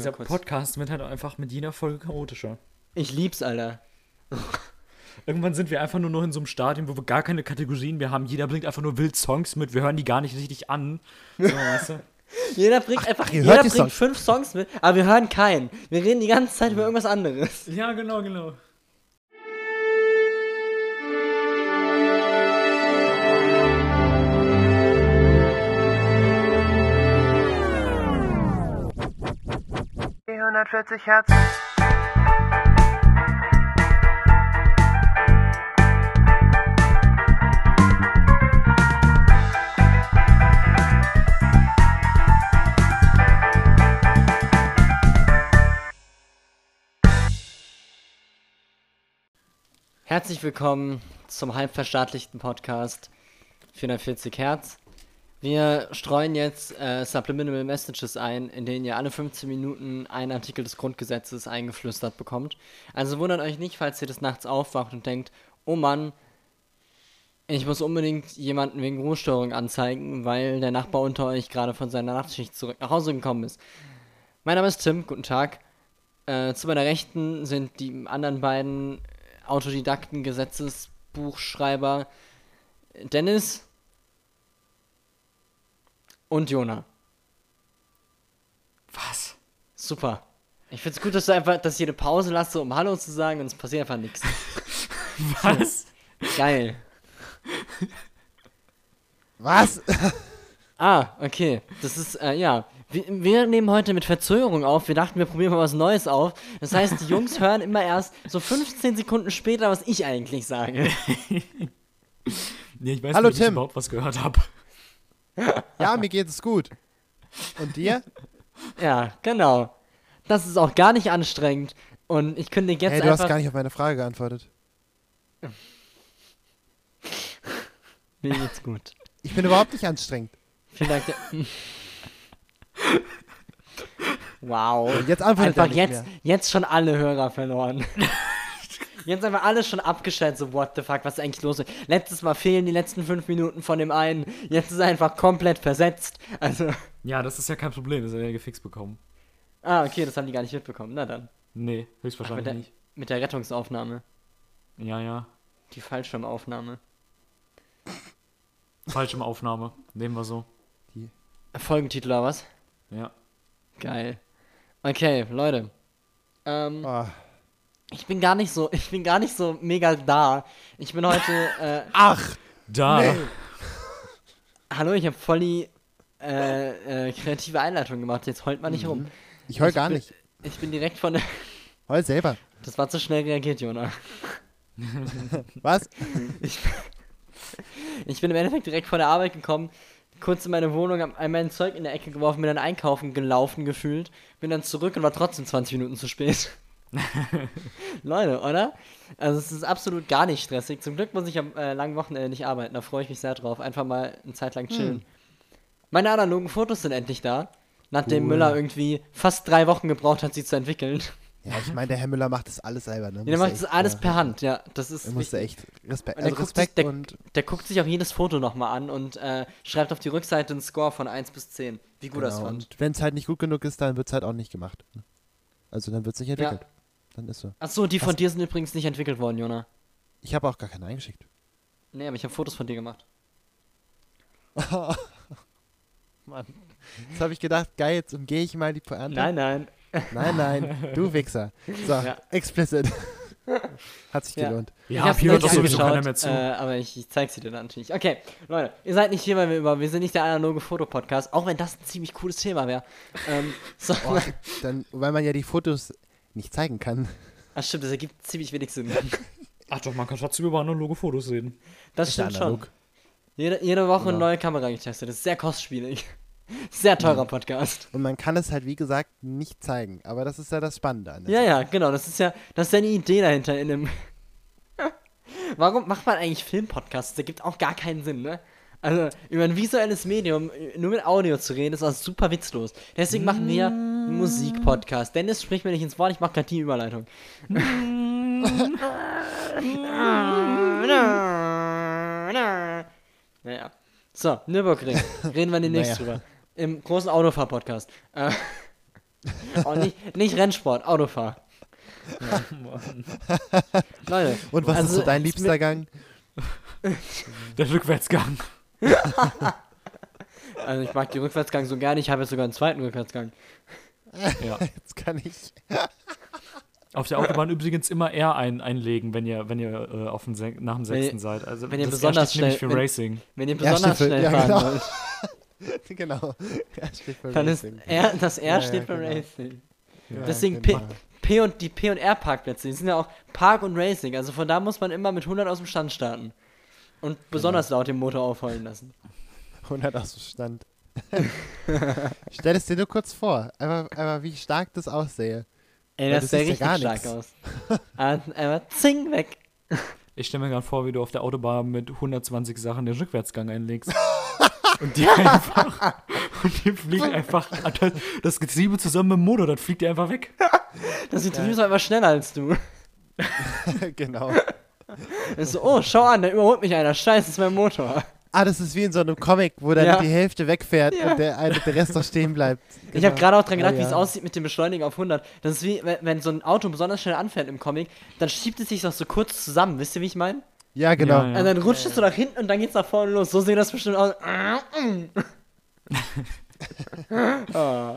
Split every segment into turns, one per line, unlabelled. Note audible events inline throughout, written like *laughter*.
Dieser Podcast wird halt einfach mit jeder Folge chaotischer.
Ich lieb's, Alter. *laughs*
Irgendwann sind wir einfach nur noch in so einem Stadium, wo wir gar keine Kategorien mehr haben. Jeder bringt einfach nur wild Songs mit. Wir hören die gar nicht richtig an. So, weißt du? *laughs*
Jeder bringt einfach
ihr
jeder bringt
Songs.
fünf Songs mit, aber wir hören keinen. Wir reden die ganze Zeit über irgendwas anderes.
Ja, genau, genau.
140 Hertz.
Herzlich willkommen zum halbverstaatlichten Podcast 440 Hertz. Wir streuen jetzt äh, Subliminal Messages ein, in denen ihr alle 15 Minuten einen Artikel des Grundgesetzes eingeflüstert bekommt. Also wundert euch nicht, falls ihr des Nachts aufwacht und denkt, oh Mann, ich muss unbedingt jemanden wegen Ruhestörung anzeigen, weil der Nachbar unter euch gerade von seiner Nachtschicht zurück nach Hause gekommen ist. Mein Name ist Tim, guten Tag. Äh, zu meiner Rechten sind die anderen beiden Autodidakten, Gesetzesbuchschreiber Dennis und Jona.
Was?
Super. Ich find's gut, dass du einfach, dass ich jede Pause lasse, um Hallo zu sagen und es passiert einfach nichts. *laughs*
Was?
Geil.
Was?
Ah, okay. Das ist, äh, ja. Wir, wir nehmen heute mit Verzögerung auf. Wir dachten, wir probieren mal was Neues auf. Das heißt, die Jungs hören immer erst so 15 Sekunden später, was ich eigentlich sage. *laughs*
Nee, ich weiß
Hallo,
nicht, ob ich
Tim.
überhaupt was gehört habe.
Ja, mir geht es gut. Und dir?
Ja, genau. Das ist auch gar nicht anstrengend. Und ich kündige jetzt
Hey, du hast
einfach.
gar nicht auf meine Frage geantwortet. *laughs*
Mir geht's gut.
Ich bin überhaupt nicht anstrengend.
Vielen Dank. wow.
Und jetzt
Einfach jetzt,
mehr.
jetzt schon alle Hörer verloren. *laughs* Jetzt einfach alles schon abgestellt, so what the fuck, was ist eigentlich los? ist. Letztes Mal fehlen die letzten fünf Minuten von dem einen, jetzt ist er einfach komplett versetzt. Also,
Ja, das ist ja kein Problem. Das hat er ja gefixt bekommen.
ah, okay, das haben die gar nicht mitbekommen. Na dann.
Nee,
Ach, mit,
höchstwahrscheinlich
der,
nicht.
mit der Rettungsaufnahme.
Ja, ja.
Die Fallschirmaufnahme.
Falsche Aufnahme. Nehmen wir so.
Folgentitel oder was?
Ja.
Geil. Okay, Leute. Ähm,
Oh,
ich bin gar nicht so, ich bin gar nicht so mega da. Ich bin heute, äh,
ach,
Da.
nee.
hallo, ich habe voll die äh, äh, kreative Einleitung gemacht. Jetzt heult man nicht rum.
Ich heul gar
bin,
nicht.
Ich bin direkt von der.
Heul selber.
Das war zu schnell reagiert, Jona. *laughs*
Was?
Ich bin im Endeffekt direkt von der Arbeit gekommen, kurz in meine Wohnung, hab mein Zeug in der Ecke geworfen, bin dann einkaufen gelaufen gefühlt, bin dann zurück und war trotzdem 20 Minuten zu spät. *laughs* Leute, oder? Also es ist absolut gar nicht stressig. Zum Glück muss ich am äh, langen Wochenende nicht arbeiten, da freue ich mich sehr drauf. Einfach mal eine Zeit lang chillen. Meine analogen Fotos sind endlich da. Nachdem
Cool.
Müller irgendwie fast drei Wochen gebraucht hat, sie zu entwickeln.
Ja, ich meine, der Herr Müller macht das alles selber, ne?
Ja, der macht das alles per Hand, ja. Das ist
Er musste echt Respekt,
Und der
also
guckt sich-
Respekt
der-
und
Der guckt sich auch jedes Foto nochmal an und äh, schreibt auf die Rückseite einen Score von 1 bis 10. Wie gut
genau,
fand.
und wenn es halt nicht gut genug ist, dann wird es halt auch nicht gemacht. Also dann wird es nicht entwickelt. Dann ist so.
Achso, die von
Was?
dir sind übrigens nicht entwickelt worden, Jona.
Ich habe auch gar keinen eingeschickt.
Nee, aber ich habe Fotos von dir gemacht. *laughs*
Mann. Jetzt habe ich gedacht, geil, jetzt umgehe ich mal die Pointe.
Nein, nein.
Nein, nein, du Wichser. So,
Ja.
explicit. *laughs* Hat sich
Ja.
gelohnt.
ich
Ja,
hab's
hier hört doch sowieso keiner mehr zu.
Äh, aber ich, ich zeig sie dir dann natürlich. Okay, Leute, ihr seid nicht hier, weil wir über, wir sind nicht der analoge Fotopodcast, auch wenn das ein ziemlich cooles Thema wäre. Ähm, *laughs* so,
Oh, dann, weil man ja die Fotos nicht zeigen kann. *laughs*
Ach stimmt, das ergibt ziemlich wenig Sinn.
Ach doch, man kann trotzdem über analoge Fotos reden.
Das
Ist ja
stimmt schon.
analog.
Jede, jede Woche eine
Genau.
neue Kamera getestet. Das ist sehr kostspielig. Sehr teurer Podcast.
Und man kann es halt, wie gesagt, nicht zeigen. Aber das ist ja das Spannende an der
Ja, ja, genau. Das ist ja, das ist ja eine Idee dahinter in einem. *laughs* Warum macht man eigentlich Filmpodcasts? Das ergibt auch gar keinen Sinn, ne? Also, über ein visuelles Medium, nur mit Audio zu reden, ist auch super witzlos. Deswegen machen wir einen Musikpodcast. Dennis spricht mir nicht ins Wort, ich mach gerade die Überleitung. naja. So, Nürburgring. Reden wir *laughs* demnächst
Naja.
drüber. Im großen Autofahr-Podcast. Äh, *laughs* Oh, nicht, nicht Rennsport, Autofahr. *laughs* Leute.
Und was ist
also
so dein
ist
liebster Gang?
Der Rückwärtsgang. *laughs*
Also ich mag die Rückwärtsgang so gerne, ich habe jetzt sogar einen zweiten Rückwärtsgang. *laughs*
Ja.
Jetzt kann ich.
Auf der Autobahn übrigens immer R ein, einlegen, wenn ihr, wenn ihr äh, auf dem Sen nach dem sechsten seid. Also
wenn ihr besonders
R
schnell-
für
wenn-
Racing.
Wenn ihr
Ja,
besonders
steht für-
schnell
ja,
fahren
genau.
wollt, *laughs*
genau. Ja, steht für
dann ist
Racing.
R, das R
Ja,
steht
ja,
für
genau.
Racing.
Ja,
Deswegen
genau.
P, P und die P und R Parkplätze, die sind ja auch Park und Racing. Also von da muss man immer mit 100 aus dem Stand starten. Und besonders
Genau.
laut den Motor aufheulen lassen.
100 aus dem Stand. *laughs* Stell es dir nur kurz vor, einfach wie stark das aussehe.
Ey, das
siehst ja
richtig
gar
stark
nix.
aus. Ein- Einmal zing weg.
Ich stelle mir gerade vor, wie du auf der Autobahn mit 120 Sachen den Rückwärtsgang einlegst. *laughs* und die einfach. Und die fliegt einfach. Das, das Getriebe zusammen mit dem Motor, das fliegt dir einfach weg.
Das Getriebe ist einfach schneller als du. *laughs*
genau.
Ist so, oh, schau an, da überholt mich einer. Scheiße, das ist mein Motor.
Ah, das ist wie in so einem Comic, wo dann
Ja.
die Hälfte wegfährt
Ja.
und der, eine, der Rest noch stehen bleibt.
Ich habe gerade auch dran gedacht,
Oh,
wie es
ja.
aussieht mit dem Beschleunigen auf 100. Das ist wie, wenn, wenn so ein Auto besonders schnell anfährt im Comic, dann schiebt es sich doch so kurz zusammen. Wisst ihr, wie ich meine?
Ja, genau.
Ja, ja.
Und dann rutscht es so nach hinten und dann geht's nach vorne los. So sieht das bestimmt aus. *laughs* *laughs* Ah.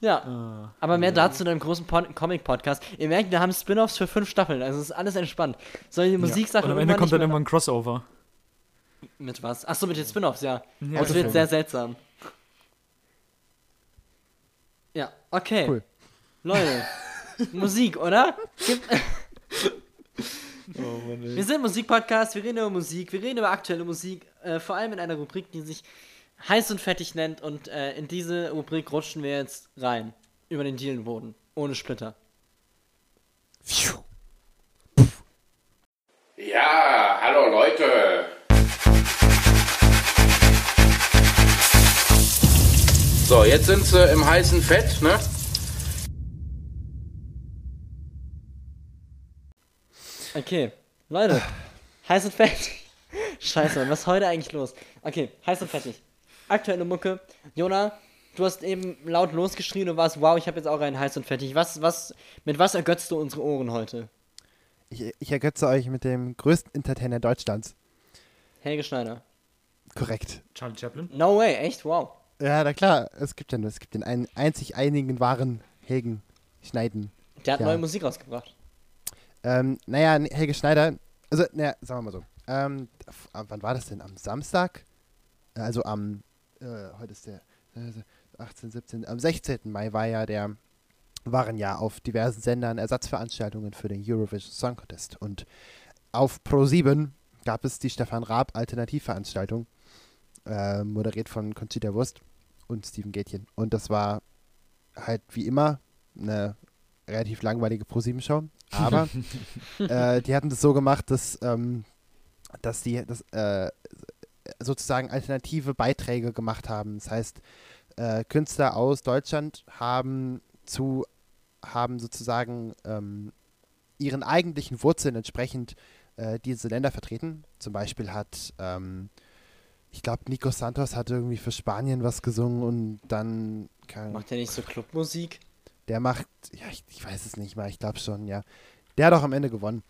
Ja, aber mehr dazu in einem großen Pod Comic-Podcast. Ihr merkt, wir haben Spin-Offs für fünf Staffeln, also es ist alles entspannt. Solche Musiksachen
Und am Ende kommt dann irgendwann ein Crossover.
Mit was? Achso, mit den Spin-Offs, ja.
Ja,
das wird sehr seltsam. Ja, okay.
Cool.
Leute, *laughs* Musik, oder? Gib *laughs*
Oh,
wir sind Musikpodcast, wir reden über Musik, wir reden über aktuelle Musik, äh, vor allem in einer Rubrik, die sich heiß und fettig nennt und äh, in diese Rubrik rutschen wir jetzt rein. Über den Dielenboden. Ohne Splitter.
Pfiuh.
Ja, hallo Leute. So, jetzt sind sie im heißen Fett, ne?
Okay, Leute, heiß und fertig. *laughs* Scheiße, was ist heute eigentlich los? Okay, heiß und fertig. Aktuelle Mucke. Jona, du hast eben laut losgeschrien und warst, wow, ich habe jetzt auch einen heiß und fertig. Was, was, mit was ergötzt du unsere Ohren heute?
Ich, ich ergötze euch mit dem größten Entertainer Deutschlands.
Helge Schneider.
Korrekt.
Charlie Chaplin?
No way, echt? Wow.
Ja, na klar, es gibt ja nur, es gibt den einen, einzig einigen wahren Helgen Schneiden.
Der hat
Ja.
neue Musik rausgebracht.
Ähm, naja, nee, Helge Schneider, also, naja, sagen wir mal so. Ähm, äh, wann war das denn? Am Samstag? Äh, Also am, äh, heute ist der äh, 18, 17, am 16. Mai war ja der, waren ja auf diversen Sendern Ersatzveranstaltungen für den Eurovision Song Contest. Und auf Pro7 gab es die Stefan Raab Alternativveranstaltung, äh, moderiert von Conchita Wurst und Steven Gätchen. Und das war halt wie immer eine relativ langweilige Pro7-Show. Aber *laughs* äh, die hatten das so gemacht, dass, ähm, dass die das, äh, sozusagen alternative Beiträge gemacht haben. Das heißt, äh, Künstler aus Deutschland haben zu haben sozusagen ähm, ihren eigentlichen Wurzeln entsprechend äh, diese Länder vertreten. Zum Beispiel hat ähm, ich glaube, Nico Santos hat irgendwie für Spanien was gesungen und dann keine,
Macht der nicht so Clubmusik?
der macht, ja, ich, ich weiß es nicht mal, ich glaube schon, ja. Der hat auch am Ende gewonnen.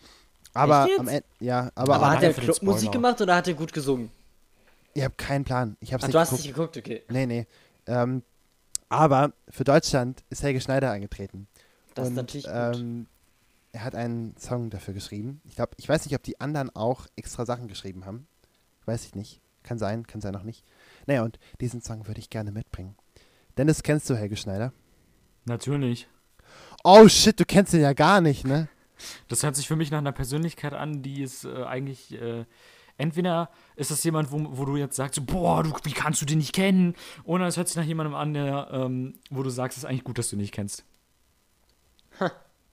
Aber
Echt jetzt?
am Ende, ja, aber,
Aber hat er Clubmusik gemacht oder hat er gut gesungen?
Ich habe keinen Plan. Ich habe
Ach,
nicht
du hast
geguckt.
nicht geguckt, okay.
Nee, nee. Ähm, aber für Deutschland ist Helge Schneider angetreten.
Das ist
und,
natürlich gut.
ähm, er hat einen Song dafür geschrieben. Ich glaube, ich weiß nicht, ob die anderen auch extra Sachen geschrieben haben. Weiß ich nicht. Kann sein, kann sein auch nicht. Naja, und diesen Song würde ich gerne mitbringen. Dennis, kennst du Helge Schneider?
Natürlich.
Oh shit, du kennst ihn ja gar nicht, ne?
Das hört sich für mich nach einer Persönlichkeit an, die ist äh, eigentlich. Äh, entweder ist das jemand, wo, wo du jetzt sagst, so, boah, du, wie kannst du den nicht kennen? Oder es hört sich nach jemandem an, der, ähm, wo du sagst, es ist eigentlich gut, dass du ihn nicht kennst.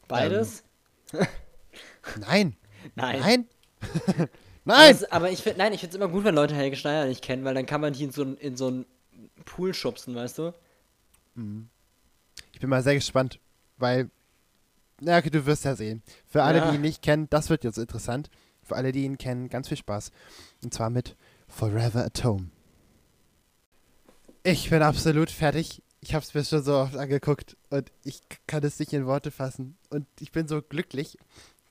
Beides? *laughs*
Nein.
Nein.
Nein.
Aber, *laughs*
Nein.
es, aber ich finde, nein, ich finde es immer gut, wenn Leute Helge Schneider nicht kennen, weil dann kann man die in so, ein- in so einen Pool schubsen, weißt du?
Ich bin mal sehr gespannt, weil, na okay, du wirst ja sehen. Für alle,
Ja.
die ihn nicht kennen, das wird jetzt interessant. Für alle, die ihn kennen, ganz viel Spaß. Und zwar mit Forever at Home. Ich bin absolut fertig. ich habe es mir schon so oft angeguckt und ich kann es nicht in Worte fassen. Und ich bin so glücklich,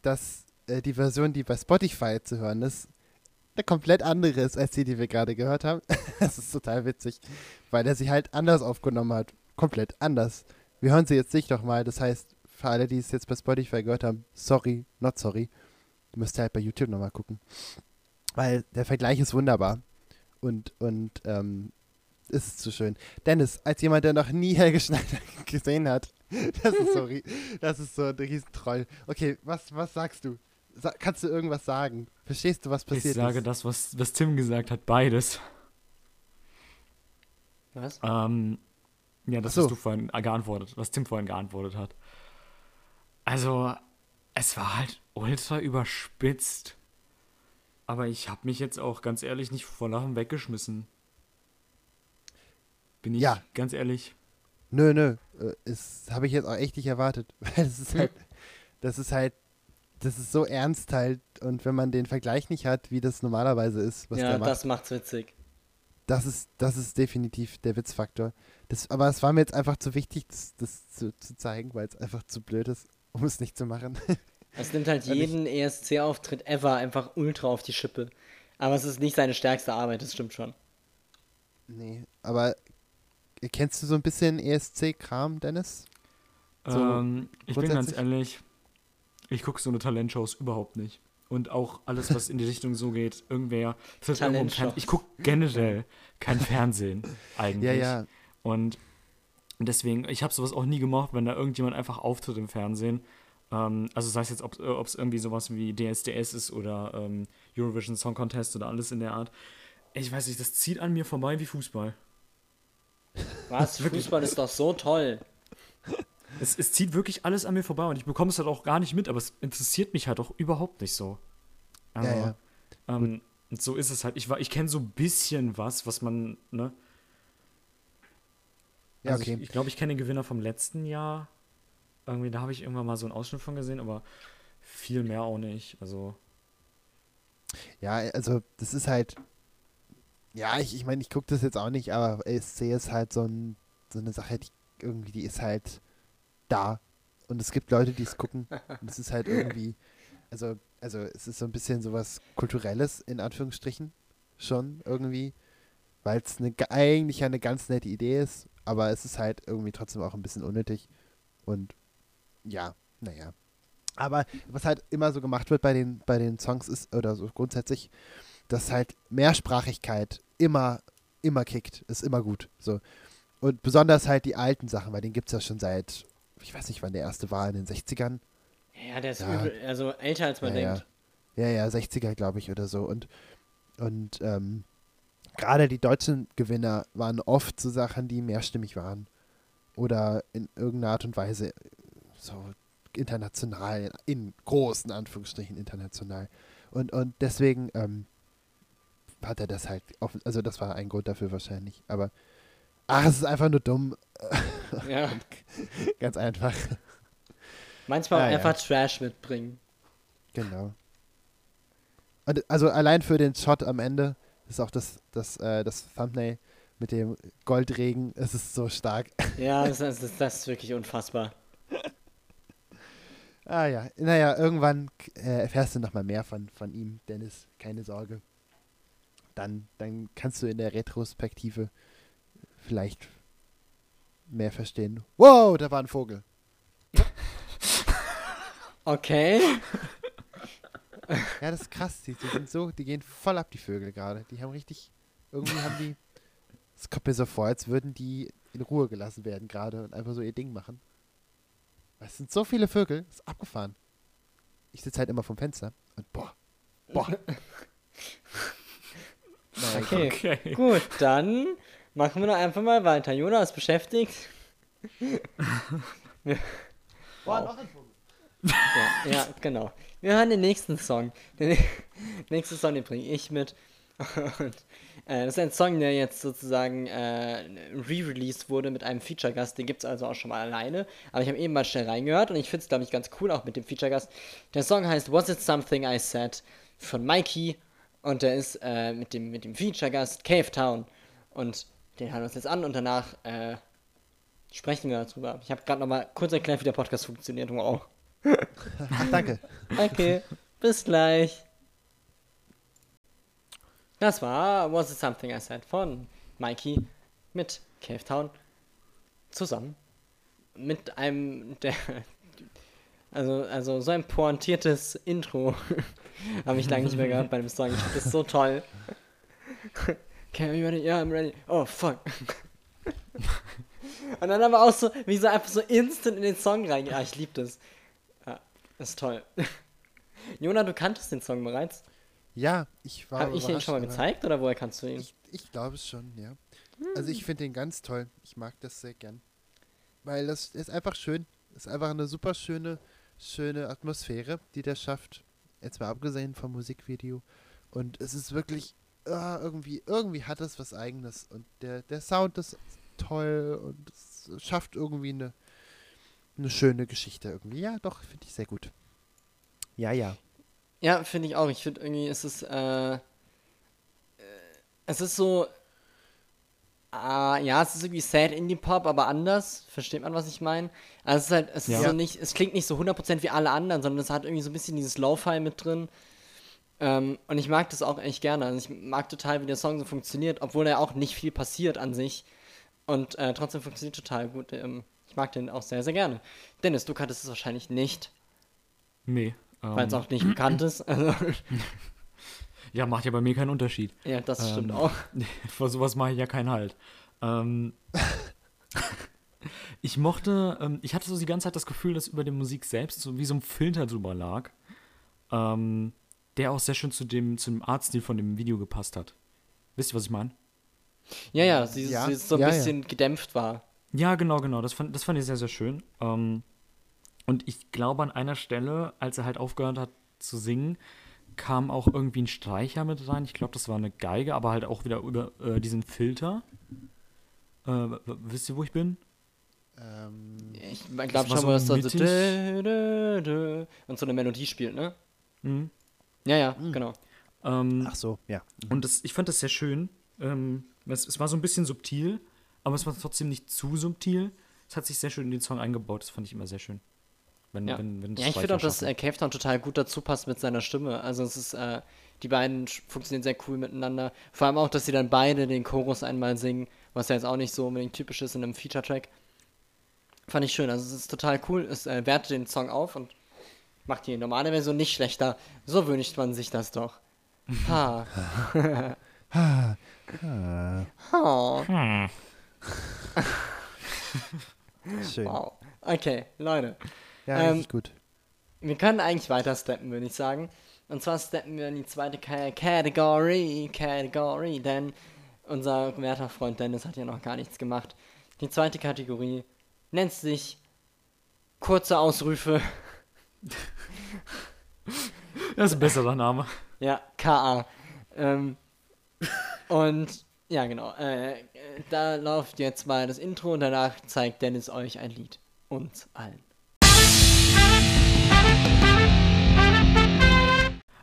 dass äh, die Version, die bei Spotify zu hören ist, eine komplett andere ist als die, die wir gerade gehört haben. *laughs* das ist total witzig, weil er sie halt anders aufgenommen hat. Komplett anders. Wir hören sie jetzt nicht nochmal. Das heißt, für alle, die es jetzt bei Spotify gehört haben, sorry, not sorry. Müsst ihr halt bei YouTube nochmal gucken. Weil der Vergleich ist wunderbar. Und, und ähm, ist zu schön. Dennis, als jemand, der noch nie Helge Schneider *laughs* gesehen hat, *laughs* das ist so, *laughs* das ist so ein Riesentroll. Okay, was, was sagst du? Sa kannst du irgendwas sagen? Verstehst du, was
Ich
passiert
sage
ist?
das, was, was Tim gesagt hat, beides.
Was?
Ähm, ja, das
so.
hast du vorhin geantwortet, was Tim vorhin geantwortet hat. Also, es war halt ultra überspitzt. Aber ich habe mich jetzt auch ganz ehrlich nicht vor Lachen weggeschmissen. Bin ich
Ja.
ganz ehrlich.
Nö, nö. äh, Das habe ich jetzt auch echt nicht erwartet. *laughs* Weil das ist halt, das ist halt, das ist so ernst halt. Und wenn man den Vergleich nicht hat, wie das normalerweise ist, was
ja,
der macht,
das macht's witzig.
das ist, das ist definitiv der Witzfaktor. Das, aber es war mir jetzt einfach zu wichtig, das, das zu, zu zeigen, weil es einfach zu blöd ist, um es nicht zu machen. *laughs*
Es nimmt halt
ich-
jeden ESC-Auftritt ever einfach ultra auf die Schippe. Aber es ist nicht seine stärkste Arbeit, das stimmt schon.
nee, aber kennst du so ein bisschen ESC-Kram, Dennis? So,
ähm, ich bin ganz ehrlich, ich gucke so eine Talentshows überhaupt nicht. Und auch alles, was in die Richtung so geht, irgendwer. Ich gucke generell kein Fernsehen *laughs* eigentlich.
Ja, ja.
Und deswegen, ich habe sowas auch nie gemocht, wenn da irgendjemand einfach auftritt im Fernsehen. Ähm, also sei es jetzt, ob es irgendwie sowas wie DSDS ist oder ähm, Eurovision Song Contest oder alles in der Art. Ich weiß nicht, das zieht an mir vorbei wie Fußball.
Was? Fußball ist doch so toll. *laughs*
Es, es zieht wirklich alles an mir vorbei und ich bekomme es halt auch gar nicht mit, aber es interessiert mich halt auch überhaupt nicht so. Also,
Ja, ja.
Ähm, und so ist es halt. Ich, war- ich kenne so ein bisschen was, was man, ne?
Ja,
Also
okay.
Ich, ich glaube, ich kenne den Gewinner vom letzten Jahr. Irgendwie, da habe ich irgendwann mal so einen Ausschnitt von gesehen, aber viel mehr auch nicht. Also,
Ja, also das ist halt. Ja, ich, ich meine, ich gucke das jetzt auch nicht, aber ESC ist halt so, ein, so eine Sache, die irgendwie, die ist halt da. Und es gibt Leute, die es gucken. Und es ist halt irgendwie, also, also es ist so ein bisschen sowas Kulturelles, in Anführungsstrichen, schon irgendwie. Weil es eine, ge- eigentlich eine ganz nette Idee ist, aber es ist halt irgendwie trotzdem auch ein bisschen unnötig. Und ja, naja. Aber was halt immer so gemacht wird bei den, bei den Songs ist, oder so grundsätzlich, dass halt Mehrsprachigkeit immer, immer kickt. Ist immer gut. So. Und besonders halt die alten Sachen, weil den gibt es ja schon seit, ich weiß nicht, wann der erste war, in den 60ern.
Ja, der ist
Ja.
übel, also älter als man
Ja,
denkt.
Ja, ja, 60er, glaube ich, oder so. Und, und ähm, gerade die deutschen Gewinner waren oft so Sachen, die mehrstimmig waren. Oder in irgendeiner Art und Weise so international, in großen Anführungsstrichen international. Und, und deswegen ähm, hat er das halt, offen, also das war ein Grund dafür wahrscheinlich. Aber, ach, es ist einfach nur dumm. *laughs*
Ja. *laughs*
Ganz einfach.
Manchmal
Ja, ja.
einfach Trash mitbringen.
Genau. Und also allein für den Shot am Ende ist auch das, das, äh, das Thumbnail mit dem Goldregen, es ist so stark.
Ja, das, das, das, das ist wirklich unfassbar. *laughs*
ah ja, naja, irgendwann äh, erfährst du nochmal mehr von, von ihm, Dennis, keine Sorge. Dann, dann kannst du in der Retrospektive vielleicht mehr verstehen. Wow, da war ein Vogel. *laughs*
Okay. *laughs*
Ja, das ist krass. Die, die sind so, die gehen voll ab, die Vögel gerade. Die haben richtig, irgendwie haben die, es kommt mir so vor, als würden die in Ruhe gelassen werden gerade und einfach so ihr Ding machen. Weil Es sind so viele Vögel, das ist abgefahren. Ich sitze halt immer vom Fenster und boah, boah. *laughs*
Okay.
okay.
Gut, dann machen wir doch einfach mal weiter. Jonas ist beschäftigt. *laughs*
Boah, noch ein Vogel.
Ja, ja, genau. Wir hören den nächsten Song. Den nä- *laughs* nächsten Song, den bringe ich mit. *laughs* Und, äh, das ist ein Song, der jetzt sozusagen äh, re-released wurde mit einem Feature-Gast. Den gibt es also auch schon mal alleine. Aber ich habe eben mal schnell reingehört und ich finde es, glaube ich, ganz cool auch mit dem Feature-Gast. Der Song heißt Was It Something I Said von Mikey. Und der ist äh, mit dem, mit dem Feature-Gast Cave Town. Und den hören wir uns jetzt an und danach äh, Sprechen wir darüber. Ich habe gerade noch mal kurz erklärt, wie der Podcast funktioniert. Wow. *laughs*
Ach, danke.
Okay, bis gleich. Das war Was It Something I Said von Mikey mit Cave Town zusammen. Mit einem der. Also, also so ein pointiertes Intro *laughs* habe ich lange nicht mehr gehabt bei dem Song. Das so toll. Okay, are you ready? Yeah, I'm ready. Oh, fuck. *laughs* Und dann aber auch so, wie so einfach so instant in den Song rein. Ja, ich liebe das. Das ist toll. *laughs* Jona, du kanntest den Song bereits.
Ja, ich war.
Habe ich ihn schon mal gezeigt oder woher kannst du ihn?
Ich, ich glaube es schon, ja. Also ich finde den ganz toll. Ich mag das sehr gern. Weil das ist einfach schön. Ist einfach eine super schöne, schöne Atmosphäre, die der schafft. Jetzt mal abgesehen vom Musikvideo. Und es ist wirklich ah, irgendwie, irgendwie hat es was eigenes. Und der, der Sound ist toll und es schafft irgendwie eine, eine schöne Geschichte irgendwie. Ja, doch, finde ich sehr gut. Ja, ja.
Ja, finde ich auch. Ich finde irgendwie, es ist, äh, äh, es ist so, ah, ja, es ist irgendwie Sad Indie Pop, aber anders. Versteht man, was ich meine? Also es ist halt, es
Ja.
ist so nicht, es klingt nicht so 100% wie alle anderen, sondern es hat irgendwie so ein bisschen dieses Lo-Fi mit drin. Ähm, und ich mag das auch echt gerne. Also ich mag total, wie der Song so funktioniert, obwohl er auch nicht viel passiert an sich. Und äh, trotzdem funktioniert total gut. Ähm, ich mag den auch sehr, sehr gerne. Dennis, du kanntest es wahrscheinlich nicht,
Nee.
weil es
Ähm,
auch nicht bekannt ist. *laughs* Also,
ja, macht ja bei mir keinen Unterschied.
ja, das stimmt
Ähm,
auch. *laughs*
Vor sowas mache ich ja keinen Halt. Ähm, *laughs* ich mochte, ähm, ich hatte so die ganze Zeit das Gefühl, dass über der Musik selbst so wie so ein Filter drüber lag, ähm, der auch sehr schön zu dem, zu dem Artstil von dem Video gepasst hat. Wisst ihr, was ich meine?
Ja, ja, sie,
Ja,
sie so ein
ja, ja.
bisschen gedämpft war.
Ja, genau, genau. Das fand, das fand ich sehr, sehr schön. Ähm, und ich glaube, an einer Stelle, als er halt aufgehört hat zu singen, kam auch irgendwie ein Streicher mit rein. Ich glaube, das war eine Geige, aber halt auch wieder über äh, diesen Filter. Äh, wisst ihr, wo ich bin?
Ähm,
Ich glaube schon
so
mal, dass da so dö, dö, dö, und so eine Melodie spielt, ne?
Mhm.
Ja, ja, genau.
Ähm,
ach so, ja.
Und das, ich fand das sehr schön. Ähm, es, es war so ein bisschen subtil, aber es war trotzdem nicht zu subtil. Es hat sich sehr schön in den Song eingebaut. Das fand ich immer sehr schön. Wenn,
Ja,
wenn, wenn
ja ich finde auch, dass äh, Cave Town total gut dazu passt mit seiner Stimme. Also es ist, äh, die beiden funktionieren sehr cool miteinander. Vor allem auch, dass sie dann beide den Chorus einmal singen, was ja jetzt auch nicht so unbedingt typisch ist in einem Feature-Track. Fand ich schön. Also es ist total cool. Es äh, wertet den Song auf und macht die normale Version nicht schlechter. So wünscht man sich das doch. Ha. *laughs* ha. *laughs*
Schön.
Wow. Okay, Leute.
Ja,
Ähm,
richtig gut.
Wir können eigentlich weiter steppen, würde ich sagen. Und zwar steppen wir in die zweite Ka Kategorie, Kategorie, denn unser werter Freund Dennis hat ja noch gar nichts gemacht. Die zweite Kategorie nennt sich kurze Ausrufe,
Das ist ein besserer Name.
ja, KA. Ähm, und ja, genau. Äh, äh, da läuft jetzt mal das Intro und danach zeigt Dennis euch ein Lied. Uns allen.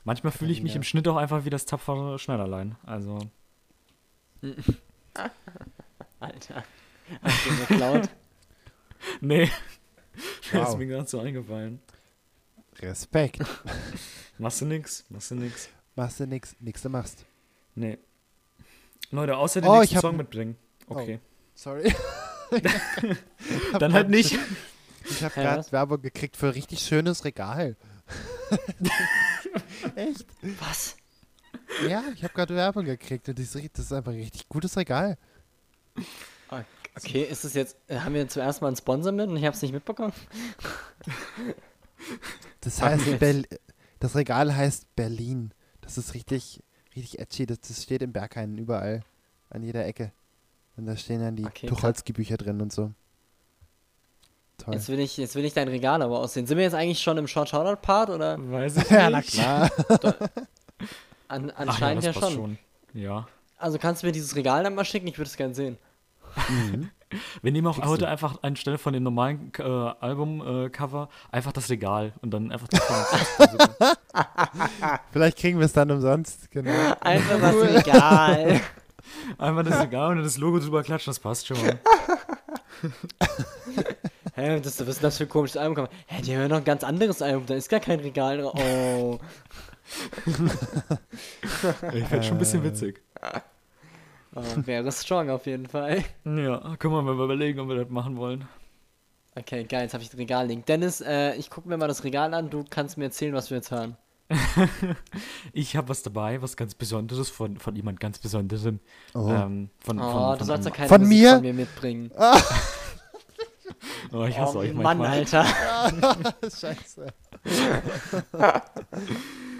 Manchmal fühle ich mich im Schnitt auch einfach wie das tapfere Schneiderlein. Also, *laughs*
Alter. Hast du geklaut? *laughs*
nee. Das ist
Wow.
mir gerade so eingefallen.
Respekt.
Machst du nix? Machst du nix?
Machst du nix, nix du machst.
Nee. Leute, außer den
Oh,
nächsten
ich hab
Song mitbringen. Okay.
Sorry. *laughs*
Dann halt nicht.
Ich habe gerade? Werbung gekriegt für ein richtig schönes Regal. *laughs* Echt?
Was?
Ja, ich habe gerade Werbung gekriegt und das ist einfach ein richtig gutes Regal.
Okay, ist es jetzt, äh, haben wir zuerst mal einen Sponsor mit und ich habe es nicht mitbekommen?
Das heißt, das Regal heißt Berlin. Das ist richtig, richtig edgy. Das, das steht in Berghain überall. An jeder Ecke. Und da stehen dann die
Okay,
Tucholsky-Bücher drin und so. Toll.
Jetzt will, ich, jetzt will ich dein Regal aber aussehen. Sind wir jetzt eigentlich schon im Short Shoutout Part oder?
Weiß ich *laughs*
ja, na
nicht.
klar. *laughs*
An,
Ach ja,
anscheinend
das
ja,
passt
schon.
schon. Ja.
Also kannst du mir dieses Regal dann mal schicken? Ich würde es gerne sehen. *laughs*
Wir nehmen auch
Kriegst
heute
du.
einfach anstelle von dem normalen äh, Album-Cover einfach das Regal und dann einfach das *laughs*
Vielleicht kriegen wir es dann umsonst. Genau.
Einfach das Regal. *laughs*
Einfach das Regal und dann das Logo drüber klatschen, das passt schon mal.
Hä, das, was ist denn das für ein komisches Album? Hä, die haben ja noch ein ganz anderes Album, da ist gar kein Regal drauf. Oh.
Ich fände schon ein bisschen witzig.
Oh, wäre strong auf jeden Fall.
Ja, können wir mal überlegen, ob wir das machen wollen.
Okay, geil, jetzt habe ich das Regal liegen. Dennis, äh, ich gucke mir mal das Regal an, du kannst mir erzählen, was wir jetzt hören. *laughs*
Ich habe was dabei, was ganz Besonderes von, von jemand ganz Besonderem.
Oh.
Ähm, von,
Oh,
von,
du
von
sollst
einem-
doch keine
Von mir?
von mir mitbringen. *laughs* *laughs*
Oh, ich hasse
oh,
euch
Mann,
manchmal.
Alter.
Scheiße.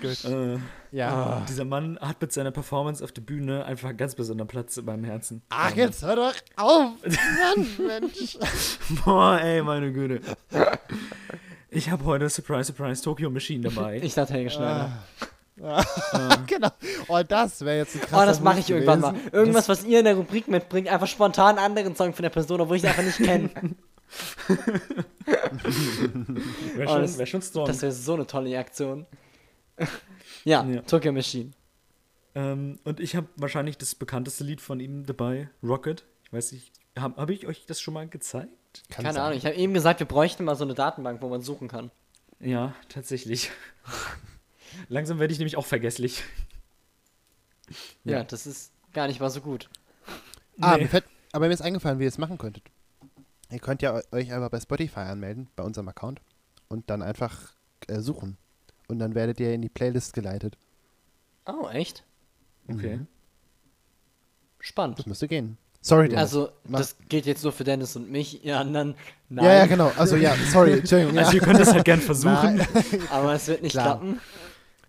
Äh,
Ja.
Dieser Mann hat mit seiner Performance auf der Bühne einfach einen ganz besonderen Platz in meinem Herzen.
Ach, jetzt hör doch auf. Mann, Mensch. *laughs*
Boah, ey, meine Güte. Ich habe heute Surprise, Surprise Tokyo Machine dabei.
Ich dachte Helge Schneider. *laughs*
genau. Oh, das wäre jetzt ein
Oh,
krasser
das mache ich irgendwann mal.
gewesen.
Irgendwas, was ihr in der Rubrik mitbringt, einfach spontan einen anderen Song von der Person, obwohl ich sie einfach nicht kenne.
Wäre *laughs*
Oh,
schon,
das-
wär schon strong.
Das wäre so eine tolle Aktion. *laughs* ja,
Ja.
Tokyo Machine.
ähm, und ich habe wahrscheinlich das bekannteste Lied von ihm dabei, Rocket. Ich weiß nicht, habe hab ich euch das schon mal gezeigt?
Kann
Keine
sein.
Ahnung, ich habe eben gesagt, wir bräuchten mal so eine Datenbank, wo man suchen kann.
Ja, tatsächlich. *laughs* Langsam werde ich nämlich auch vergesslich.
Ja, *laughs*
Ja.
das ist gar nicht mal so gut.
Ah,
Nee.
mir fällt, aber mir ist eingefallen, wie ihr es machen könntet. Ihr könnt ja eu- euch einfach bei Spotify anmelden, bei unserem Account, und dann einfach äh, suchen. Und dann werdet ihr in die Playlist geleitet.
Oh, echt?
Okay.
Mhm.
Spannend.
Das müsste gehen. Sorry, Dennis.
Also,
Mach-
das geht jetzt nur für Dennis und mich, ihr anderen nein.
ja, ja, genau. Also ja, sorry, Entschuldigung.
Also
ja.
ihr könnt das halt gern versuchen.
Nein. *laughs*
Aber es wird nicht
Klar.
klappen.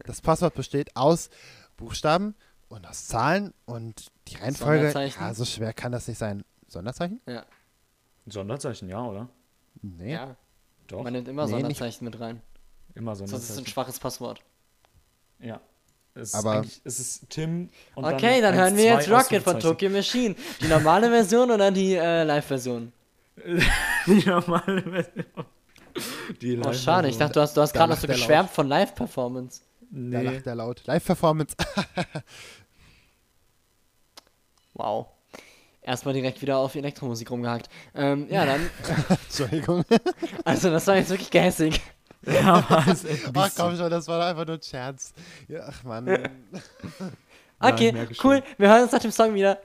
Das Passwort besteht aus Buchstaben und aus Zahlen und die Reihenfolge.
Sonderzeichen.
Ja, so schwer kann das nicht sein. Sonderzeichen?
Ja,
Sonderzeichen, ja, oder?
Nee.
ja.
Doch.
Man nimmt immer
Nee, nicht-
Sonderzeichen mit rein.
Immer
Sonst ist es ein schwaches Passwort.
Ja. Es ist
Aber-
eigentlich, es ist Tim und
Okay, dann,
eins,
hören wir jetzt Rocket von. Tokyo Machine. Die normale Version oder die äh, Live-Version? *laughs*
Die normale Version. Die
Oh, schade. Ich dachte, du hast, du hast
Da
gerade noch so
er laut.
geschwärmt von Live-Performance.
Da
Nee.
lacht er laut. Live-Performance. *laughs*
Wow. Erstmal direkt wieder auf Elektromusik rumgehakt. Ähm, ja, dann. *laughs*
Entschuldigung.
Also, das war jetzt wirklich gehässig. *laughs*
Ja, *laughs* ein
Ach komm schon, das war doch einfach nur ein Scherz. Ja, ach Mann. *laughs*
Okay,
ich merke
cool. Wir hören uns nach dem Song wieder.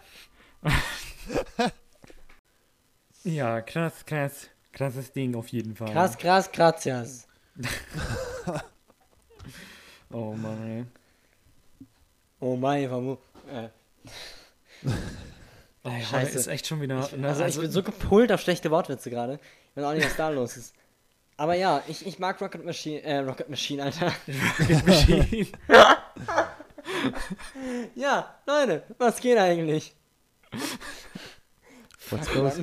Ja, krass, krass. Krasses Ding auf jeden Fall.
Krass, krass, gracias.
Oh Mann, ey.
Oh mein, Famu. Äh,
Oh,
Scheiße.
Ist echt schon wieder. ne,
also, ich bin so gepult auf schlechte Wortwitze gerade. Ich weiß auch nicht, was da los ist. Aber ja, ich, ich mag Rocket Machine, äh, Rocket Machine, Alter. *laughs*
Machine. *laughs*
Ja, Leute, was geht eigentlich?
What's los?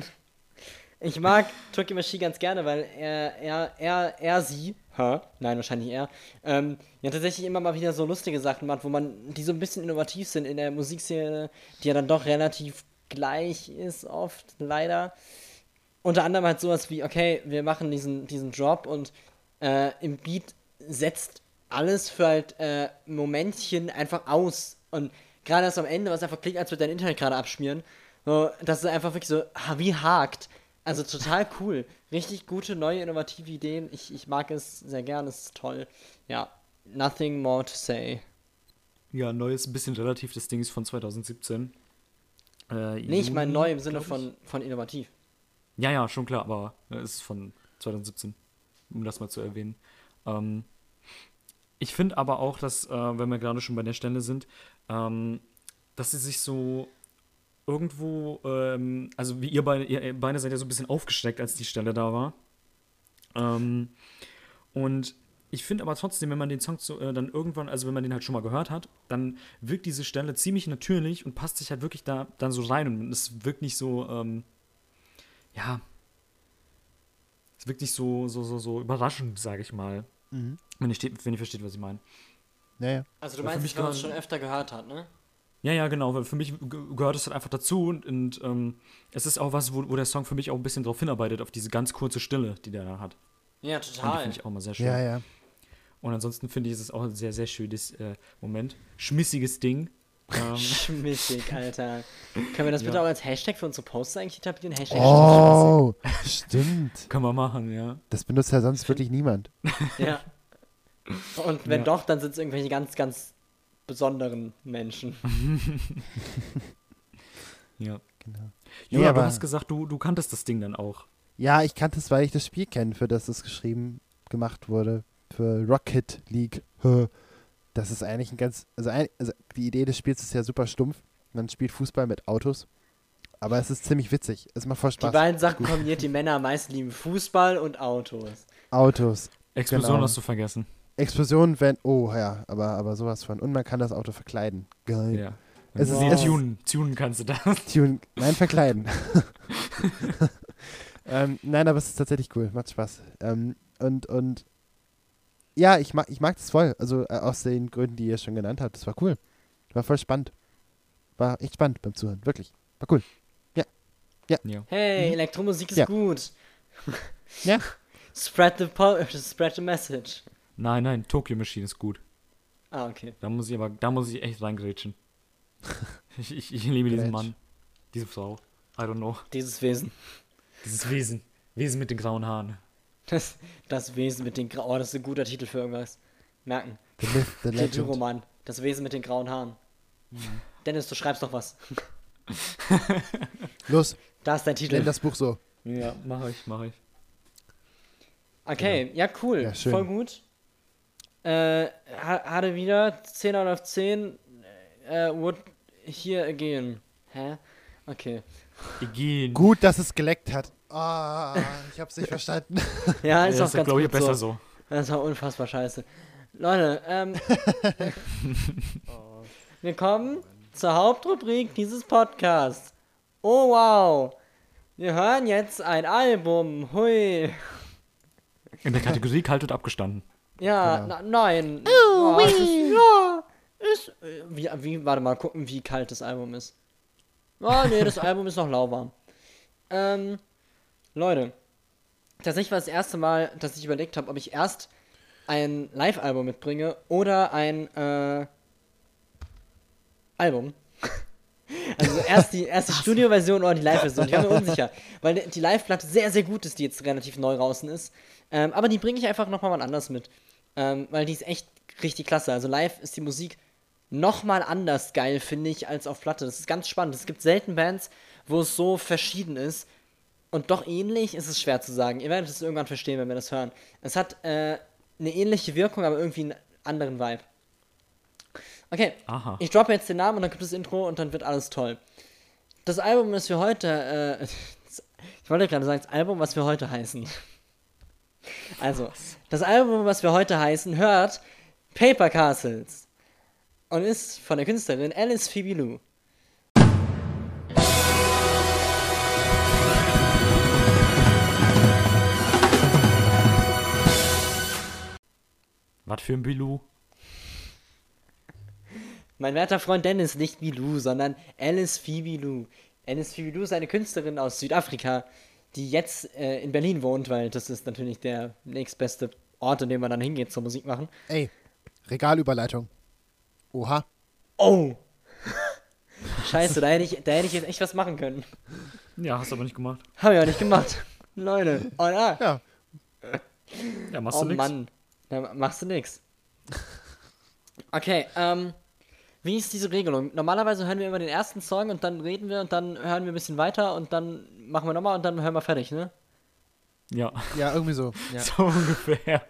Ich mag Tokyo Machine ganz gerne, weil er, er, er, er, sie, hä? Nein, wahrscheinlich er, ähm, ja tatsächlich immer mal wieder so lustige Sachen macht, wo man, die so ein bisschen innovativ sind in der Musikszene, die ja dann doch relativ gleich ist oft, leider. Unter anderem halt sowas wie, okay, wir machen diesen, diesen Drop und äh, im Beat setzt alles für halt äh, Momentchen einfach aus. Und gerade erst am Ende, was einfach klingt, als würde dein Internet gerade abschmieren. So, das ist einfach wirklich so, wie hakt. Also total cool. Richtig gute, neue, innovative Ideen. Ich, ich mag es sehr gern, es ist toll. Ja, nothing more to say.
Ja, neu ist ein bisschen relativ. Das Ding ist von 2017. Äh,
Nee, ich meine neu im Sinne von, von innovativ.
Ja, ja, schon klar, aber äh, es ist von 2017, um das mal zu erwähnen. Ähm, ich finde aber auch, dass, äh, wenn wir gerade schon bei der Stelle sind, ähm, dass sie sich so irgendwo, ähm, also wie ihr beide, ihr beide seid ja so ein bisschen aufgesteckt, als die Stelle da war. Ähm, und ich finde aber trotzdem, wenn man den Song so, äh, dann irgendwann, also wenn man den halt schon mal gehört hat, dann wirkt diese Stelle ziemlich natürlich und passt sich halt wirklich da dann so rein und es wirkt nicht so, ähm, ja, es wirkt nicht so, so, so, so überraschend, sage ich mal.
Mhm.
Wenn ihr, steht, wenn ihr versteht, was ich meine.
Ja, ja.
Also du meinst,
mich
wenn man es schon öfter gehört hat, ne?
Ja, ja, genau, weil für mich ge- gehört es halt einfach dazu und, und ähm, es ist auch was, wo, wo der Song für mich auch ein bisschen drauf hinarbeitet, auf diese ganz kurze Stille, die der da hat.
Ja,
Und die
total.
finde ich auch mal sehr schön.
Ja, ja.
Und ansonsten finde ich, ist es auch ein sehr, sehr schönes äh, Moment. Schmissiges Ding. Ähm, *laughs*
Schmittig, Alter. Können wir das bitte
Ja.
auch als Hashtag für unsere Posts eigentlich etablieren? Hashtag
Oh, stimmt.
können wir machen, ja.
Das benutzt ja sonst wirklich niemand. *laughs*
Ja. Und wenn
Ja.
doch, dann sind es irgendwelche ganz, ganz besonderen Menschen. *laughs*
Ja.
Genau.
Jura,
Nee,
du
aber-
hast gesagt, du, du kanntest das Ding dann auch.
Ja, ich kannte es, weil ich das Spiel kenne, für das es geschrieben, gemacht wurde. Für Rocket League. Das ist eigentlich ein ganz. Also, ein, also die Idee des Spiels ist ja super stumpf. Man spielt Fußball mit Autos. Aber es ist ziemlich witzig. Es macht voll
Die
Spaß.
beiden Sachen kombiniert die Männer am meisten lieben: Fußball und Autos.
Autos.
Explosion
Genau.
hast du vergessen.
Explosionen, wenn. Oh ja, aber, aber sowas von. Und man kann das Auto verkleiden. Geil.
Ja.
Es ist,
Wow.
Ist
tunen, tunen kannst du das.
Tune. Nein, verkleiden. *laughs* *laughs* ähm, nein, aber es ist tatsächlich cool. Macht Spaß. Ähm, und, und ja, ich mag, ich mag das voll. Also äh, aus den Gründen, die ihr schon genannt habt. Das war cool. War voll spannend. War echt spannend beim Zuhören. Wirklich. War cool.
Ja.
Hey, Elektromusik ist
Ja.
gut.
Ja. *laughs*
Spread the, po *laughs* spread the message.
Nein, nein, Tokyo Machine ist gut.
Ah, okay.
Da muss ich aber, da muss ich echt reingrätschen. *laughs* ich, ich, ich liebe diesen
Grätsch.
Mann. Diese Frau. I don't know.
Dieses Wesen.
Dieses Wesen. Wesen mit den grauen Haaren.
Das, das Wesen mit den grauen. Oh, das ist ein guter Titel für irgendwas. Merken.
The Myth, the Legend.
Titelroman. Das Wesen mit den grauen Haaren. Dennis, du schreibst doch was. *laughs*
Los,
Da ist dein Titel.
nenn das Buch so.
Ja, mach ich, mach ich.
Okay, ja, cool.
Ja, schön.
Voll gut. Äh, ha- hatte wieder 10 out of 10. Äh, would here again. Hä? Okay.
Again.
Gut, dass es geleckt hat. Ah, ich hab's nicht verstanden. *laughs*
Ja, ist
Ja,
auch
ist
ganz
glaube ich,
gut
besser
so.
so.
Das war unfassbar scheiße. Leute, ähm. *laughs* wir kommen zur Hauptrubrik dieses Podcasts. Oh wow. Wir hören jetzt ein Album. Hui.
In der Kategorie kalt und abgestanden.
Ja,
Genau.
na, nein. Oh, es ist, ja, ist. äh, Wie, wie, warte mal, gucken, wie kalt das Album ist. Oh, nee, das Album ist noch lauwarm. Ähm, Leute, tatsächlich war das erste Mal, dass ich überlegt habe, ob ich erst ein Live-Album mitbringe oder ein äh, Album. *laughs* Also erst die, erst die Studioversion oder die *laughs* Live-Version. Ich war mir unsicher, weil die Live-Platte sehr, sehr gut ist, die jetzt relativ neu draußen ist. Ähm, aber die bringe ich einfach nochmal mal anders mit. Ähm, weil die ist echt richtig klasse. Also live ist die Musik nochmal anders geil, finde ich, als auf Platte. Das ist ganz spannend. Es gibt selten Bands, wo es so verschieden ist. Und doch ähnlich ist es schwer zu sagen. Ihr werdet es irgendwann verstehen, wenn wir das hören. Es hat äh, eine ähnliche Wirkung, aber irgendwie einen anderen Vibe. Okay,
Aha.
ich droppe jetzt den Namen und dann gibt es das Intro und dann wird alles toll. Das Album, das wir heute, äh, *laughs* ich wollte gerade sagen, das Album, was wir heute heißen. Also, das Album, was wir heute heißen, hört Paper Castles und ist von der Künstlerin Alice Phoebe Lou.
Was für ein Bilou?
Mein werter Freund Dennis, nicht wie Lou, sondern Alice Phoebe Lou. Alice Phoebe Lou ist eine Künstlerin aus Südafrika, die jetzt äh, in Berlin wohnt, weil das ist natürlich der nächstbeste Ort, in dem man dann hingeht zur Musik machen.
Ey, Regalüberleitung. Oha.
Oh! *laughs* Scheiße, da hätte, ich, da hätte ich jetzt echt was machen können.
Ja, hast aber nicht gemacht.
Hab ich auch nicht gemacht. *laughs* Leute. Oh, na.
Ja,
Ja, machst
oh
du nix.
Mann. Da machst du nix. Okay, ähm. Wie ist diese Regelung? Normalerweise hören wir immer den ersten Song und dann reden wir und dann hören wir ein bisschen weiter und dann machen wir nochmal und dann hören wir fertig, ne?
Ja,
ja, irgendwie so. *laughs* Ja.
so ungefähr.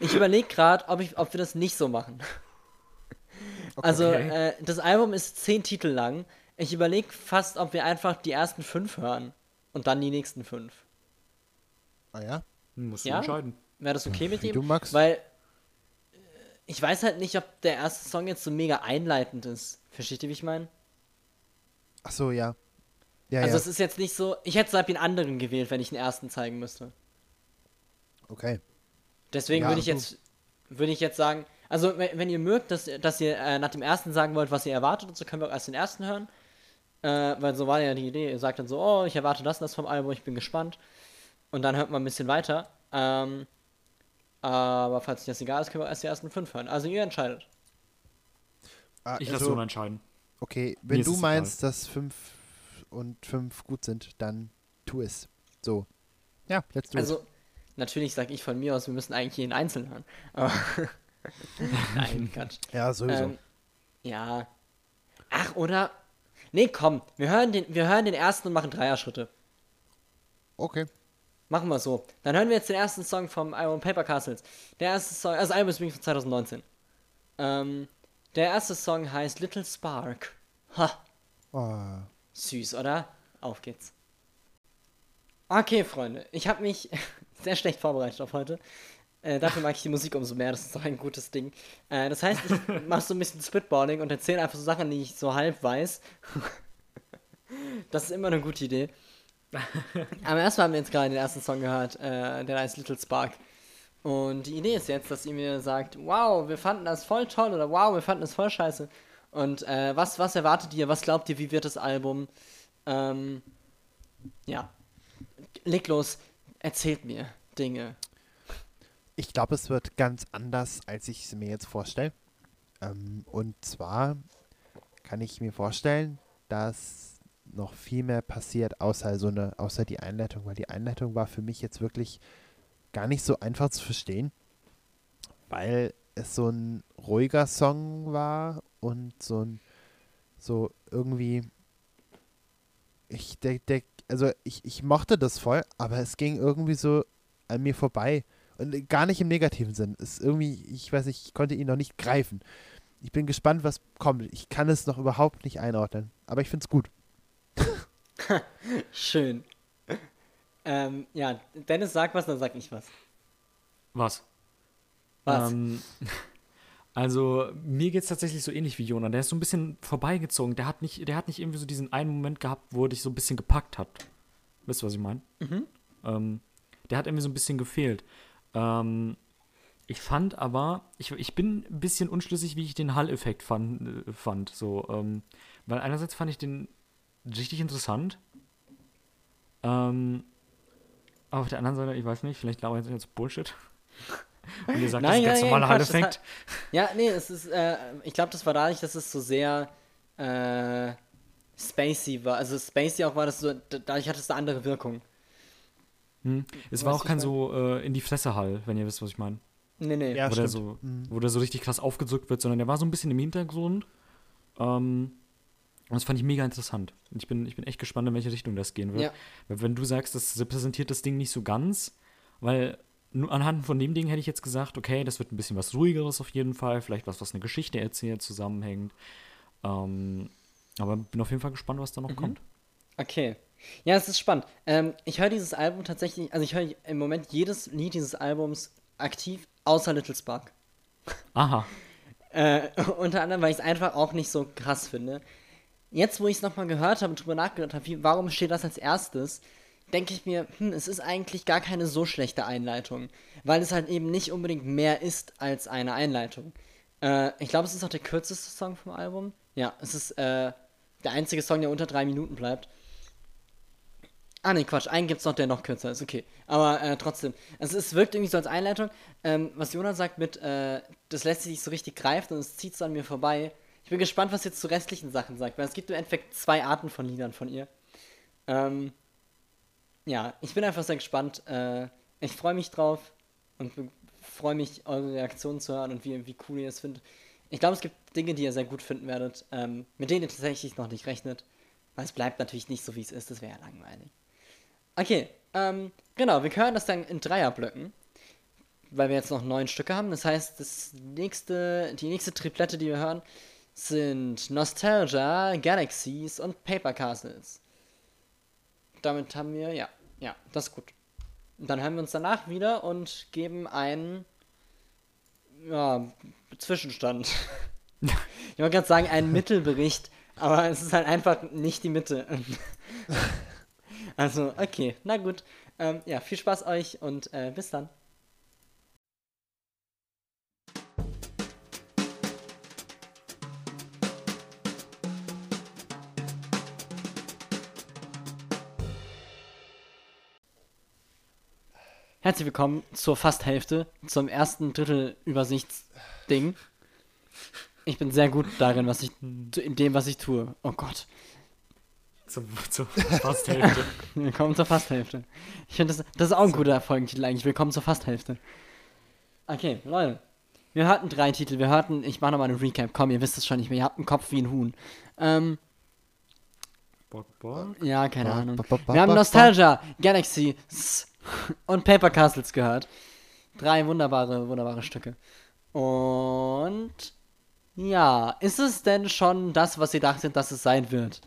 Ich überlege gerade, ob, ich- ob wir das nicht so machen. Also,
Okay.
äh, das Album ist zehn Titel lang. Ich überlege fast, ob wir einfach die ersten fünf hören und dann die nächsten fünf.
Ah ja?
Musst du
Ja?
entscheiden.
Wäre das okay mit
Wie
ihm?
du magst.
Weil äh, ich weiß halt nicht, ob der erste Song jetzt so mega einleitend ist. Versteht ihr, wie ich meine?
Ach so, ja. Ja,
also
ja.
es ist jetzt nicht so, ich hätte den anderen gewählt, wenn ich den ersten zeigen müsste.
Okay.
Deswegen
Ja,
würde ich jetzt würde ich jetzt sagen, also wenn, ihr mögt, dass, dass ihr äh, nach dem ersten sagen wollt, was ihr erwartet und so, können wir auch erst den ersten hören. Äh, weil so war ja die Idee. Ihr sagt dann so, oh, ich erwarte das und das vom Album, ich bin gespannt. Und dann hört man ein bisschen weiter. Ähm, aber falls euch das egal ist, können wir erst die ersten fünf hören. Also ihr entscheidet.
Ah,
Ich lasse
also,
Jona entscheiden.
Okay, wenn du meinst, dass fünf und fünf gut sind, dann tu es. So. Ja, let's do it.
Also, natürlich sage ich von mir aus, wir müssen eigentlich jeden einzeln hören. Aber *laughs* *laughs* Nein, Quatsch.
Ja, sowieso.
Ähm, ja. Ach, oder? Nee, komm, wir hören den, wir hören den ersten und machen Dreier-Schritte.
okay.
Machen wir so. Dann hören wir jetzt den ersten Song vom Album Paper Castles. Der erste Song, also Album ist übrigens von 2019. Ähm, der erste Song heißt Little Spark. Ha,
Oh.
süß, oder? Auf geht's. Okay, Freunde, ich habe mich *laughs* sehr schlecht vorbereitet auf heute. Äh, dafür mag ich die Musik umso mehr, das ist doch ein gutes Ding. Äh, das heißt, ich *laughs* mache so ein bisschen Spitballing und erzähle einfach so Sachen, die ich so halb weiß. *laughs* das ist immer eine gute Idee. *laughs* Aber erstmal haben wir jetzt gerade den ersten Song gehört, äh, der heißt Little Spark. Und die Idee ist jetzt, dass ihr mir sagt, wow, wir fanden das voll toll oder wow, wir fanden das voll scheiße. Und äh, was, was erwartet ihr? Was glaubt ihr, wie wird das Album? Ähm, ja. Leg los, erzählt mir Dinge.
Ich glaube, es wird ganz anders, als ich es mir jetzt vorstelle. Ähm, und zwar kann ich mir vorstellen, dass noch viel mehr passiert, außer so eine, außer die Einleitung, weil die Einleitung war für mich jetzt wirklich gar nicht so einfach zu verstehen, weil es so ein ruhiger Song war und so ein so irgendwie ich der, der, also ich, ich mochte das voll, aber es ging irgendwie so an mir vorbei und gar nicht im negativen Sinn. Ist irgendwie, ich weiß nicht, ich konnte ihn noch nicht greifen. Ich bin gespannt, was kommt. Ich kann es noch überhaupt nicht einordnen, aber ich finde es gut. *laughs*
Schön. Ähm, ja, Dennis sagt was, dann sag ich was.
Was?
Was?
Ähm, *laughs* also, mir geht es tatsächlich so ähnlich wie Jona. Der ist so ein bisschen vorbeigezogen. Der hat nicht, der hat nicht irgendwie so diesen einen Moment gehabt, wo er dich so ein bisschen gepackt hat. Wisst ihr, was ich meine? Ähm, der hat irgendwie so ein bisschen gefehlt. Ähm, ich fand aber, ich, ich bin ein bisschen unschlüssig, wie ich den Hall-Effekt fand, äh, fand. So, ähm, weil einerseits fand ich den richtig interessant. Ähm, aber auf der anderen Seite, ich weiß nicht, vielleicht glaube ich jetzt Bullshit. *laughs* Und ihr sagt, das ist
Nein,
ein ganz
nein,
normaler Hall-Effekt.
Ja, nee, es ist, äh, ich glaube, das war dadurch, dass es so sehr, äh, spacey war. Also spacey auch war das so, dadurch hat es eine andere Wirkung.
Hm. Es war auch kein so äh, in die Fresse Hall, wenn ihr wisst, was ich meine.
Nee, nee.
Ja,
wo, der so,
Mhm.
wo der so richtig krass aufgedrückt wird, sondern der war so ein bisschen im Hintergrund. Ähm, und das fand ich mega interessant. Und ich bin, ich bin echt gespannt, in welche Richtung das gehen wird.
Ja.
Weil wenn du sagst, das repräsentiert das Ding nicht so ganz, weil nur anhand von dem Ding hätte ich jetzt gesagt, okay, das wird ein bisschen was ruhigeres auf jeden Fall, vielleicht was, was eine Geschichte erzählt, zusammenhängt. Ähm, aber bin auf jeden Fall gespannt, was da noch kommt.
Okay. Ja, es ist spannend. Ähm, ich höre dieses Album tatsächlich, also ich höre im Moment jedes Lied dieses Albums aktiv, außer Little Spark.
Aha.
Äh, *laughs* unter anderem, weil ich es einfach auch nicht so krass finde. Jetzt, wo ich es nochmal gehört habe und drüber nachgedacht habe, warum steht das als erstes, denke ich mir, hm, es ist eigentlich gar keine so schlechte Einleitung. Weil es halt eben nicht unbedingt mehr ist als eine Einleitung. Äh, ich glaube, es ist auch der kürzeste Song vom Album. Ja, es ist äh, der einzige Song, der unter drei Minuten bleibt. Ah, nee, Quatsch. Einen gibt's noch, der noch kürzer ist. Okay. Aber äh, trotzdem. Also, es wirkt irgendwie so als Einleitung. Ähm, was Jonas sagt mit, äh, das lässt sich nicht so richtig greifen und es zieht so an mir vorbei. Ich bin gespannt, was jetzt zu restlichen Sachen sagt, weil es gibt im Endeffekt zwei Arten von Liedern von ihr. Ähm, ja, ich bin einfach sehr gespannt. Äh, ich freue mich drauf und freue mich, eure Reaktionen zu hören und wie, wie cool ihr es findet. Ich glaube, es gibt Dinge, die ihr sehr gut finden werdet, ähm, mit denen ihr tatsächlich noch nicht rechnet. Weil es bleibt natürlich nicht so, wie es ist. Das wäre ja langweilig. Okay, ähm, genau, wir hören das dann in Dreierblöcken, weil wir jetzt noch neun Stücke haben. Das heißt, das nächste, die nächste Triplette, die wir hören, sind Nostalgia, Galaxies und Paper Castles. Damit haben wir, ja, ja, das ist gut. Dann hören wir uns danach wieder und geben einen, ja, Zwischenstand. *laughs* ich wollte gerade sagen, einen Mittelbericht, aber es ist halt einfach nicht die Mitte. *laughs* Also, okay, na gut. Ähm, ja, viel Spaß euch und äh, bis dann. Herzlich willkommen zur fast Hälfte, zum ersten Drittel Übersichtsding. Ich bin sehr gut darin, was ich in dem, was ich tue. Oh Gott.
Zur, zur fast Hälfte. *laughs*
Willkommen zur Fasthälfte. Ich finde, das, das ist auch ein guter Folgentitel eigentlich. Willkommen zur Fasthälfte. Okay, Leute. Wir hörten drei Titel. Wir hörten, ich mache nochmal eine Recap. Komm, ihr wisst es schon nicht mehr. Ihr habt einen Kopf wie ein Huhn. Ähm,
Bock, Bock.
ja, keine
Ba-
Ahnung.
ba-
Wir haben Nostalgia, Galaxy und Paper Castles gehört. Drei wunderbare, wunderbare Stücke. Und ja, ist es denn schon das, was ihr dachtet, dass es sein wird?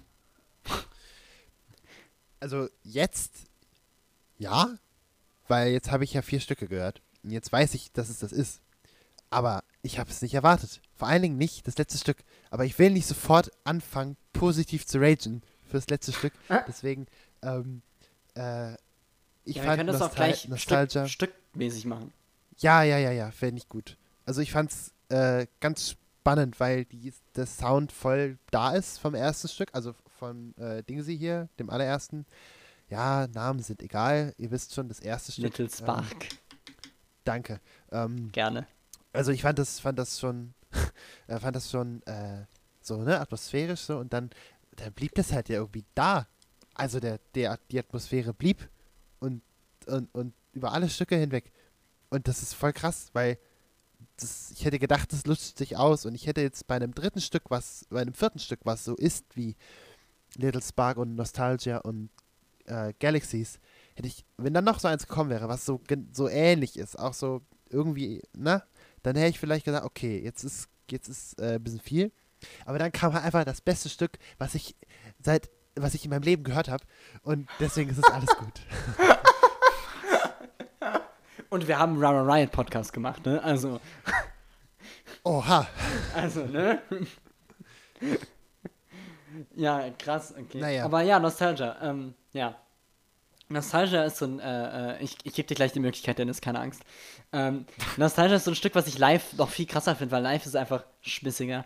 Also jetzt ja, weil jetzt habe ich ja vier Stücke gehört. Und jetzt weiß ich, dass es das ist. Aber ich habe es nicht erwartet. Vor allen Dingen nicht das letzte Stück. Aber ich will nicht sofort anfangen, positiv zu ragen fürs letzte Stück. Deswegen, ähm, äh, ich
ja, wir
fand
können das auch
Nostal
gleich
Nostalgia.
Stück, stückmäßig machen.
Ja, ja, ja, ja, fände ich gut. Also ich fand's äh, ganz spannend, weil die, der Sound voll da ist vom ersten Stück, also von äh, Dingsy hier, dem allerersten. Ja, Namen sind egal, ihr wisst schon, das erste Stück.
Little
Ähm,
Spark.
danke. Ähm,
Gerne.
also ich fand das, fand das schon, *laughs* äh, fand das schon äh, so, ne, atmosphärisch so und dann, dann blieb das halt ja irgendwie da. Also der, der, die Atmosphäre blieb und, und, und über alle Stücke hinweg. Und das ist voll krass, weil das, ich hätte gedacht, das lutscht sich aus und ich hätte jetzt bei einem dritten Stück, was, bei einem vierten Stück, was so ist wie Little Spark und Nostalgia und äh, Galaxies, hätte ich, wenn dann noch so eins gekommen wäre, was so, so ähnlich ist, auch so irgendwie, ne, dann hätte ich vielleicht gesagt, okay, jetzt ist, jetzt ist äh, ein bisschen viel. Aber dann kam halt einfach das beste Stück, was ich seit, was ich in meinem Leben gehört habe. Und deswegen ist es alles *laughs* gut.
Und wir haben Rara Riot Podcast gemacht, ne? Also,
Oha.
also, ne? *laughs* ja, krass, okay.
Naja.
Aber ja, Nostalgia, ähm, ja. Nostalgia ist so ein, äh, äh, ich, ich gebe dir gleich die Möglichkeit, Dennis, keine Angst. Ähm, *laughs* Nostalgia ist so ein Stück, was ich live noch viel krasser finde, weil live ist einfach schmissiger.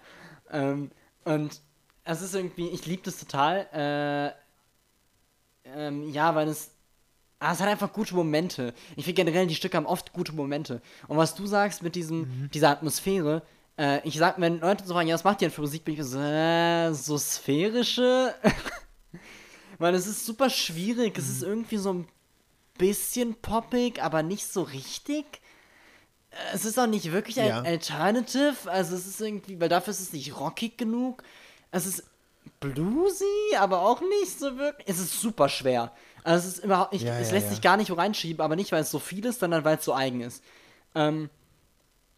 Ähm, und es ist irgendwie, ich liebe das total. Äh, ähm, ja, weil es, ah, es hat einfach gute Momente. Ich finde generell, die Stücke haben oft gute Momente. Und was du sagst mit diesem, dieser Atmosphäre, äh, ich sag, wenn Leute so fragen, ja, was macht ihr denn für Musik, bin ich so, äh, so sphärische. *laughs* Weil es ist super schwierig. Es ist irgendwie so ein bisschen poppig, aber nicht so richtig. Äh, Es ist auch nicht wirklich ein
Ja.
Alternative. Also es ist irgendwie, weil dafür ist es nicht rockig genug. Es ist bluesy, aber auch nicht so wirklich. Es ist super schwer. Also es ist überhaupt nicht,
Ja,
es
ja,
lässt sich gar nicht reinschieben, aber nicht, weil es so viel ist, sondern weil es so eigen ist. Ähm,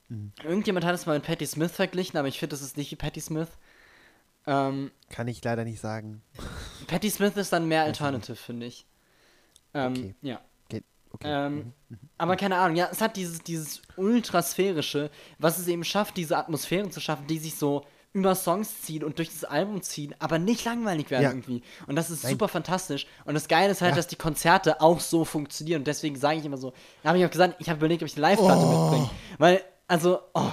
Mhm.
Irgendjemand hat es mal mit Patti Smith verglichen, aber ich finde, das ist nicht wie Patti Smith. Ähm,
Kann ich leider nicht sagen. *laughs*
Patti Smith ist dann mehr Alternative, finde ich. Ähm,
Okay.
Ja.
Geht. Okay.
Ähm, aber keine Ahnung, ja, es hat dieses, dieses Ultrasphärische, was es eben schafft, diese Atmosphären zu schaffen, die sich so über Songs ziehen und durch das Album ziehen, aber nicht langweilig werden
Ja.
irgendwie. Und das ist
Nein.
super fantastisch. Und das Geile ist halt,
Ja.
dass die Konzerte auch so funktionieren. Und deswegen sage ich immer so, da habe ich auch gesagt, ich habe überlegt, ob ich eine Live-Platte
Oh.
mitbringe. Weil, also, oh,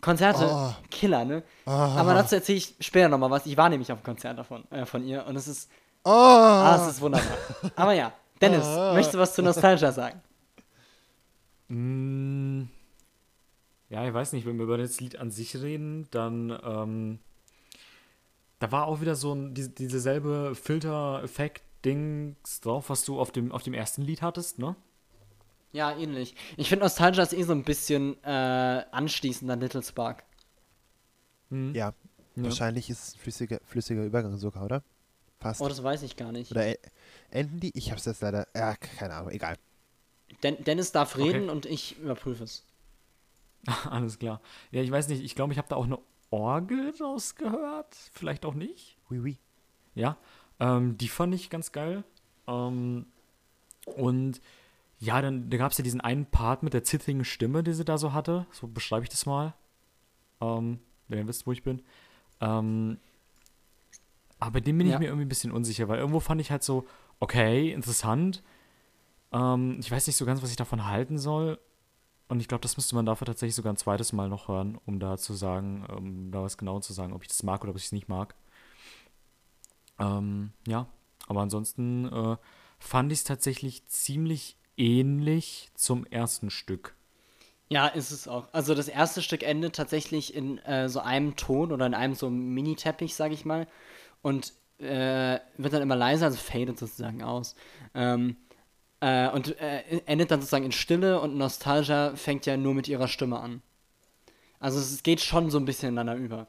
Konzerte,
Oh.
Killer, ne?
Oh.
Aber dazu erzähle ich später nochmal was. Ich war nämlich auf einem Konzert davon, äh, von ihr und es ist,
Oh!
ah, es ist wunderbar. Aber ja, Dennis,
Ah.
möchtest du was zu Nostalgia sagen?
Mm, ja, ich weiß nicht, wenn wir über das Lied an sich reden, dann ähm, da war auch wieder so ein, diese, diese selbe Filter-Effekt-Dings drauf, was du auf dem, auf dem ersten Lied hattest, ne?
Ja, ähnlich. Ich finde Nostalgia ist eh so ein bisschen äh, anschließend an Little Spark.
Hm.
Ja,
Ja.
wahrscheinlich ist es ein flüssiger, flüssiger Übergang sogar, oder? Fast.
Oh, das weiß ich gar nicht.
Oder e- enden die? Ich hab's jetzt leider. Ja, keine Ahnung, egal.
Den Dennis darf
Okay.
reden und ich überprüfe es. *laughs*
Alles klar. Ja, ich weiß nicht, ich glaube, ich habe da auch eine Orgel draus gehört. Vielleicht auch nicht.
Oui, oui.
Ja, ähm, die fand ich ganz geil. Ähm, und ja, dann da gab es ja diesen einen Part mit der zittrigen Stimme, die sie da so hatte. So beschreibe ich das mal. Ähm, wenn ihr wisst, wo ich bin. Ähm, aber dem bin
Ja.
ich mir irgendwie ein bisschen unsicher, weil irgendwo fand ich halt so, okay, interessant. Ähm, ich weiß nicht so ganz, was ich davon halten soll. Und ich glaube, das müsste man dafür tatsächlich sogar ein zweites Mal noch hören, um da zu sagen, um da was genau zu sagen, ob ich das mag oder ob ich es nicht mag. Ähm, ja, aber ansonsten äh, fand ich es tatsächlich ziemlich ähnlich zum ersten Stück.
Ja, ist es auch. Also das erste Stück endet tatsächlich in äh, so einem Ton oder in einem so Mini-Teppich, sag ich mal. Und äh, wird dann immer leiser, also fadet sozusagen aus. Ähm, äh, und äh, endet dann sozusagen in Stille und Nostalgia fängt ja nur mit ihrer Stimme an. Also es geht schon so ein bisschen ineinander über.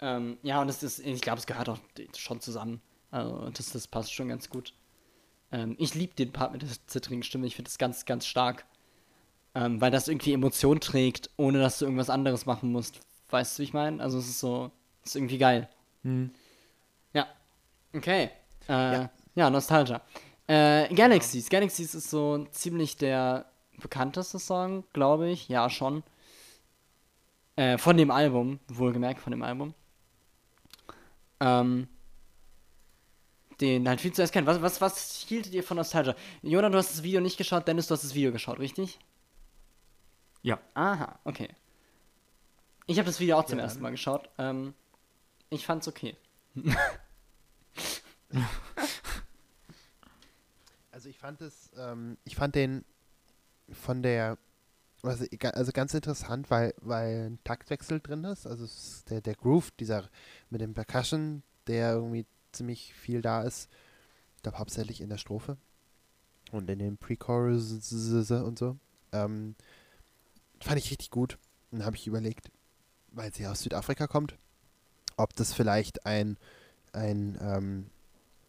Ähm, ja, und es ist, ich glaube, es gehört auch schon zusammen. Also das, das passt schon ganz gut. Ähm, ich liebe den Part mit der zittrigen Stimme. Ich finde das ganz, ganz stark. Ähm, weil das irgendwie Emotion trägt, ohne dass du irgendwas anderes machen musst. Weißt du, wie ich meine? Also es ist so, es ist irgendwie geil.
Hm.
Ja. Okay. Äh, ja.
Ja.
Nostalgia. Äh, Galaxies. Galaxies ist so ziemlich der bekannteste Song, glaube ich. Ja, schon. Äh, von dem Album, wohlgemerkt von dem Album. Ähm, den halt viel zu erst kennen. Was, was, was hieltet ihr von Nostalgia? Jonah, du hast das Video nicht geschaut, Dennis, du hast das Video geschaut, richtig?
Ja.
Aha, okay. Ich habe das Video auch zum
Ja,
ersten. Mal geschaut. Ähm, ich fand's okay. *laughs*
Also ich fand es, ähm, ich fand den von der, also, also ganz interessant, weil, weil ein Taktwechsel drin ist. Also der, der Groove, dieser mit dem Percussion, der irgendwie ziemlich viel da ist. Ich glaube hauptsächlich in der Strophe und in den Pre-Chorus und so. Ähm, fand ich richtig gut. Und habe ich überlegt, weil sie aus Südafrika kommt, ob das vielleicht ein, ein, ähm,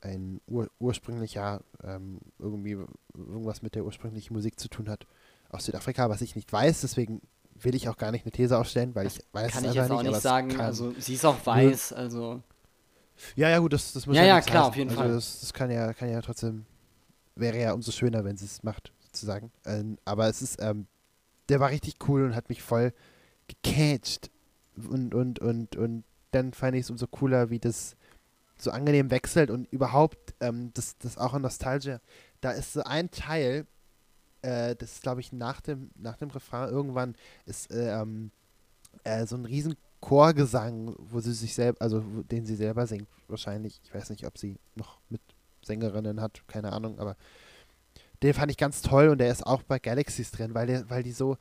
ein ur ursprünglicher, ähm, irgendwie irgendwas mit der ursprünglichen Musik zu tun hat aus Südafrika, was ich nicht weiß. Deswegen will ich auch gar nicht eine These aufstellen, weil ich weiß
Kann
es
ich jetzt auch
nicht.
nicht sagen. Also, sie ist auch weiß, also.
Ja, ja, gut, das, das muss
Ja,
ja,
ja, klar,
heißen.
auf jeden
also
Fall.
Das, das kann ja, kann ja trotzdem, wäre ja umso schöner, wenn sie es macht, sozusagen. Ähm, aber es ist, ähm, der war richtig cool und hat mich voll gecatcht. Und, und, und, und dann fand ich es umso cooler, wie das so angenehm wechselt und überhaupt, ähm, das, das auch in Nostalgia, da ist so ein Teil, äh, das ist, glaube ich, nach dem, nach dem Refrain irgendwann ist äh, ähm, äh, so ein riesen Chorgesang, wo sie sich selber, also den sie selber singt, wahrscheinlich. Ich weiß nicht, ob sie noch mit Sängerinnen hat, keine Ahnung, aber den fand ich ganz toll und der ist auch bei Galaxies drin, weil der, weil die so,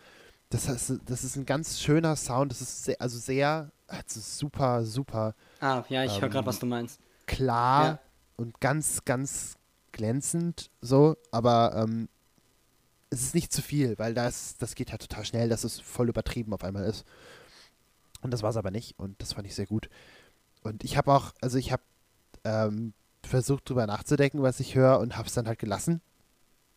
das ist, das ist ein ganz schöner Sound, das ist sehr, also sehr, also super, super
Ah, ja, ich höre
Ähm,
gerade, was du meinst.
klar
Ja.
und ganz, ganz glänzend so, aber ähm, es ist nicht zu viel, weil das, das geht halt total schnell, dass es voll übertrieben auf einmal ist. Und das war es aber nicht und das fand ich sehr gut. Und ich habe auch, also ich habe ähm, versucht drüber nachzudenken, was ich höre und habe es dann halt gelassen,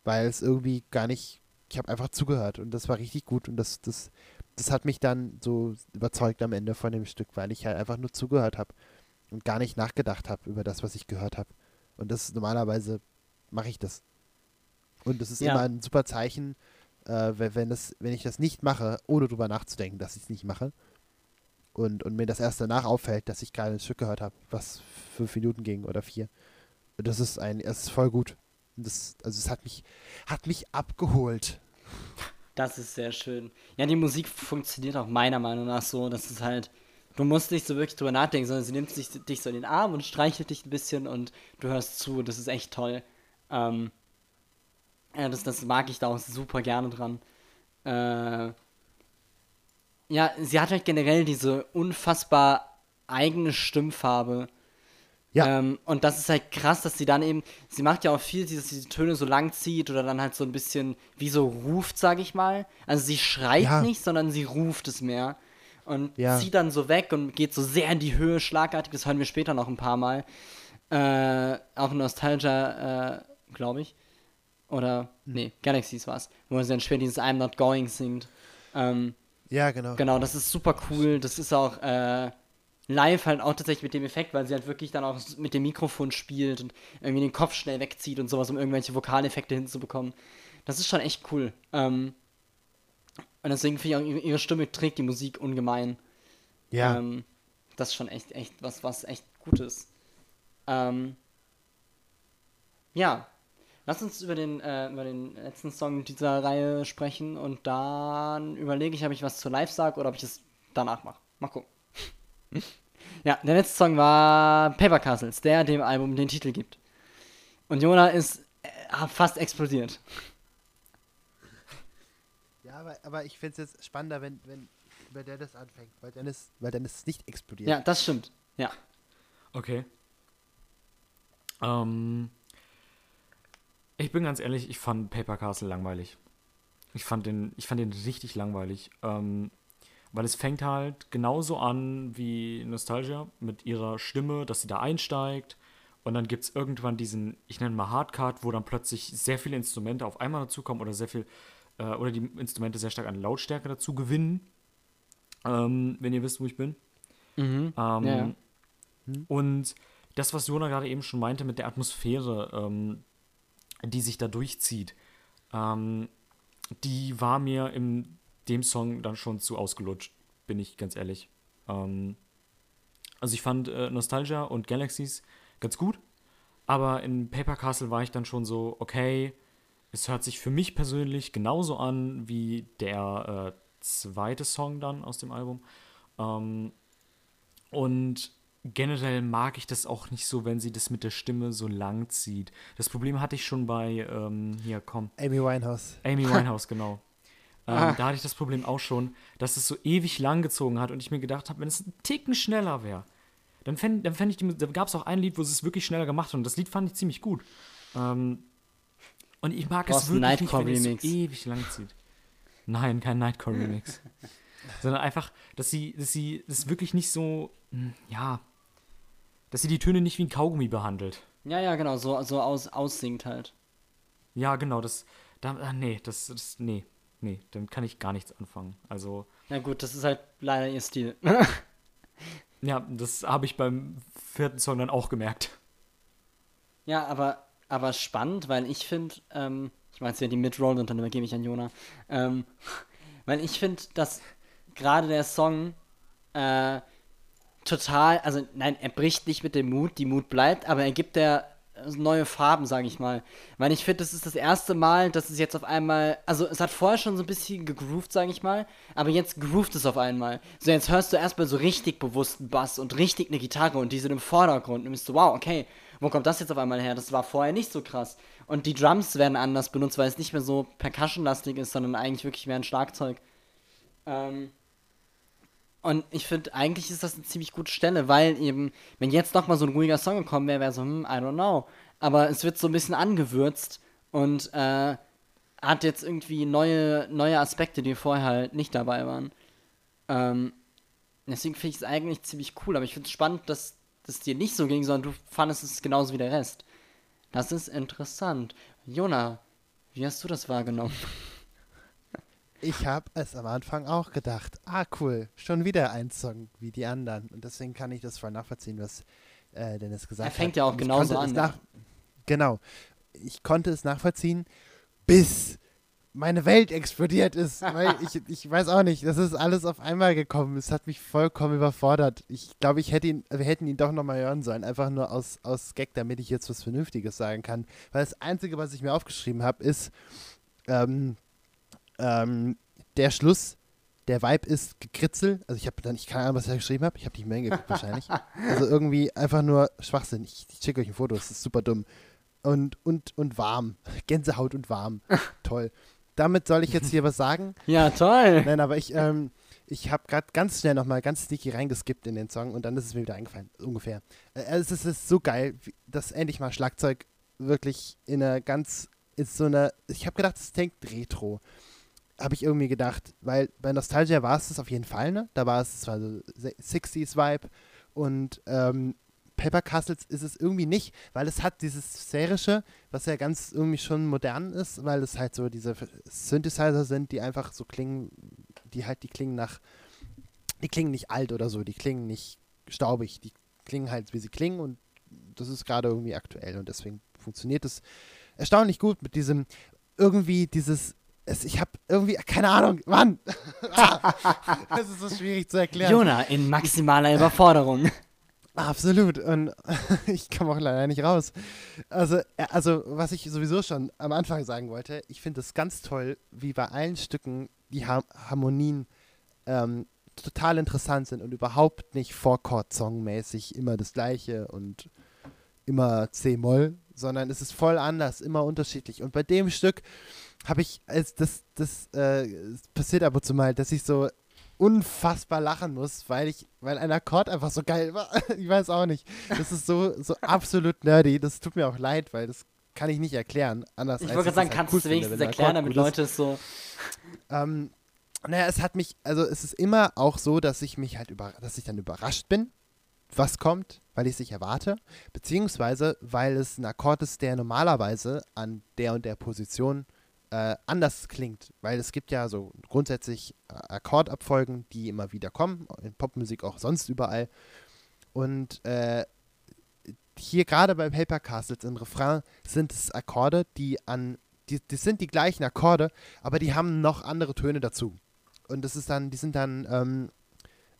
weil es irgendwie gar nicht, ich habe einfach zugehört und das war richtig gut und das, das, das hat mich dann so überzeugt am Ende von dem Stück, weil ich halt einfach nur zugehört habe und gar nicht nachgedacht habe über das, was ich gehört habe. Und das normalerweise mache ich das. Und es ist
Ja.
immer ein super Zeichen, äh, wenn, wenn, das, wenn ich das nicht mache, ohne drüber nachzudenken, dass ich es nicht mache. Und, und mir das erst danach auffällt, dass ich gerade ein Stück gehört habe, was fünf Minuten ging oder vier. Das ist ein, es ist voll gut. Das, also es hat mich, hat mich abgeholt.
Das ist sehr schön. Ja, die Musik funktioniert auch meiner Meinung nach so, dass es halt, du musst nicht so wirklich drüber nachdenken, sondern sie nimmt dich, dich so in den Arm und streichelt dich ein bisschen und du hörst zu. Das ist echt toll. Ähm, ja, das, das mag ich da auch super gerne dran. Äh, ja, sie hat halt generell diese unfassbar eigene Stimmfarbe.
Ja.
Ähm, und das ist halt krass, dass sie dann eben, sie macht ja auch viel, dass sie die Töne so lang zieht oder dann halt so ein bisschen wie so ruft, sag ich mal. Also sie schreit
Ja.
nicht, sondern sie ruft es mehr. Und
Ja.
zieht dann so weg und geht so sehr in die Höhe, schlagartig. Das hören wir später noch ein paar Mal. Äh, auch Nostalgia, äh, glaube ich. Oder,
Hm.
nee, Galaxies war's. Wo sie dann später dieses I'm Not Going singt. Ähm,
Ja, genau.
Genau, das ist super cool. Das ist auch äh, live halt auch tatsächlich mit dem Effekt, weil sie halt wirklich dann auch mit dem Mikrofon spielt und irgendwie den Kopf schnell wegzieht und sowas, um irgendwelche Vokaleffekte hinzubekommen. Das ist schon echt cool. Ähm, und deswegen finde ich auch, ihre, Stimme trägt die Musik ungemein.
Ja.
Ähm, das ist schon echt, echt was, was echt gut ist. Ähm, ja. Lass uns über den, äh, über den letzten Song dieser Reihe sprechen und dann überlege ich, ob ich was zu live sage oder ob ich es danach mache. Mal gucken. *laughs* ja, der letzte Song war Paper Castles, der dem Album den Titel gibt. Und Jona ist äh, fast explodiert.
Ja, aber, aber ich finde es jetzt spannender, wenn, wenn bei der das anfängt, weil dann ist, weil dann ist es nicht explodiert.
Ja, das stimmt. Ja.
Okay. Ähm, ich bin ganz ehrlich, ich fand Paper Castle langweilig. Ich fand den, ich fand den richtig langweilig. Ähm, weil es fängt halt genauso an wie Nostalgia mit ihrer Stimme, dass sie da einsteigt. Und dann gibt es irgendwann diesen, ich nenne mal Hardcard, wo dann plötzlich sehr viele Instrumente auf einmal dazukommen oder sehr viel, äh, oder die Instrumente sehr stark an Lautstärke dazu gewinnen. Ähm, wenn ihr wisst, wo ich bin.
Mhm.
Ähm,
Ja.
Und das, was Jona gerade eben schon meinte mit der Atmosphäre, ähm, die sich da durchzieht, ähm, die war mir in dem Song dann schon zu ausgelutscht, bin ich ganz ehrlich. Ähm, also ich fand äh, Nostalgia und Galaxies ganz gut, aber in Paper Castle war ich dann schon so, okay, es hört sich für mich persönlich genauso an wie der äh, zweite Song dann aus dem Album. Ähm, und generell mag ich das auch nicht so, wenn sie das mit der Stimme so lang zieht. Das Problem hatte ich schon bei, ähm, hier, komm,
Amy Winehouse.
Amy Winehouse, genau. *laughs* Ähm,
Ah.
Da hatte ich das Problem auch schon, dass es so ewig lang gezogen hat und ich mir gedacht habe, wenn es ein Ticken schneller wäre, dann fände dann fänd ich, die, da gab es auch ein Lied, wo sie es wirklich schneller gemacht hat und das Lied fand ich ziemlich gut. Ähm, und ich mag
Brauchst
es
einen
wirklich nicht, wenn es so ewig lang zieht. Nein, kein Nightcore-Remix. *laughs* Sondern einfach, dass sie, dass sie das wirklich nicht so, hm, ja, dass sie die Töne nicht wie ein Kaugummi behandelt.
Ja, ja, genau, so, so aus, aussingt halt.
Ja, genau, das, da, ah, nee, das, das, nee, nee, damit kann ich gar nichts anfangen. Also,
Na gut, das ist halt leider ihr Stil. *laughs*
ja, das habe ich beim vierten Song dann auch gemerkt.
ja, aber, aber spannend, weil ich finde, ähm, ich meine, es wäre die Mid-Roll und dann übergebe ich an Jona. Ähm, *laughs* weil ich finde, dass gerade der Song äh, total, also nein, er bricht nicht mit dem Mut, die Mut bleibt, aber er gibt der neue Farben, sage ich mal. Weil ich finde, das ist das erste Mal, dass es jetzt auf einmal, also es hat vorher schon so ein bisschen gegroovt, sage ich mal, aber jetzt groovt es auf einmal. So, jetzt hörst du erstmal so richtig bewussten Bass und richtig eine Gitarre und die sind im Vordergrund und bist so, wow, okay, wo kommt das jetzt auf einmal her? Das war vorher nicht so krass. Und die Drums werden anders benutzt, weil es nicht mehr so percussionlastig ist, sondern eigentlich wirklich mehr ein Schlagzeug. Ähm, und ich finde, eigentlich ist das eine ziemlich gute Stelle, weil eben, wenn jetzt nochmal so ein ruhiger Song gekommen wäre, wäre so, hm, I don't know. Aber es wird so ein bisschen angewürzt und äh, hat jetzt irgendwie neue, neue Aspekte, die vorher halt nicht dabei waren. Ähm, deswegen finde ich es eigentlich ziemlich cool, aber ich finde es spannend, dass das dir nicht so ging, sondern du fandest es genauso wie der Rest. Das ist interessant. Jona, wie hast du das wahrgenommen?
Ich habe es am Anfang auch gedacht. Ah, cool, schon wieder ein Song wie die anderen. Und deswegen kann ich das voll nachvollziehen, was äh, Dennis gesagt hat.
Er fängt ja auch genauso an,
Nach genau. Ich konnte es nachvollziehen, bis meine Welt explodiert ist. weil *laughs* ich, ich weiß auch nicht, das ist alles auf einmal gekommen. Es hat mich vollkommen überfordert. Ich glaube, ich hätte ihn, wir hätten ihn doch nochmal hören sollen. Einfach nur aus, aus Gag, damit ich jetzt was Vernünftiges sagen kann. Weil das Einzige, was ich mir aufgeschrieben habe, ist, ähm, ähm, der Schluss, der Vibe ist gekritzel. Also ich habe dann, ich keine Ahnung, was ich da geschrieben habe. Ich habe nicht mehr hingeguckt wahrscheinlich. *laughs* Also irgendwie einfach nur Schwachsinn. Ich, ich schicke euch ein Foto, das ist super dumm. Und, und, und warm. *laughs* Gänsehaut und warm. *laughs* Toll. Damit soll ich jetzt hier was sagen.
Ja, toll.
Nein, aber ich, ähm, ich habe gerade ganz schnell nochmal ganz sneaky reingeskippt in den Song und dann ist es mir wieder eingefallen, ungefähr. Äh, es, ist, es ist so geil, dass endlich mal Schlagzeug wirklich in einer ganz, ist so einer, ich habe gedacht, es klingt retro. Habe ich irgendwie gedacht, weil bei Nostalgia war es das auf jeden Fall, ne? Da war es zwar so 60s-Vibe und ähm, Paper Castles ist es irgendwie nicht, weil es hat dieses sphärische, was ja ganz irgendwie schon modern ist, weil es halt so diese Synthesizer sind, die einfach so klingen, die halt, die klingen nach, die klingen nicht alt oder so, die klingen nicht staubig, die klingen halt, wie sie klingen und das ist gerade irgendwie aktuell und deswegen funktioniert es erstaunlich gut mit diesem, irgendwie dieses, es, ich habe irgendwie, keine Ahnung, Mann, *laughs* das ist so schwierig zu erklären.
Jona in maximaler Überforderung.
Absolut. Und *laughs* ich komme auch leider nicht raus. Also, äh, also, was ich sowieso schon am Anfang sagen wollte, ich finde es ganz toll, wie bei allen Stücken die Har Harmonien ähm, total interessant sind und überhaupt nicht Four-Chord-Song-mäßig immer das gleiche und immer C-Moll, sondern es ist voll anders, immer unterschiedlich. Und bei dem Stück habe ich, als das, das, äh, es passiert ab und zu mal, dass ich so unfassbar lachen muss, weil ich, weil ein Akkord einfach so geil war. *laughs* ich weiß auch nicht. Das ist so, so absolut nerdy. Das tut mir auch leid, weil das kann ich nicht erklären. Anders
Ich wollte gerade sagen,
halt
kannst du
finde,
wenigstens
wenn ein
erklären, damit. Leute es so.
Ähm, naja, es hat mich, also es ist immer auch so, dass ich mich halt über, dass ich dann überrascht bin, was kommt, weil ich es nicht erwarte, beziehungsweise weil es ein Akkord ist, der normalerweise an der und der Position äh, anders klingt, weil es gibt ja so grundsätzlich äh, Akkordabfolgen, die immer wieder kommen, in Popmusik auch sonst überall. Und äh, hier gerade bei Paper Castles im Refrain sind es Akkorde, die an, die, die sind die gleichen Akkorde, aber die haben noch andere Töne dazu. Und das ist dann, die sind dann, ähm,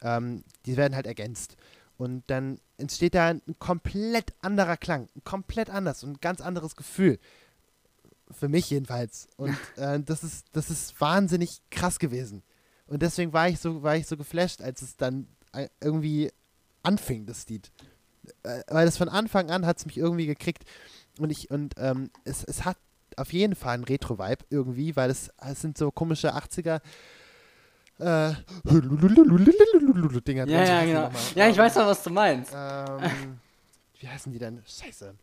ähm, die werden halt ergänzt. Und dann entsteht da ein komplett anderer Klang, komplett anders und ein ganz anderes Gefühl. Für mich jedenfalls. Und *laughs* äh, das, ist, das ist wahnsinnig krass gewesen. Und deswegen war ich so, war ich so geflasht, als es dann äh, irgendwie anfing, das Lied. Äh, weil das von Anfang an hat es mich irgendwie gekriegt. Und ich, und ähm, es, es hat auf jeden Fall einen Retro-Vibe irgendwie, weil es, es sind so komische 80er äh, *laughs* Dinger
Ja, ja, genau. Ja, ich weiß noch, was du meinst.
Ähm, wie heißen die denn? Scheiße.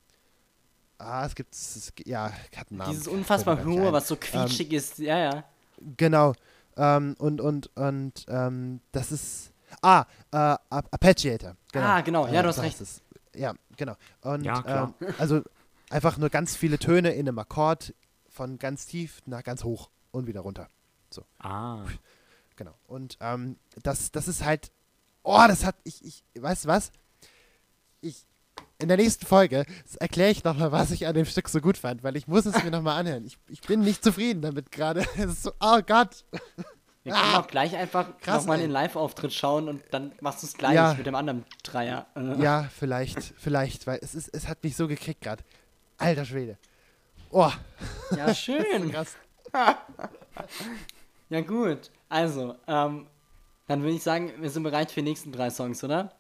Ah, es gibt, es, ja, hat einen Namen.
Dieses unfassbar hohe, was so quietschig ist. Ja, ja.
Genau. Ähm, und, und, und, ähm, das ist, ah, äh, Arpeggiator. Genau.
Ah, genau. Ja,
Äh,
du hast
so
recht.
es. Ja, genau. Und,
Ja, klar.
Ähm, also einfach nur ganz viele Töne in einem Akkord von ganz tief nach ganz hoch und wieder runter.
Ah.
Genau. Und ähm, das, das ist halt, oh, das hat, ich, ich, weißt du was? Ich, in der nächsten Folge erkläre ich nochmal, was ich an dem Stück so gut fand, weil ich muss es mir nochmal anhören. Ich, ich bin nicht zufrieden damit gerade. *laughs* Es ist so, oh Gott.
Wir können
Ah.
auch gleich einfach *laughs* nochmal den Live-Auftritt schauen und dann machst du es gleich
Ja.
mit dem anderen Dreier. *laughs*
Ja, vielleicht, vielleicht, weil es ist, es hat mich so gekriegt gerade. Alter Schwede. Oh,
ja schön.
krass.
Ja, gut. Also, ähm, dann würde ich sagen, wir sind bereit für die nächsten drei Songs, oder?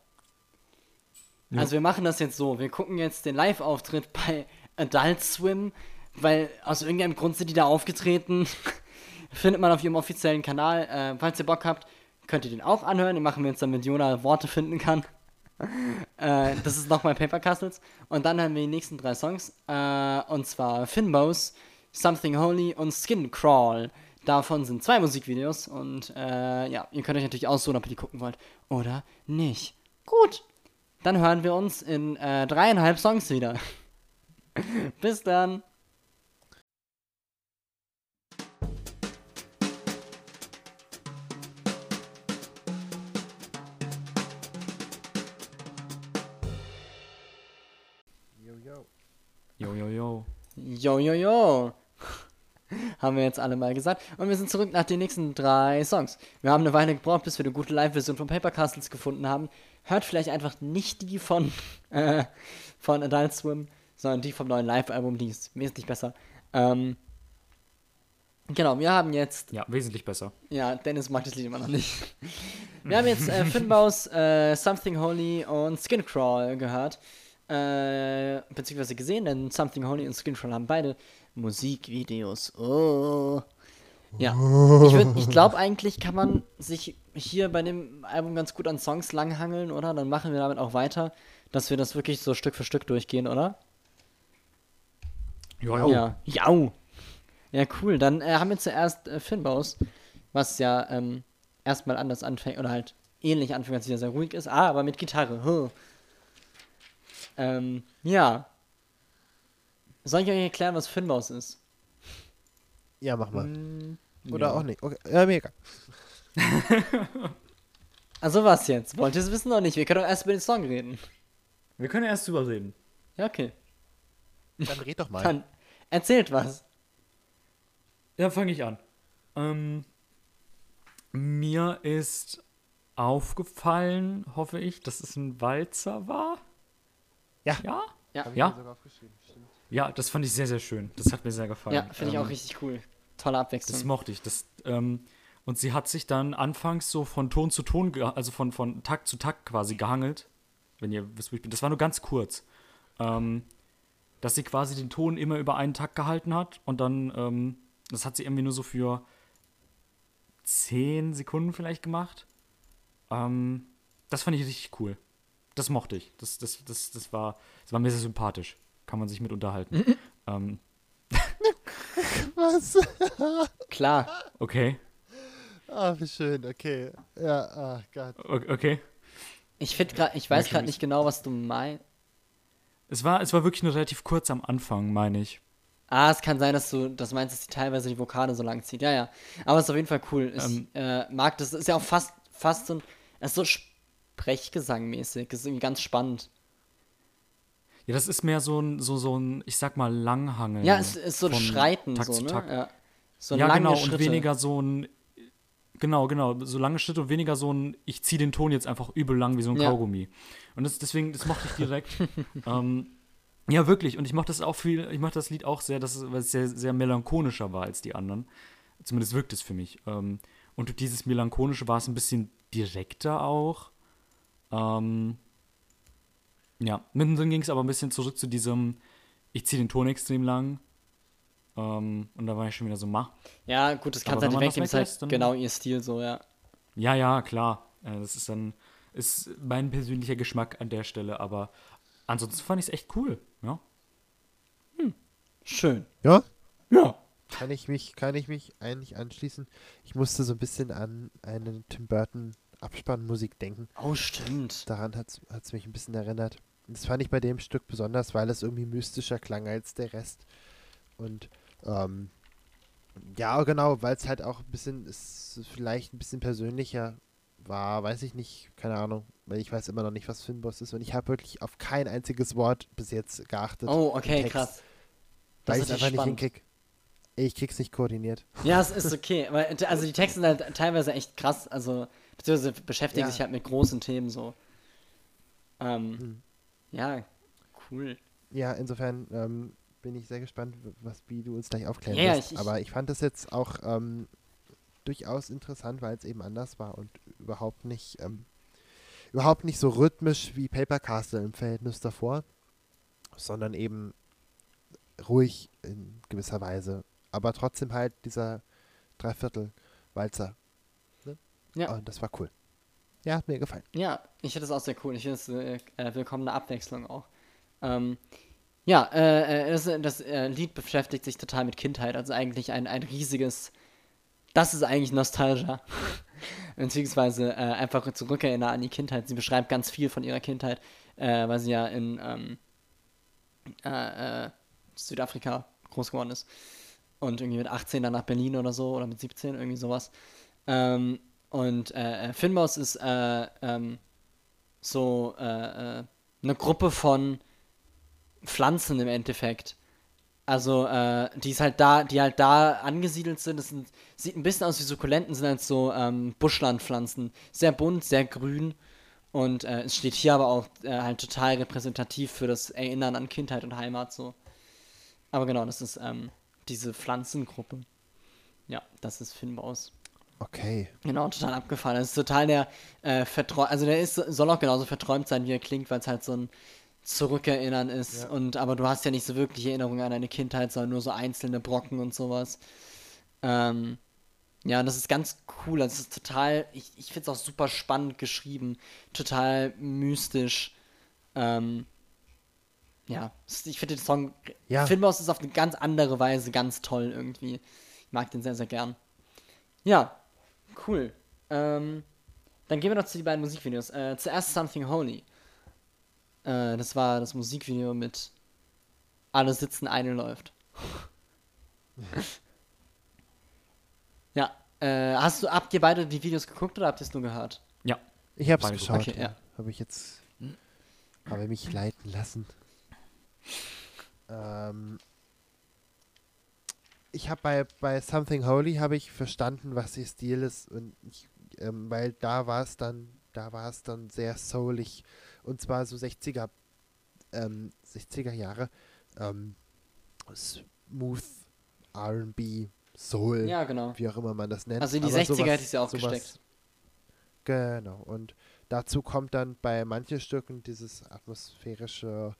Ja.
Also, wir machen das jetzt so. Wir gucken jetzt den Live-Auftritt bei Adult Swim, weil aus irgendeinem Grund sind die da aufgetreten. *laughs* Findet man auf ihrem offiziellen Kanal. Äh, falls ihr Bock habt, könnt ihr den auch anhören. Den machen wir jetzt, damit Jona Worte finden kann. *laughs* äh, das ist nochmal Paper Castles. Und dann haben wir die nächsten drei Songs. Äh, und zwar Finbows, Something Holy und Skin Crawl. Davon sind zwei Musikvideos. Und äh, ja, ihr könnt euch natürlich aussuchen, ob ihr die gucken wollt oder nicht. Gut. Dann hören wir uns in äh, dreieinhalb Songs wieder. *laughs* Bis dann.
Jo, jo, jo.
Jo, jo, jo. haben wir jetzt alle mal gesagt. Und wir sind zurück nach den nächsten drei Songs. Wir haben eine Weile gebraucht, bis wir eine gute Live-Version von Paper Castles gefunden haben. Hört vielleicht einfach nicht die von, *laughs* äh, von Adult Swim, sondern die vom neuen Live-Album. Die ist wesentlich besser. Ähm, genau, wir haben jetzt
Ja, wesentlich besser.
ja, Dennis mag das Lied immer noch nicht. Wir haben jetzt äh, Finbaus äh, Something Holy und Skin Crawl gehört. Äh, beziehungsweise gesehen, denn Something Holy und Skin Crawl haben beide Musikvideos. Oh. Ja. *laughs* Ich, würd- ich glaube, eigentlich kann man sich hier bei dem Album ganz gut an Songs langhangeln, oder? Dann machen wir damit auch weiter, dass wir das wirklich so Stück für Stück durchgehen, oder?
Jo, jo.
Ja. Jau. Ja, cool. Dann äh, haben wir zuerst äh, Finbaus, was ja ähm, erstmal anders anfängt, oder halt ähnlich anfängt, als wieder sehr ruhig ist, ah, aber mit Gitarre. Huh. Ähm, ja. Soll ich euch erklären, was Finbaus ist?
Ja, mach mal.
Mm,
Oder
ja.
auch nicht. Okay. Ja, mega. *laughs*
Also was jetzt? Wollt ihr es wissen oder nicht? Wir können doch erst über den Song reden.
Wir können erst drüber reden.
Ja, okay.
Dann red doch mal.
Dann erzählt was.
Ja, fange ich an. Ähm, mir ist aufgefallen, hoffe ich, dass es ein Walzer war.
Ja.
Ja?
Ja,
Hab ich
Ja? Ja, das fand ich sehr, sehr schön. Das hat mir sehr gefallen.
ja finde ich
Ähm,
auch richtig cool. Tolle
Das
Abwechslung.
mochte ich. Das, ähm, und sie hat sich dann anfangs so von Ton zu Ton, also von, von Takt zu Takt quasi gehangelt. Wenn ihr wisst, wo ich bin. Das war nur ganz kurz. Ähm, dass sie quasi den Ton immer über einen Takt gehalten hat und dann ähm, das hat sie irgendwie nur so für 10 Sekunden vielleicht gemacht. Ähm, das fand ich richtig cool. Das mochte ich. Das, das, das, das, war, das war mir sehr sympathisch. Kann man sich mit unterhalten. ähm,
Was? *laughs*
Klar.
okay.
Ah, wie schön, okay. Ja, ah Gott.
Okay.
Ich finde gerade, ich weiß gerade nicht genau, was du meinst.
Es war, es war wirklich nur relativ kurz am Anfang, meine ich.
Ah, es kann sein, dass du das meinst, dass sie teilweise die Vokale so lang zieht. Ja, ja. Aber es ist auf jeden Fall cool. Ich
Ähm.
äh, mag das. Ist ja auch fast, fast so ein. Es ist so Sprechgesangmäßig. Das ist irgendwie ganz spannend.
Ja, das ist mehr so ein, so, so ein, ich sag mal, Langhangeln.
Ja, es ist so ein Schreiten,
Takt
so,
zu
ne?
Takt.
Ja, so
ja, genau,
Schritte.
und weniger so ein. Genau, genau. So lange Schritte und weniger so ein, ich ziehe den Ton jetzt einfach übel lang wie so ein
Ja.
Kaugummi. Und das, deswegen, das mochte ich direkt. *laughs* ähm, ja, wirklich. Und ich mochte das auch viel, ich mochte das Lied auch sehr, dass es, weil es sehr, sehr melancholischer war als die anderen. Zumindest wirkt es für mich. Ähm, und dieses Melancholische war es ein bisschen direkter auch. Ähm, ja, mittendrin ging es aber ein bisschen zurück zu diesem, ich ziehe den Ton extrem lang. Ähm, und da war ich schon wieder so, mach.
Ja, gut, das kannst
Aber
du halt wegnehmen. Ist halt genau ihr Stil so, ja.
Ja, ja, klar. Äh, Das ist dann ist mein persönlicher Geschmack an der Stelle, aber ansonsten fand ich es echt cool. Ja.
Schön.
Ja?
Ja.
Kann ich mich, kann ich mich eigentlich anschließen? Ich musste so ein bisschen an eine Tim Burton Abspannmusik denken.
Oh, stimmt.
Daran hat es mich ein bisschen erinnert. Das fand ich bei dem Stück besonders, weil es irgendwie mystischer klang als der Rest. Und ähm, ja, genau, weil es halt auch ein bisschen, es vielleicht ein bisschen persönlicher war, weiß ich nicht, keine Ahnung, weil ich weiß immer noch nicht, was Finboss ist und ich habe wirklich auf kein einziges Wort bis jetzt geachtet.
Oh, okay, krass.
Weil
Das
ich es
ist
einfach nicht
spannend.
hinkrieg. Ich krieg's nicht koordiniert.
Ja, es ist *laughs* okay. Weil, also die Texte sind halt teilweise echt krass, also beziehungsweise beschäftigen
Ja.
sich halt mit großen Themen so. Ähm,
Hm.
Ja, cool.
Ja, insofern ähm, bin ich sehr gespannt, was wie du uns gleich aufklären
Ja,
wirst.
ich-
Aber ich fand das jetzt auch ähm, durchaus interessant, weil es eben anders war und überhaupt nicht ähm, überhaupt nicht so rhythmisch wie Paper Castle im Verhältnis davor, sondern eben ruhig in gewisser Weise. Aber trotzdem halt dieser Dreiviertel-Walzer. Ne?
Ja.
Und das war cool. Ja, hat mir gefallen.
Ja, ich finde das auch sehr cool. Ich finde es äh, äh, willkommene Abwechslung auch. Ähm, ja, äh, äh, das, das äh, Lied beschäftigt sich total mit Kindheit, also eigentlich ein, ein riesiges, das ist eigentlich Nostalgia. *laughs* Beziehungsweise äh, einfach zurückerinnern an die Kindheit. Sie beschreibt ganz viel von ihrer Kindheit, äh, weil sie ja in ähm, äh, äh, Südafrika groß geworden ist. Und irgendwie mit 18 dann nach Berlin oder so, oder mit 17, irgendwie sowas. Ähm, und äh, äh, Finmaus ist äh, ähm, so äh, äh, eine Gruppe von Pflanzen im Endeffekt. Also, äh, die ist halt da, die halt da angesiedelt sind. Das sind, sieht ein bisschen aus wie Sukkulenten, sind halt so ähm, Buschlandpflanzen. Sehr bunt, sehr grün. Und es steht hier aber auch halt total repräsentativ für das Erinnern an Kindheit und Heimat so. Aber genau, das ist ähm, diese Pflanzengruppe. Ja, das ist Finbaus.
Okay.
Genau, total abgefahren. Das ist total der äh, verträumt, also der ist, soll auch genauso verträumt sein, wie er klingt, weil es halt so ein Zurückerinnern ist.
Ja.
Und aber du hast ja nicht so wirklich Erinnerungen an deine Kindheit, sondern nur so einzelne Brocken und sowas. Ähm, ja, und das ist ganz cool. Das ist total, ich, ich finde es auch super spannend geschrieben, total mystisch. Ähm, ja, ich finde den Song,
Ja.
Filmhaus ist auf eine ganz andere Weise ganz toll irgendwie. Ich mag den sehr, sehr gern. Ja, cool. Ähm, dann gehen wir noch zu den beiden Musikvideos. Äh, zuerst Something Holy. Äh, das war das Musikvideo mit Alle sitzen, eine läuft. *laughs* ja, äh, hast du, habt ihr beide die Videos geguckt oder habt ihr es nur gehört?
Ja.
Ich hab's geschaut.
Okay, ja.
Habe ich jetzt. Habe mich leiten lassen. *laughs* Ähm, ich habe bei, bei Something Holy habe ich verstanden, was ihr Stil ist und ich, ähm, weil da war es dann, da war es dann sehr soulig und zwar so 60er, ähm, 60er Jahre, ähm, Smooth R&B, Soul,
Ja, genau.
wie auch immer man das nennt.
Also in die
aber
60er
sowas-
hätte ich sie auch
sowas-
gesteckt.
Genau. Und dazu kommt dann bei manchen Stücken dieses atmosphärische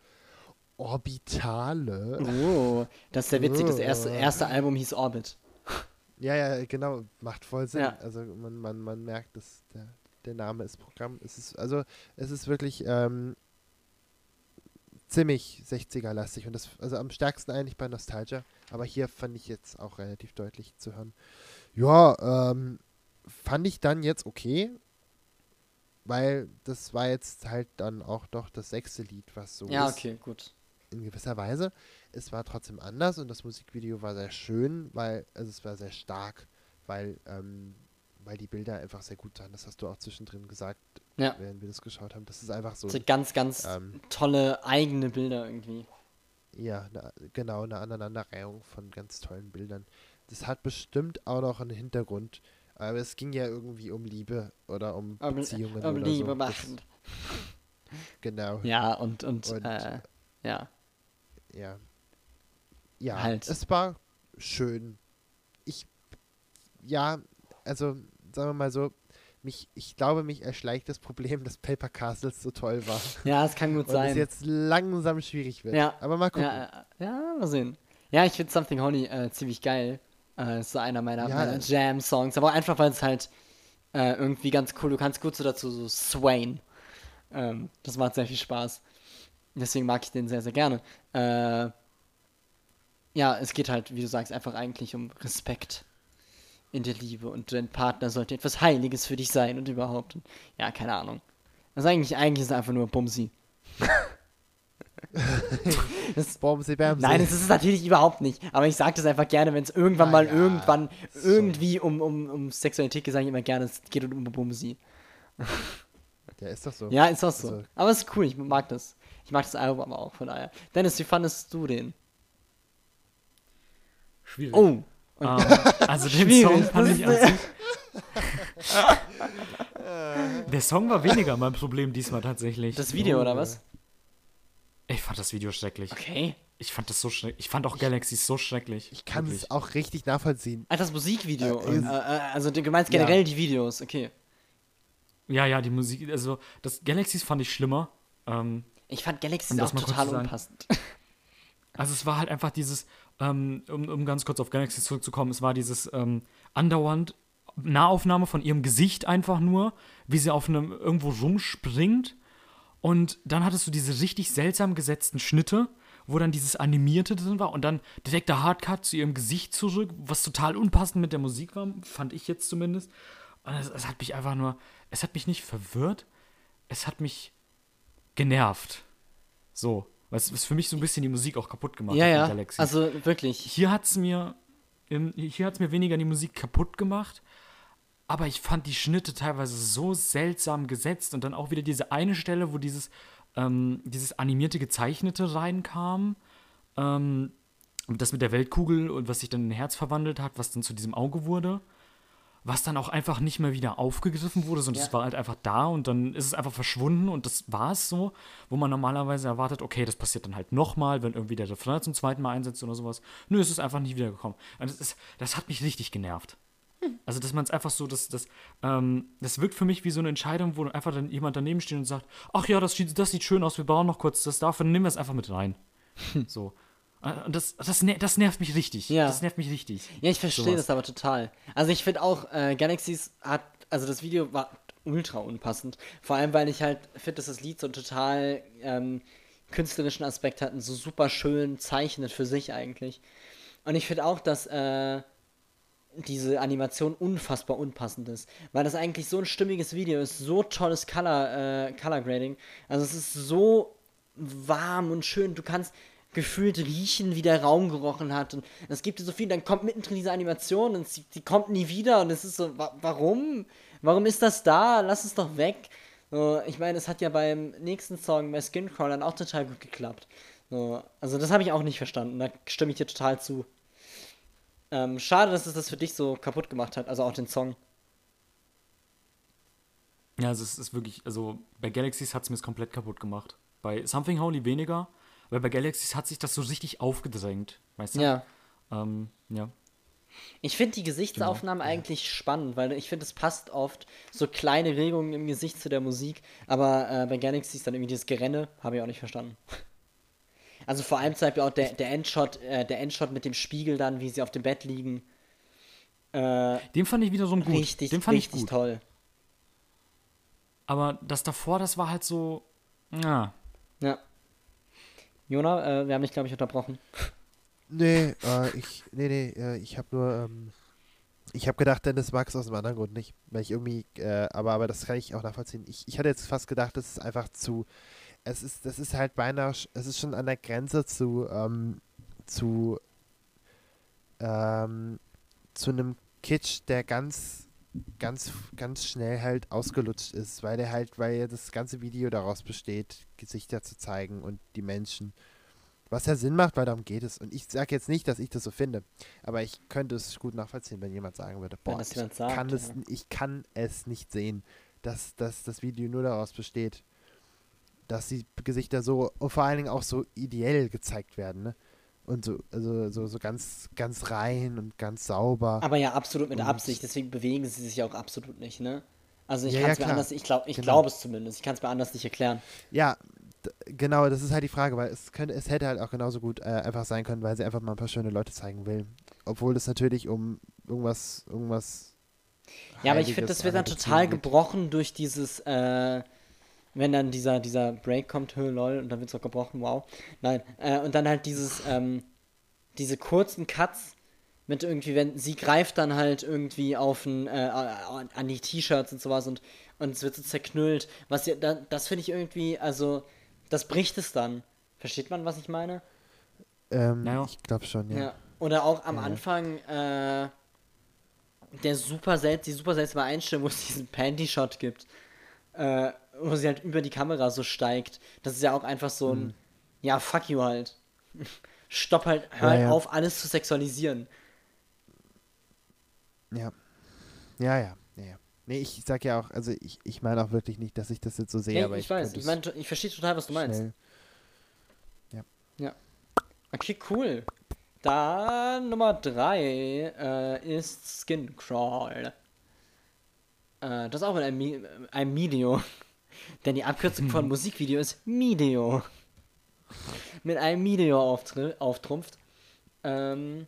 Orbitale.
Oh, das ist sehr witzig. Das erste,
Oh.
erste Album hieß Orbit.
Ja, ja, genau, macht voll Sinn.
Ja.
Also man, man, man merkt, dass der, der Name ist Programm. Es ist, also es ist wirklich ähm, ziemlich 60er-lastig und das, also am stärksten eigentlich bei Nostalgia, aber hier fand ich jetzt auch relativ deutlich zu hören. Ja, ähm, fand ich dann jetzt okay, weil das war jetzt halt dann auch doch das sechste Lied, was so
Ja,
ist
okay, gut.
In gewisser Weise. Es war trotzdem anders und das Musikvideo war sehr schön, weil, also es war sehr stark, weil, ähm, weil die Bilder einfach sehr gut waren. Das hast du auch zwischendrin gesagt,
Ja.
während wir das geschaut haben. Das ist einfach so,
So ganz, ganz
ähm,
tolle eigene Bilder irgendwie.
ja, ne, genau, eine Aneinanderreihung von ganz tollen Bildern. Das hat bestimmt auch noch einen Hintergrund, aber es ging ja irgendwie um Liebe oder um
Um,
Beziehungen
um
oder
Liebe
so.
Machen. *laughs*
genau,
Ja, und, und,
Und-
äh, ja.
Ja. Ja,
Halt.
es war schön. Ich, ja, also sagen wir mal so, mich, ich glaube, mich erschleicht das Problem, *laughs* dass Paper Castles so toll war.
Ja, es kann gut
Und
sein.
es jetzt langsam schwierig wird.
Ja.
Aber mal gucken.
Ja, äh, ja, mal sehen. Ja, ich finde Something Honey äh, ziemlich geil. Äh, ist so einer meiner,
Ja.
meiner Jam-Songs. Aber einfach, weil es halt äh, irgendwie ganz cool, du kannst gut so dazu so swain. Ähm, das macht sehr viel Spaß. Deswegen mag ich den sehr, sehr gerne. Äh, ja, es geht halt, wie du sagst, einfach eigentlich um Respekt in der Liebe und dein Partner sollte etwas Heiliges für dich sein und überhaupt. Und, ja, keine Ahnung. Also eigentlich, eigentlich ist es einfach nur Bumsi. *laughs* das,
Bamsi, Bamsi.
Nein, das ist es natürlich überhaupt nicht. Aber ich sage das einfach gerne, wenn es irgendwann
Ah,
mal
ja,
irgendwann
so.
irgendwie um, um, um Sexualität geht, sage ich immer gerne, es geht um Bumsi. *laughs*
Der ist doch so.
Ja, ist auch so.
Also-
aber es ist cool, ich mag das. Ich mag das Album aber auch, von daher. Dennis, wie fandest du den?
Schwierig.
Oh,
Ähm, also den
Schwierig,
Song fand ich an sich. Der Song war weniger mein Problem diesmal tatsächlich.
das Video oder was?
Ich fand das Video schrecklich.
Okay.
Ich fand das so schrecklich. Ich fand auch Galaxy so schrecklich.
Ich kann es auch richtig nachvollziehen.
Ah, das Musikvideo.
Äh,
Äh, äh, also du meinst
Ja.
generell die Videos, okay.
Ja, ja, die Musik, also das Galaxies fand ich schlimmer. Ähm,
Ich fand Galaxy
Um
auch total unpassend. *laughs*
also es war halt einfach dieses, ähm, um, um ganz kurz auf Galaxy zurückzukommen, es war dieses ähm, andauernd Nahaufnahme von ihrem Gesicht einfach nur, wie sie auf einem irgendwo rumspringt. Und dann hattest du diese richtig seltsam gesetzten Schnitte, wo dann dieses Animierte drin war und dann direkt der Hardcut zu ihrem Gesicht zurück, was total unpassend mit der Musik war, fand ich jetzt zumindest. Und es, es hat mich einfach nur, es hat mich nicht verwirrt, es hat mich genervt. So, was, was für mich so ein bisschen die Musik auch kaputt gemacht
ja, ja.
Galaxy.
Also wirklich.
Hier hat es mir, hier hat's mir weniger die Musik kaputt gemacht, aber ich fand die Schnitte teilweise so seltsam gesetzt und dann auch wieder diese eine Stelle, wo dieses, ähm, dieses animierte Gezeichnete reinkam, ähm, das mit der Weltkugel und was sich dann in ein Herz verwandelt hat, was dann zu diesem Auge wurde, was dann auch einfach nicht mehr wieder aufgegriffen wurde, sondern es
Ja.
war halt einfach da und dann ist es einfach verschwunden und das war es so, wo man normalerweise erwartet, okay, das passiert dann halt nochmal, wenn irgendwie der Refrain zum zweiten Mal einsetzt oder sowas. Nö, es ist einfach nicht wiedergekommen. Und das, ist, das hat mich richtig genervt. Also, dass man es einfach so, das, das, ähm, das wirkt für mich wie so eine Entscheidung, wo einfach dann jemand daneben steht und sagt, ach ja, das, sieht- das sieht schön aus, wir bauen noch kurz das dafür, dann nehmen wir es einfach mit rein. *laughs* So. Äh, Und das, das, das nervt mich richtig.
Ja.
Das nervt mich richtig.
Ja, ich verstehe das aber total. Also ich finde auch, äh, Galaxies hat, also das Video war ultra unpassend. Vor allem, weil ich halt finde, dass das Lied so einen total ähm, künstlerischen Aspekt hat und so super schön zeichnet für sich eigentlich. Und ich finde auch, dass äh, diese Animation unfassbar unpassend ist. Weil das eigentlich so ein stimmiges Video ist, so tolles Color, äh, Color Grading. Also es ist so warm und schön. Du kannst gefühlt riechen, wie der Raum gerochen hat. Und es gibt so viel, dann kommt mittendrin diese Animation und sie, die kommt nie wieder. Und es ist so, wa warum? Warum ist das da? Lass es doch weg. So, ich meine, es hat ja beim nächsten Song bei Skincrawlern auch total gut geklappt. So, also das habe ich auch nicht verstanden. Da stimme ich dir total zu. Ähm, schade, dass es das für dich so kaputt gemacht hat, also auch den Song.
Ja, also es ist wirklich, also bei Galaxies hat es mir komplett kaputt gemacht. Bei Something Holy weniger, weil bei Galaxies hat sich das so richtig aufgedrängt, weißt du?
Ja.
Ähm, ja.
Ich finde die Gesichtsaufnahmen eigentlich spannend, weil ich finde, es passt oft so kleine Regungen im Gesicht zu der Musik, aber äh, bei Galaxy ist dann irgendwie dieses Gerenne, habe ich auch nicht verstanden. *laughs* Also vor allem zum Beispiel auch der, der Endshot, äh, der Endshot mit dem Spiegel dann, wie sie auf dem Bett liegen. Äh,
Den fand ich wiederum gut.
richtig,
Den fand
richtig
ich gut.
toll.
Aber das davor, das war halt so. Ja.
Ja. Jona, äh, wir haben dich, glaube ich, unterbrochen.
Nee, äh, ich, nee, nee, äh, ich habe nur, ähm, ich habe gedacht, Dennis mag es aus einem anderen Grund nicht, weil ich irgendwie, äh, aber, aber das kann ich auch nachvollziehen. Ich, ich hatte jetzt fast gedacht, das ist einfach zu, es ist, das ist halt beinahe, es ist schon an der Grenze zu, ähm, zu, ähm, zu einem Kitsch, der ganz, ganz, ganz schnell halt ausgelutscht ist, weil der halt, weil ja das ganze Video daraus besteht, Gesichter zu zeigen und die Menschen. Was ja Sinn macht, weil darum geht es. Und ich sage jetzt nicht, dass ich das so finde, aber ich könnte es gut nachvollziehen, wenn jemand sagen würde, boah, ich,
sagt,
kann es,
ja.
ich kann es nicht sehen, dass, dass das Video nur daraus besteht, dass die Gesichter so, und vor allen Dingen auch so ideell gezeigt werden, ne? Und so, also so, so ganz, ganz rein und ganz sauber.
Aber ja, absolut mit
Und-
Absicht, deswegen bewegen sie sich ja auch absolut nicht, ne? Also ich
Ja,
kann
ja,
es mir
klar.
anders, ich glaube ich
Genau.
glaube es zumindest, ich kann es mir anders nicht erklären.
Ja, genau, das ist halt die Frage, weil es könnte, es hätte halt auch genauso gut äh, einfach sein können, weil sie einfach mal ein paar schöne Leute zeigen will. Obwohl es natürlich um irgendwas, irgendwas.
Ja, aber ich finde, das wird dann total
geht.
gebrochen durch dieses, äh, wenn dann dieser, dieser Break kommt, hö, lol, und dann wird es auch gebrochen, wow. Nein, äh, und dann halt dieses, ähm, diese kurzen Cuts mit irgendwie, wenn sie greift dann halt irgendwie auf ein, äh, an die T-Shirts und sowas und, und es wird so zerknüllt. Was ja, da, das finde ich irgendwie, also, das bricht es dann. Versteht man, was ich meine?
Ähm,
Naja.
Ich glaube schon, ja.
Ja. Oder auch am
Ja.
Anfang äh, der super selts die super seltsame Einstellung, wo es diesen Panty-Shot gibt. Äh, wo sie halt über die Kamera so steigt. Das ist ja auch einfach so ein, ja, fuck you halt. *laughs* Stopp halt, hör
Ja,
halt
ja.
auf, alles zu sexualisieren.
Ja. Ja, ja. ja, ja. Nee, ich sag ja auch, also ich, ich meine auch wirklich nicht, dass ich das jetzt so sehe,
Hey,
aber
ich,
ich,
weiß, ich
es
meine, ich verstehe total, was du meinst.
schnell-
Okay, cool. Dann Nummer 3 äh, ist Skin Crawl. Äh, das ist auch in einem, einem Video. Denn die Abkürzung von Musikvideo ist Video. Mit einem Video auftri- auftrumpft. Ähm,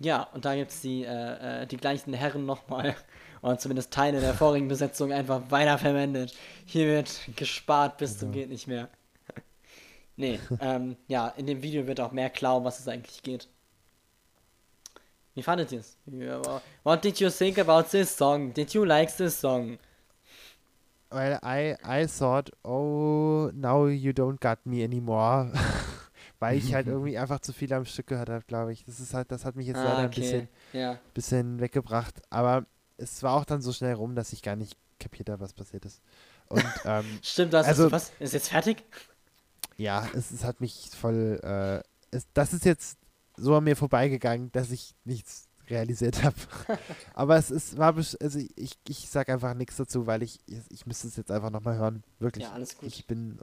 ja, und da gibt es die, äh, äh, die gleichen Herren nochmal. Und zumindest Teile der vorigen Besetzung einfach weiterverwendet. Hier wird gespart bis zum geht nicht mehr. Nee, ähm, ja, in dem Video wird auch mehr klar, um was es eigentlich geht. Wie fandet ihr es? What did you think about this song? Did you like this song?
Weil I, I thought, oh, now you don't got me anymore. *laughs* Weil ich halt *laughs* irgendwie einfach zu viel am Stück gehört habe, glaube ich. Das ist halt, das hat mich jetzt leider ein bisschen,
Ja.
bisschen weggebracht. Aber es war auch dann so schnell rum, dass ich gar nicht kapiert habe, was passiert ist. Und *laughs* ähm,
Stimmt, das
Also-
ist was? Ist jetzt fertig?
ja, es, es hat mich voll. Äh, es, das ist jetzt so an mir vorbeigegangen, dass ich nichts realisiert habe. *laughs* Aber es ist, war, also ich, ich sag einfach nichts dazu, weil ich, ich, ich müsste es jetzt einfach nochmal hören. Wirklich.
Ja, alles gut.
Ich bin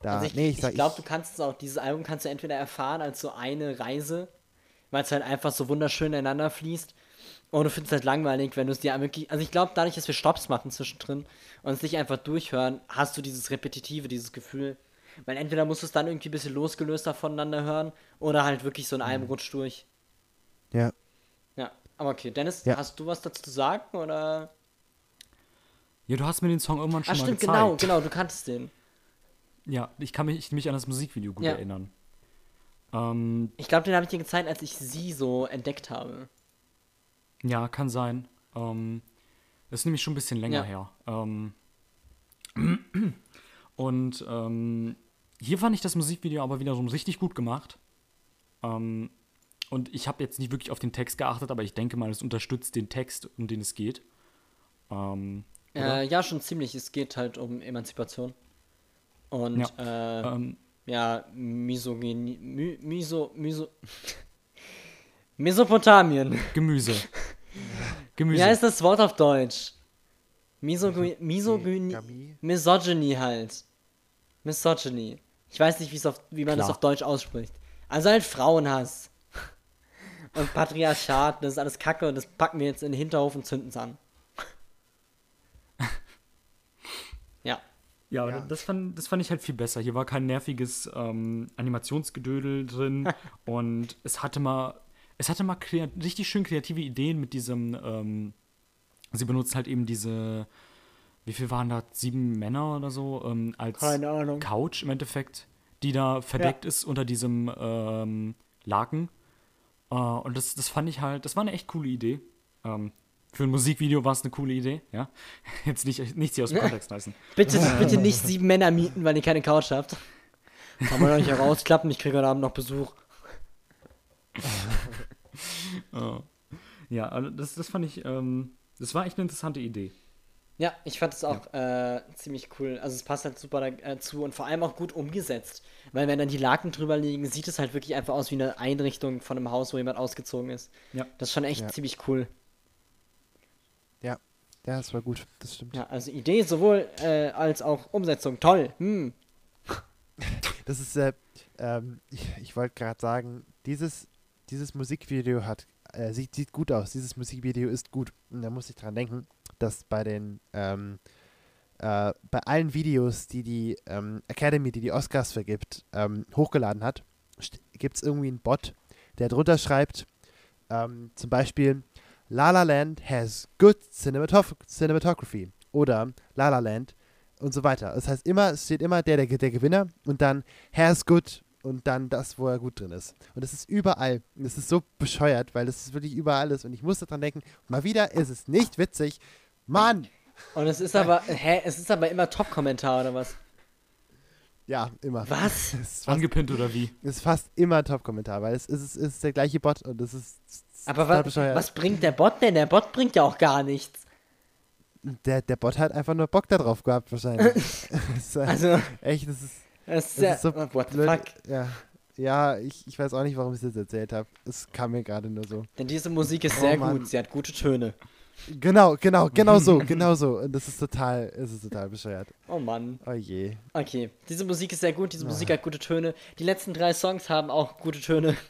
da.
Also ich,
nee, ich,
ich glaube, du kannst es auch, dieses Album kannst du entweder erfahren als so eine Reise, weil es halt einfach so wunderschön ineinander fließt. Und du findest es halt langweilig, wenn du es dir wirklich. Also ich glaube, dadurch, dass wir Stops machen zwischendrin und es nicht einfach durchhören, hast du dieses Repetitive, dieses Gefühl. Weil entweder musst du es dann irgendwie ein bisschen losgelöster voneinander hören oder halt wirklich so in einem
Mhm.
Rutsch durch.
Ja.
Aber okay. Dennis,
Ja.
hast du was dazu zu sagen oder?
Ja, du hast mir den Song irgendwann schon
Ah,
mal
stimmt,
gezeigt.
genau, genau, du kanntest den.
Ja, ich kann mich, mich an das Musikvideo gut
Ja.
erinnern. Ähm,
Ich glaube, den habe ich dir gezeigt, als ich sie so entdeckt habe.
ja, kann sein. Ähm, das ist nämlich schon ein bisschen länger
Ja.
her. Ähm, *clears throat* und ähm, hier fand ich das Musikvideo aber wiederum richtig gut gemacht. Ähm, und ich habe jetzt nicht wirklich auf den Text geachtet, aber ich denke mal, es unterstützt den Text, um den es geht. Ähm?
Äh, ja, schon ziemlich. Es geht halt um Emanzipation. Und
Ja.
äh,
ähm,
ja, Misogynie. My, miso, miso. *laughs* Mesopotamien. *laughs*
Gemüse. Gemüse.
Wie heißt das Wort auf Deutsch? Misogynie. Misogynie. Misogyny halt. Misogyny. Ich weiß nicht, auf, wie man das
Klar.
auf Deutsch ausspricht. Also halt Frauenhass. Und Patriarchat, das ist alles Kacke und das packen wir jetzt in den Hinterhof und zünden es an. *laughs* ja.
Ja, aber
Ja.
Das, fand, das fand ich halt viel besser. Hier war kein nerviges ähm, Animationsgedödel drin *laughs* und es hatte mal, es hatte mal krea- richtig schön kreative Ideen mit diesem, ähm, sie benutzen halt eben diese, wie viel waren da, sieben Männer oder so, ähm, als
Keine Ahnung.
Couch im Endeffekt, die da verdeckt ist unter diesem ähm, Laken. Äh, und das, das fand ich halt, das war eine echt coole Idee. Ähm, für ein Musikvideo war es eine coole Idee, ja. *laughs* Jetzt nicht, nichts hier aus dem Kontext reißen. *laughs*
Bitte, *laughs* bitte nicht sieben Männer mieten, weil ihr keine Couch habt. Kann man doch nicht herausklappen, ich kriege heute Abend noch Besuch.
Äh, ja, also das, das fand ich, ähm, das war echt eine interessante Idee.
Ja, ich fand es auch äh, ziemlich cool. Also es passt halt super dazu und vor allem auch gut umgesetzt. Weil wenn dann die Laken drüber liegen, sieht es halt wirklich einfach aus wie eine Einrichtung von einem Haus, wo jemand ausgezogen ist.
Ja.
Das ist schon echt
Ja.
ziemlich cool.
Ja, ja, das war gut, das stimmt.
Ja, also Idee sowohl äh, als auch Umsetzung. Toll. Hm. *laughs*
Das ist, äh, ähm, ich, ich wollte gerade sagen, dieses, dieses Musikvideo hat, äh, sieht, sieht gut aus. Dieses Musikvideo ist gut. Und da muss ich dran denken, dass bei den, ähm, äh, bei allen Videos, die die ähm, Academy, die die Oscars vergibt, ähm, hochgeladen hat, gibt es irgendwie einen Bot, der drunter schreibt, ähm, zum Beispiel, La La Land has good cinematoph cinematography oder La La Land und so weiter. Das heißt immer, es steht immer der, der, der Gewinner und dann has good und dann das, wo er gut drin ist. Und das ist überall. Und das ist so bescheuert, weil das ist wirklich überall ist. Und ich musste dran denken, mal wieder ist es nicht witzig. Mann!
Und es ist aber, hä, es ist aber immer Top-Kommentar oder was?
Ja, immer.
Was? *laughs*
Es ist fast,
Angepinnt oder wie?
es ist fast immer Top-Kommentar, weil es ist, es ist der gleiche Bot und das ist
Aber
total
wa
bescheuert.
was bringt der Bot denn? Der Bot bringt ja auch gar nichts.
Der, der Bot hat einfach nur Bock darauf gehabt, wahrscheinlich. *laughs*
Also,
echt, das ist,
das ist
das
ja,
ist so
what the
blöd.
fuck?
Ja, ja ich, ich weiß auch nicht, warum ich das erzählt habe. Es kam mir gerade nur so.
Denn diese Musik ist
Oh,
sehr
Mann.
gut, sie hat gute Töne.
Genau, genau, genau so, *laughs* genau so. Und das ist total, es ist total bescheuert.
Oh Mann.
Oh je.
Okay, diese Musik ist sehr gut, diese
Ah.
Musik hat gute Töne. Die letzten drei Songs haben auch gute Töne. *laughs*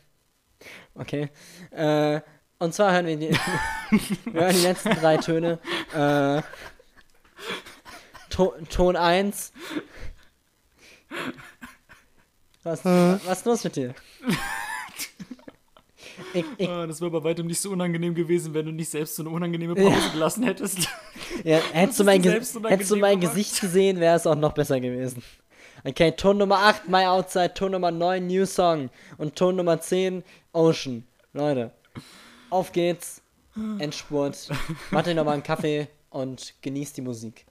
Okay. Äh, und zwar hören wir die, *laughs* wir hören die letzten drei Töne. Äh, to Ton 1. Was, was ist los mit dir? Ich, *laughs* ich,
Ah, das wäre bei weitem nicht so unangenehm gewesen, wenn du nicht selbst so eine unangenehme Pause gelassen hättest. *laughs*
ja, hättest, du mein, hättest du mein. Gesicht gesehen, wäre es auch noch besser gewesen. Okay, Ton Nummer 8, My Outside, Ton Nummer 9, New Song und Ton Nummer 10, Ocean. Leute, auf geht's. Endspurt. Macht euch nochmal einen Kaffee und genießt die Musik.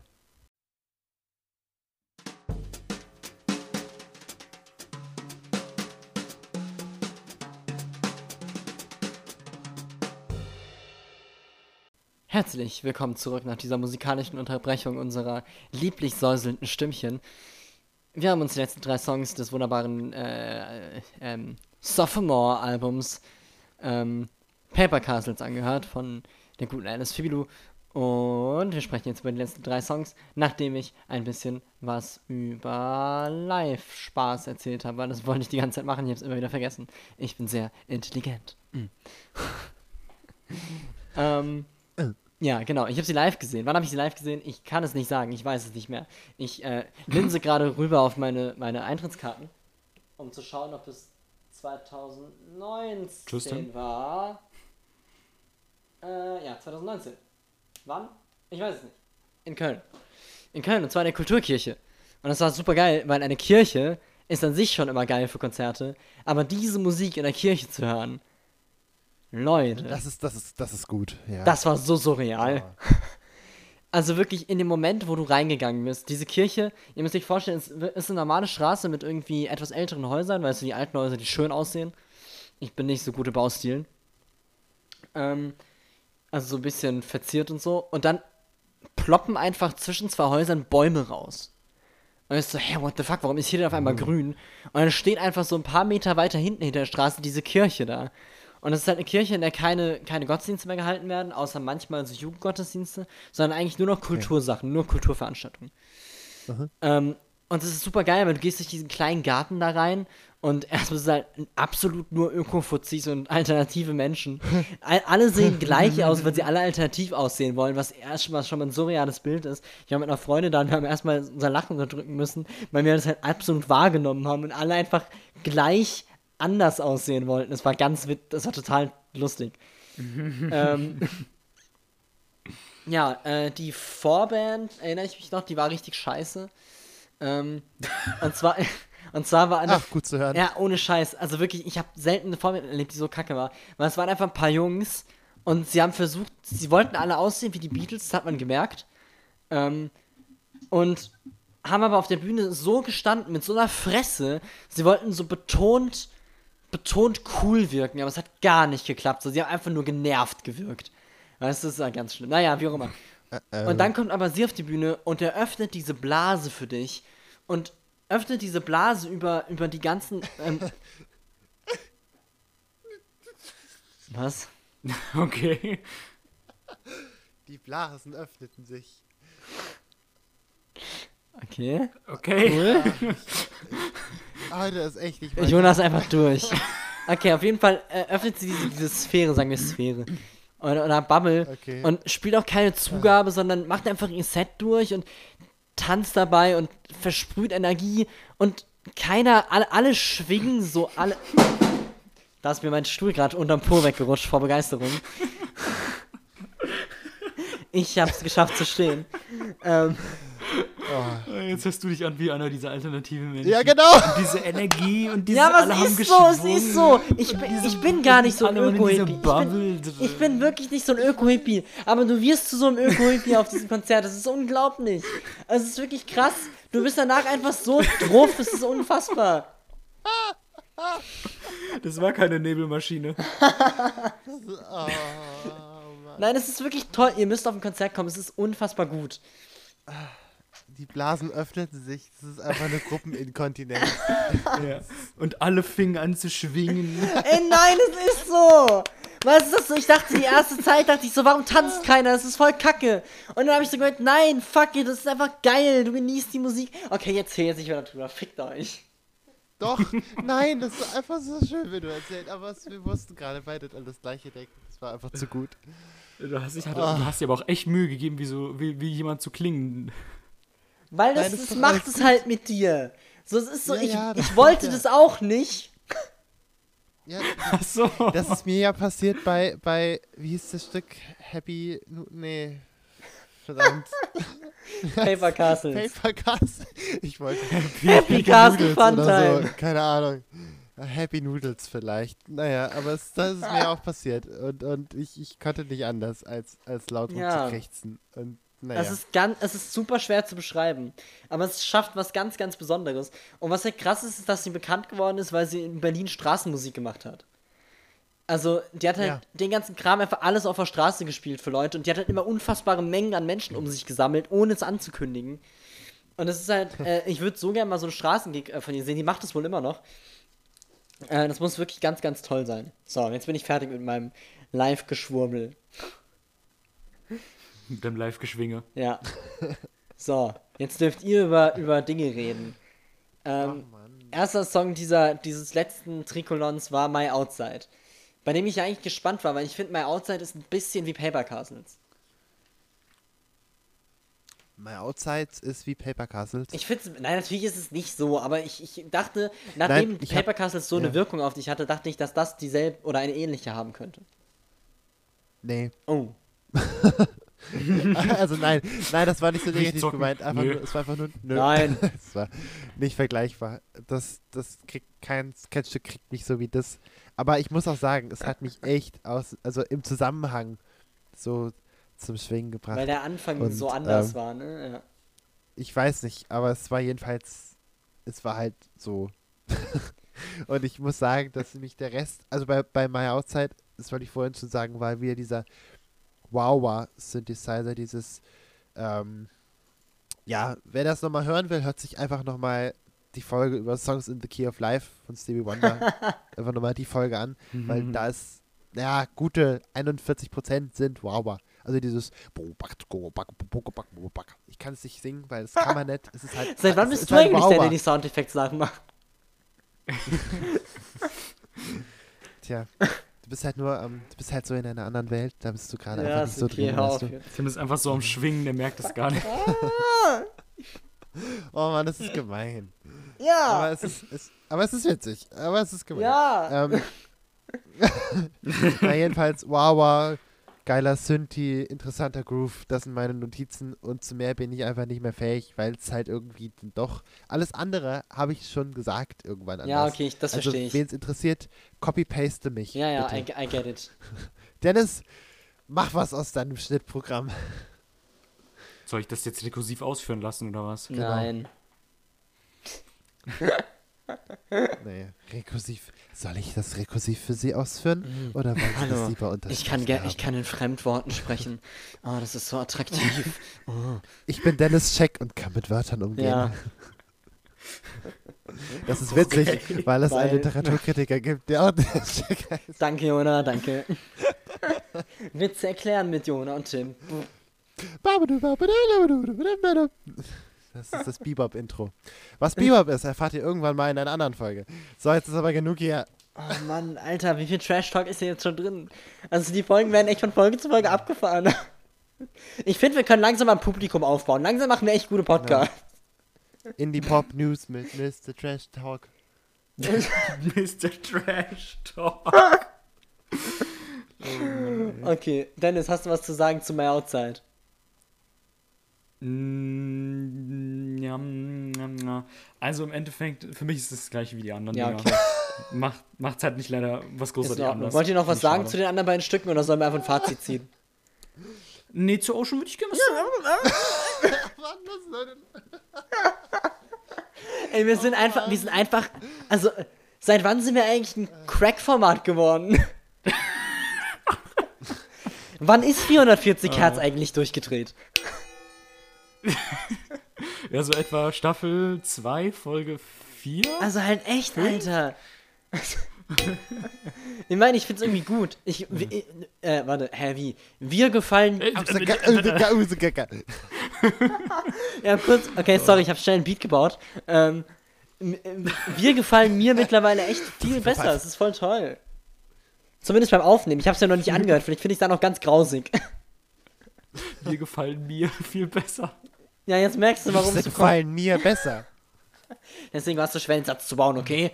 Herzlich willkommen zurück nach dieser musikalischen Unterbrechung unserer lieblich säuselnden Stimmchen. Wir haben uns die letzten drei Songs des wunderbaren äh, ähm, Sophomore-Albums ähm, Paper Castles angehört von der guten Alice Fibilu. Und wir sprechen jetzt über die letzten drei Songs, nachdem ich ein bisschen was über Live-Spaß erzählt habe, weil das wollte ich die ganze Zeit machen, ich habe es immer wieder vergessen. Ich bin sehr intelligent. Mm. *laughs* ähm, ja, genau. Ich habe sie live gesehen. Wann habe ich sie live gesehen? Ich kann es nicht sagen. Ich weiß es nicht mehr. Ich äh, linse gerade rüber auf meine, meine Eintrittskarten, um zu schauen, ob es 2019
Tristan?
war. Äh, ja, 2019. Wann? Ich weiß es nicht. In Köln. In Köln, und zwar in der Kulturkirche. Und das war super geil, weil eine Kirche ist an sich schon immer geil für Konzerte, aber diese Musik in der Kirche zu hören, Leute.
Das ist, das ist, das ist gut. Ja.
Das war so surreal. *laughs* Also wirklich in dem Moment, wo du reingegangen bist, diese Kirche, ihr müsst euch vorstellen, es ist eine normale Straße mit irgendwie etwas älteren Häusern, weißt du, die alten Häuser, die schön aussehen. Ich bin nicht so gut im Baustilen. Ähm, also so ein bisschen verziert und so. Und dann ploppen einfach zwischen zwei Häusern Bäume raus. Und ich so, hä, what the fuck, warum ist hier denn auf einmal grün? Und dann steht einfach so ein paar Meter weiter hinten hinter der Straße diese Kirche da. Und es ist halt eine Kirche, in der keine, keine Gottesdienste mehr gehalten werden, außer manchmal so Jugendgottesdienste, sondern eigentlich nur noch Kultursachen, nur Kulturveranstaltungen. Ähm, und das ist super geil, weil du gehst durch diesen kleinen Garten da rein und erstmal sind halt absolut nur Öko-Fuzis und *laughs* alternative Menschen. All, alle sehen *laughs* gleich aus, weil sie alle alternativ aussehen wollen, was erstmal schon mal ein surreales Bild ist. Ich war mit einer Freundin da und wir haben erstmal unser Lachen unterdrücken müssen, weil wir das halt absolut wahrgenommen haben und alle einfach gleich anders aussehen wollten. Das war ganz das war total lustig. *laughs* ähm, ja, äh, die Vorband, erinnere ich mich noch, die war richtig scheiße. Ähm, und zwar, *laughs* und zwar war eine,
Ach, gut zu hören.
ja, ohne Scheiß. Also wirklich, ich habe selten eine Vorband erlebt, die so kacke war. Weil es waren einfach ein paar Jungs und sie haben versucht, sie wollten alle aussehen wie die Beatles, das hat man gemerkt. Ähm, und haben aber auf der Bühne so gestanden, mit so einer Fresse. Sie wollten so betont, betont cool wirken, aber es hat gar nicht geklappt. So, sie haben einfach nur genervt gewirkt. Weißt du, das ist ja ganz schlimm. Naja, wie auch immer. Und dann kommt aber sie auf die Bühne und er öffnet diese Blase für dich und öffnet diese Blase über, über die ganzen. Ähm *laughs* Was? *laughs*
Okay.
Die Blasen öffneten sich.
Okay.
Okay.
Ah, *laughs* das ist echt nicht mein
Jonas einfach durch. *laughs* Okay, auf jeden Fall äh, öffnet sie diese, diese Sphäre, sagen wir Sphäre. Und, oder Bubble.
Okay.
Und spielt auch keine Zugabe, sondern macht einfach ihr Set durch und tanzt dabei und versprüht Energie. Und keiner, alle, alle schwingen so, alle. *laughs* Da ist mir mein Stuhl gerade unterm Po weggerutscht vor Begeisterung. *laughs* Ich hab's geschafft zu stehen. Ähm,
Jetzt hörst du dich an wie einer dieser alternativen Menschen.
Ja, genau.
Und diese Energie und diese
ja, aber
alle
es
haben
ist so, es ist so. Ich bin, ich bin gar nicht so ein Öko-Hippie. Ich bin, ich bin wirklich nicht so ein Öko-Hippie. Aber du wirst zu so einem Öko-Hippie auf diesem Konzert. Das ist unglaublich. Es ist wirklich krass. Du bist danach einfach so drauf. Es ist unfassbar.
Das war keine Nebelmaschine.
Nein, es ist wirklich toll. Ihr müsst auf ein Konzert kommen. Es ist unfassbar gut.
Die Blasen öffneten sich. Das ist einfach eine Gruppeninkontinenz. *laughs*
ja. Und alle fingen an zu schwingen.
Ey, nein, es ist so. Was ist das so? Ich dachte die erste Zeit, dachte ich so, warum tanzt keiner? Das ist voll kacke. Und dann habe ich so gemeint, nein, fuck it, das ist einfach geil. Du genießt die Musik. Okay, jetzt jetzt ich wieder drüber. Fickt euch.
Doch, nein, das ist einfach so schön, wenn du erzählst. Aber es, wir mussten gerade beide an das gleiche denken. Das war einfach zu gut.
Du hast, dich, du hast dir aber auch echt Mühe gegeben, wie, so, wie, wie jemand zu klingen.
Weil das,
Nein, das
macht es halt mit dir. So, es ist so,
Ja,
ich,
ja, das
ich wollte das auch nicht. *laughs*
Ja,
Ach so.
das ist mir ja passiert bei, bei wie hieß das Stück? Happy, nee, verdammt. *laughs*
Paper Castles.
Paper Castle. Ich wollte
Happy Castle
Noodles oder
Funtime.
so, keine Ahnung. Happy Noodles vielleicht. Naja, aber es, das ist mir auch passiert. Und, und ich, ich konnte nicht anders, als, als laut
Ja.
Und naja.
Es ist ganz, es ist super schwer zu beschreiben. Aber es schafft was ganz, ganz Besonderes. Und was ja krass ist, ist, dass sie bekannt geworden ist, weil sie in Berlin Straßenmusik gemacht hat. Also, die hat halt
Ja.
den ganzen Kram einfach alles auf der Straße gespielt für Leute und die hat halt immer unfassbare Mengen an Menschen um sich gesammelt, ohne es anzukündigen. Und es ist halt, *laughs* äh, ich würde so gerne mal so einen Straßengig äh, von ihr sehen, die macht es wohl immer noch. Äh, das muss wirklich ganz, ganz toll sein. So, jetzt bin ich fertig mit meinem Live-Geschwurbel. *laughs*
Mit dem Live-Geschwinge.
Ja. *laughs* So, jetzt dürft ihr über, über Dinge reden. Ähm, erster Song dieser, dieses letzten Trikolons war My Outside. Bei dem ich eigentlich gespannt war, weil ich finde, My Outside ist ein bisschen wie Paper Castles.
My Outside ist wie Paper Castles.
Ich finde nein, natürlich ist es nicht so, aber ich, ich dachte, nachdem
Nein, ich hab-
Paper Castles so eine
ja.
Wirkung auf dich hatte, dachte ich, dass das dieselbe oder eine ähnliche haben könnte.
nee.
Oh. *laughs* *laughs*
also nein, nein, das war nicht so
Nicht
negativ gemeint. Einfach
Nö.
nur, es war einfach nur. Nö.
Nein. *laughs*
es war nicht vergleichbar. Das, das kriegt kein Sketchstück kriegt mich so wie das. Aber ich muss auch sagen, es hat mich echt aus, also im Zusammenhang so zum Schwingen gebracht.
Weil der Anfang
Und,
so anders
ähm,
war, ne? Ja.
ich weiß nicht, aber es war jedenfalls, es war halt so. *laughs* Und ich muss sagen, dass mich der Rest, also bei, bei My Outside, das wollte ich vorhin schon sagen, war wieder dieser Wawa-Synthesizer, dieses, ähm, ja, wer das nochmal hören will, hört sich einfach nochmal die Folge über Songs in the Key of Life von Stevie Wonder, *laughs* einfach nochmal die Folge an, weil da ist, ja, gute 41% sind Wawa. Also dieses ich kann es nicht singen, weil das kann man nicht. Es ist halt, *laughs*
Seit wann
es
bist
ist
du
halt
eigentlich der,
Wawa.
der die Soundeffekte nachmacht? *laughs*
Tja, du bist halt nur, ähm, du bist halt so in einer anderen Welt, da bist du gerade einfach nicht so drin,
hör
weißt du?
Tim ist einfach so am Schwingen, der merkt es gar nicht. *laughs*
Oh Mann, das ist gemein.
Ja!
Aber es ist, es, aber es ist witzig. Aber es ist gemein.
Ja!
Ähm, *laughs* Na, jedenfalls, wow, geiler Synthi, interessanter Groove, das sind meine Notizen und zu mehr bin ich einfach nicht mehr fähig, weil es halt irgendwie dann doch, alles andere habe ich schon gesagt irgendwann anders.
Ja, okay, ich- das
also,
verstehe ich.
wen es interessiert, copy-paste mich.
Ja, ja, I,
bitte.
I get it. *laughs*
Dennis, mach was aus deinem Schnittprogramm.
Soll ich das jetzt rekursiv ausführen lassen oder was?
Genau. *laughs* Nee, rekursiv. Soll ich das rekursiv für Sie ausführen? Oder wollen Sie das
Mhm.
Lieber
Ich
unterstreichen?
kann,
haben?
ich kann in Fremdworten sprechen. Oh, das ist so attraktiv. *laughs* Oh.
Ich bin Dennis Scheck und kann mit Wörtern umgehen.
Ja.
Das ist witzig, weil es einen
Weil-
Literaturkritiker gibt, der auch Dennis Scheck heißt.
Danke, Jona, danke. Witze erklären mit Jona und Tim.
Das ist das Bebop-Intro. Was Bebop ist, erfahrt ihr irgendwann mal in einer anderen Folge. So, jetzt ist aber genug hier.
Oh Mann, Alter, wie viel Trash-Talk ist hier jetzt schon drin? Also die Folgen werden echt von Folge zu Folge abgefahren. Ich finde, wir können langsam ein Publikum aufbauen. Langsam machen wir echt gute Podcasts.
Indie-Pop-News mit Mr. Trash Talk. *laughs*
Mr. Trash Talk.
Okay, Dennis, hast du was zu sagen zu My Outside?
Mm, ja, mm, ja, ja. Also im Endeffekt, für mich ist es das gleiche wie die anderen.
Ja,
Dinger.
okay. *laughs*
Macht, macht's halt nicht leider was großartig anders.
Wollt ihr noch was sagen
schade.
zu den anderen beiden Stücken oder sollen wir einfach ein Fazit ziehen? *laughs*
Nee, zu Ocean würde ich gerne was sagen. *laughs*
Ey, wir sind einfach, wir sind einfach, also, seit wann sind wir eigentlich ein Crack-Format geworden? wann ist 440 Hertz eigentlich durchgedreht? *laughs*
Ja, so etwa Staffel 2, Folge 4.
Also halt echt, Alter. *laughs* ich meine, ich find's irgendwie gut. Ich, wie, äh, warte, hä, wie? Wir gefallen,
Äh,
ja, kurz, okay, sorry, ich habe schnell ein Beat gebaut. Ähm, wir gefallen mir *laughs* mittlerweile echt viel besser. Es ist voll toll. Zumindest beim Aufnehmen. Ich habe es ja noch nicht angehört. Vielleicht finde ich es da noch ganz grausig.
Die gefallen mir viel besser.
Ja, jetzt merkst du, warum
Sie
es
gefallen mir besser. *laughs*
Deswegen war es so schwer, einen Satz zu bauen, okay?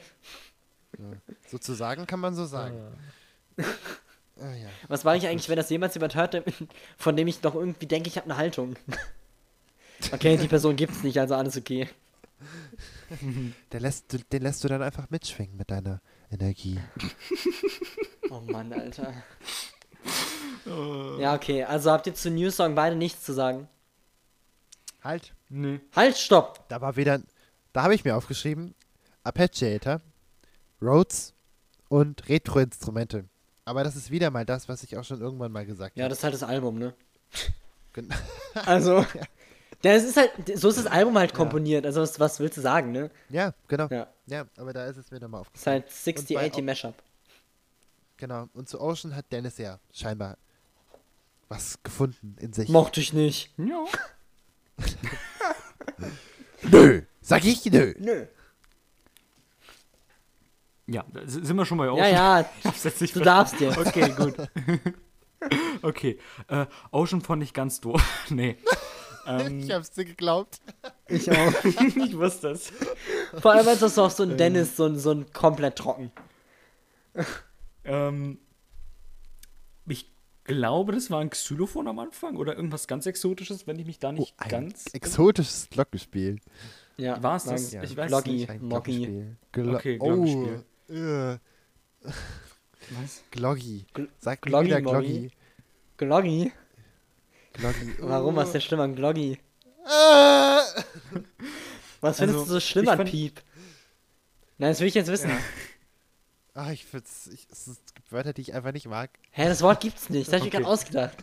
Sozusagen kann man so sagen. *laughs* Ah, ja.
Was war ich eigentlich, wenn das jemals jemand hört, *laughs* von dem ich noch irgendwie denke, ich habe eine Haltung? Okay, die Person gibt's nicht, also alles okay.
Den, lässt du, den lässt du dann einfach mitschwingen mit deiner Energie.
Oh Mann, Alter. Ja, okay, also habt ihr zu New Song beide nichts zu sagen?
Halt.
Nee.
Halt, stopp!
Da war wieder, da habe ich mir aufgeschrieben, Arpeggiator, Rhodes und Retro-Instrumente. Aber das ist wieder mal das, was ich auch schon irgendwann mal gesagt
Ja,
habe.
das ist halt das Album, ne?
Gen- *laughs*
Also, *laughs* ja, es ist halt, so ist das Album halt komponiert. Also, was, was willst du sagen, ne?
Ja, genau.
Ja.
Ja, aber da ist es mir nochmal
Es ist
aufgefallen.
halt 60,
Und bei
80
Au-
Mashup.
Genau. Und zu Ocean hat Dennis ja scheinbar was gefunden in sich.
Mochte ich nicht.
Ja. *laughs* *laughs*
Nö! Sag ich nö!
Nö.
Ja, sind wir schon bei
Ja,
Ocean.
ja, *laughs*
nicht
du darfst jetzt.
Okay, gut. *laughs* okay. Äh, Ocean fand ich ganz doof. nee. Ähm,
Ich hab's dir geglaubt.
Ich auch.
ich wusste es.
Vor allem, als das auch so ein Dennis, so ein, so ein komplett trocken.
Ähm, glaube, das war ein Xylophon am Anfang oder irgendwas ganz Exotisches, wenn ich mich da nicht
ein
ganz.
exotisches Glockenspiel.
Ja, war
das?
ein
Ich weiß
Glocki,
nicht.
Glockenspiel. Glo
Okay,
oh,
Glockenspiel.
äh,
Was?
Gloggi.
Gl-
Sag mir
Gloggi,
wieder
Moggi.
Gloggi.
Gloggi?
Gloggi. *laughs*
Warum? Was ist denn schlimm an Gloggi?
Äh,
Was findest
Also,
du so schlimm an Piep? Nein, das will ich jetzt wissen. *laughs*
Ah, ich find's, ich, es, gibt Wörter, die ich einfach nicht mag.
Hä, das Wort gibt's nicht. Das hab ich mir
Okay.
gerade ausgedacht.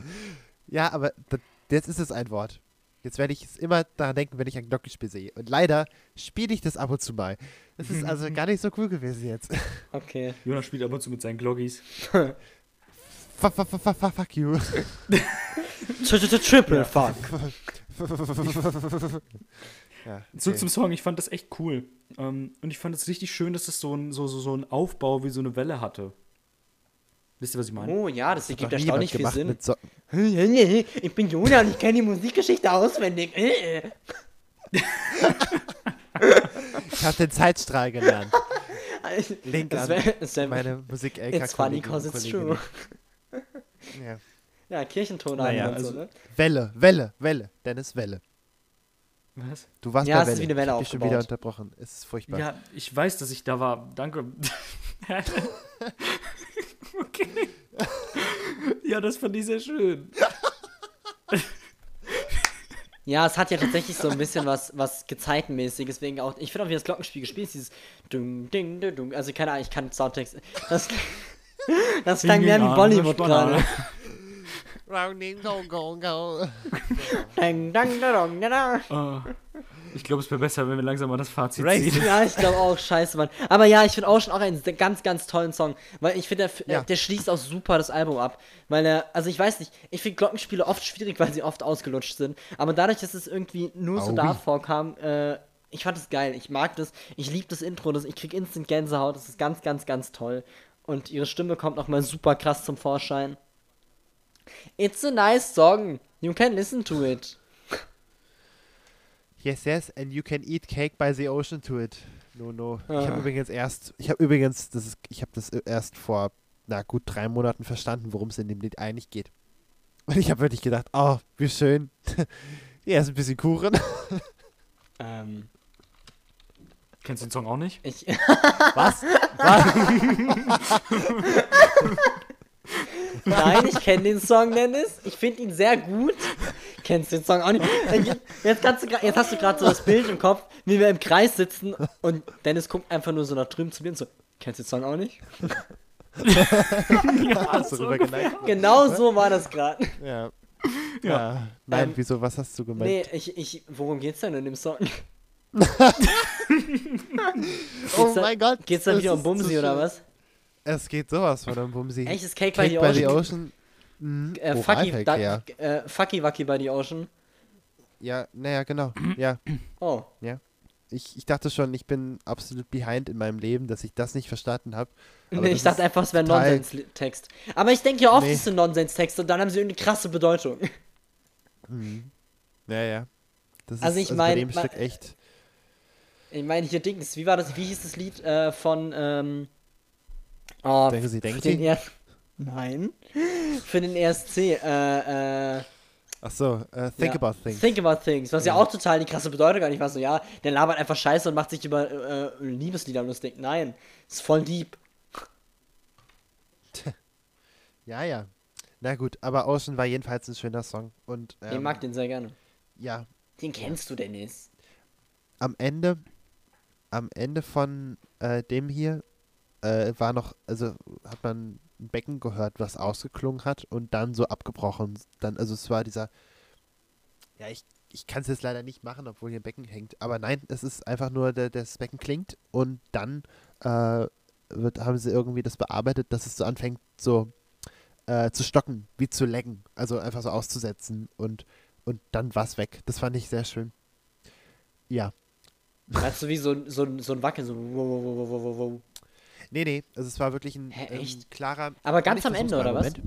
Ja, aber da, jetzt ist es ein Wort. Jetzt werde ich es immer daran denken, wenn ich ein Glockenspiel sehe. Und leider spiele ich das ab und zu mal. Das ist also *laughs* gar nicht so cool gewesen jetzt.
Okay.
Jonas spielt ab und zu mit seinen Gloggies.
Fuck, fuck, fuck, fuck, fuck, fuck you.
Triple Fuck. *laughs* *laughs*
ja,
Zurück
okay.
zum Song, ich fand das echt cool. Ähm, und ich fand es richtig schön, dass es so, ein, so, so, so einen Aufbau wie so eine Welle hatte. Wisst ihr, was ich meine?
Oh ja, das
Hat
ergibt erstaunlich viel
gemacht
Sinn.
So *laughs*
Ich bin Jona und ich kenne die Musikgeschichte auswendig. *laughs*
Ich habe den Zeitstrahl gelernt. *laughs* Link
Das
an
wär, das wär,
meine musik lk
It's funny cause it's true.
Ja.
Ja, Kirchenton
Naja,
und so,
also-
ne?
Welle, Welle, Welle. Dennis, Welle.
Was?
Du warst
Ja,
bei
es ist
Welle.
wie eine Welle
ich hab dich schon wieder unterbrochen. Es ist furchtbar.
Ja, ich weiß, dass ich da war. Danke. *laughs* okay. Ja, das fand ich sehr schön.
Ja, es hat ja tatsächlich so ein bisschen was, was Gezeitenmäßiges, wegen auch, ich finde auch, wie das Glockenspiel gespielt ist, dieses Dung, Ding, Ding, Dung, also keine Ahnung, ich kann Soundtext, das, *laughs* das klang mehr wie Bollywood gerade.
Rounding, go, go, go. *laughs*
Dang, dang, da, dong, da, da.
Äh, ich glaube, es wäre besser, wenn wir langsam mal das Fazit
Racist.
ziehen.
Ja, ich glaube auch, scheiße, Mann. Aber ja, ich finde auch schon auch einen ganz, ganz tollen Song. Weil ich finde, der,
Ja.
der schließt auch super das Album ab. Weil er, also ich weiß nicht, ich finde Glockenspiele oft schwierig, weil sie oft ausgelutscht sind. Aber dadurch, dass es irgendwie nur so
Aui.
da vorkam, äh, ich fand es geil. Ich mag das. Ich liebe das Intro. Das, ich krieg instant Gänsehaut. Das ist ganz, ganz, ganz toll. Und ihre Stimme kommt nochmal super krass zum Vorschein. It's a nice song. You can listen to it.
Yes, yes, and you can eat cake by the ocean to it. No, no. Ich
Ah.
habe übrigens erst, ich habe übrigens, das ist, ich habe das erst vor, na gut, drei Monaten verstanden, worum es in dem Lied eigentlich geht. Und ich habe wirklich gedacht, oh, wie schön. *laughs* Hier ist ein bisschen Kuchen.
Ähm,
Kennst du den Song auch nicht?
ich.
Was? *laughs* *laughs*
Nein, ich kenne den Song, Dennis. Ich finde ihn sehr gut. Kennst den Song auch nicht. Jetzt, kannst du, jetzt hast du gerade so das Bild im Kopf, wie wir im Kreis sitzen und Dennis guckt einfach nur so nach drüben zu mir und so, kennst du den Song auch nicht? *laughs*
Hast du rüber geneigt? *laughs*
Genau so war das gerade.
Ja. ja. Nein,
Ähm,
wieso, was hast du gemeint?
Nee, ich, ich, worum geht's denn in dem Song? *laughs*
oh mein Gott.
Geht's da wieder um
so
Bumsi oder was?
Es geht sowas von um Bumsi.
Echt, ist Cake,
Cake
by the
by the
Ocean?
Ocean. Mhm.
Äh, fucky,
Oralverkehr.
da, äh, fucky Wacky by the Ocean.
Ja, naja, genau. Ja.
Oh.
Ich, ich dachte schon, ich bin absolut behind in meinem Leben, dass ich das nicht verstanden habe.
Nee, ich dachte einfach, es wäre ein Nonsens-Text. Aber ich denke ja oft,
Nee.
es ist ein Nonsens-Text und dann haben sie irgendeine krasse Bedeutung.
Ja, ja. Das
Also
ist
ich
bei
mein,
dem
ma-
Stück echt.
Ich meine, hier Dings, wie war das, wie hieß das Lied äh, von, ähm, oh,
Denken Sie, denken Sie? *laughs*
Nein. Für den ESC, äh, äh,
Ach so, äh, Think
ja,
About Things.
Think About Things, was ja. auch total die krasse Bedeutung hat. Ich war so, ja, der labert einfach Scheiße und macht sich über äh, Liebeslieder lustig. Nein, ist voll deep.
Ja, ja. Na gut, aber Ocean war jedenfalls ein schöner Song. Und
Ich
ähm,
mag den sehr gerne.
ja,
Den kennst du, Dennis.
am Ende, am Ende von äh, dem hier äh, war noch, also hat man ein Becken gehört, was ausgeklungen hat und dann so abgebrochen. Dann, also es war dieser, ja, ich, ich kann es jetzt leider nicht machen, obwohl hier ein Becken hängt. Aber nein, es ist einfach nur, der, das Becken klingt und dann äh, wird, haben sie irgendwie das bearbeitet, dass es so anfängt, so äh, zu stocken, wie zu laggen. Also einfach so auszusetzen und, und dann war es weg. Das fand ich sehr schön. Ja.
Weißt du, wie so, so, so ein Wackeln, so
Nee, nee, also es war wirklich ein
Hä,
ähm,
echt?
klarer.
Aber ganz am Ende, oder was?
Moment.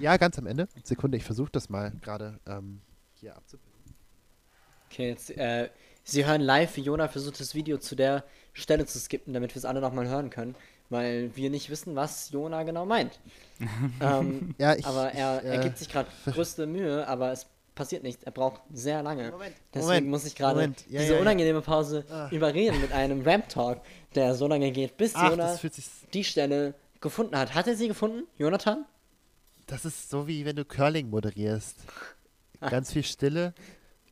Ja, ganz am Ende. Sekunde, ich versuche das mal gerade ähm, hier abzubilden.
Okay, jetzt, äh, Sie hören live, wie Jona versucht, das Video zu der Stelle zu skippen, damit wir es alle nochmal hören können, weil wir nicht wissen, was Jona genau meint. *laughs* ähm,
Ja, ich,
aber er,
ich,
er
äh,
gibt sich gerade größte Mühe, aber es passiert nichts. Er braucht sehr lange.
Moment,
Deswegen
Moment,
muss ich gerade.
Ja,
diese
ja, ja.
unangenehme Pause überreden mit einem Ramp-Talk, der so lange geht, bis
Ach,
Jona
das fühlt sich.
die Stelle gefunden hat. Hat er sie gefunden, Jonathan?
Das ist so wie wenn du Curling moderierst. Ganz viel Stille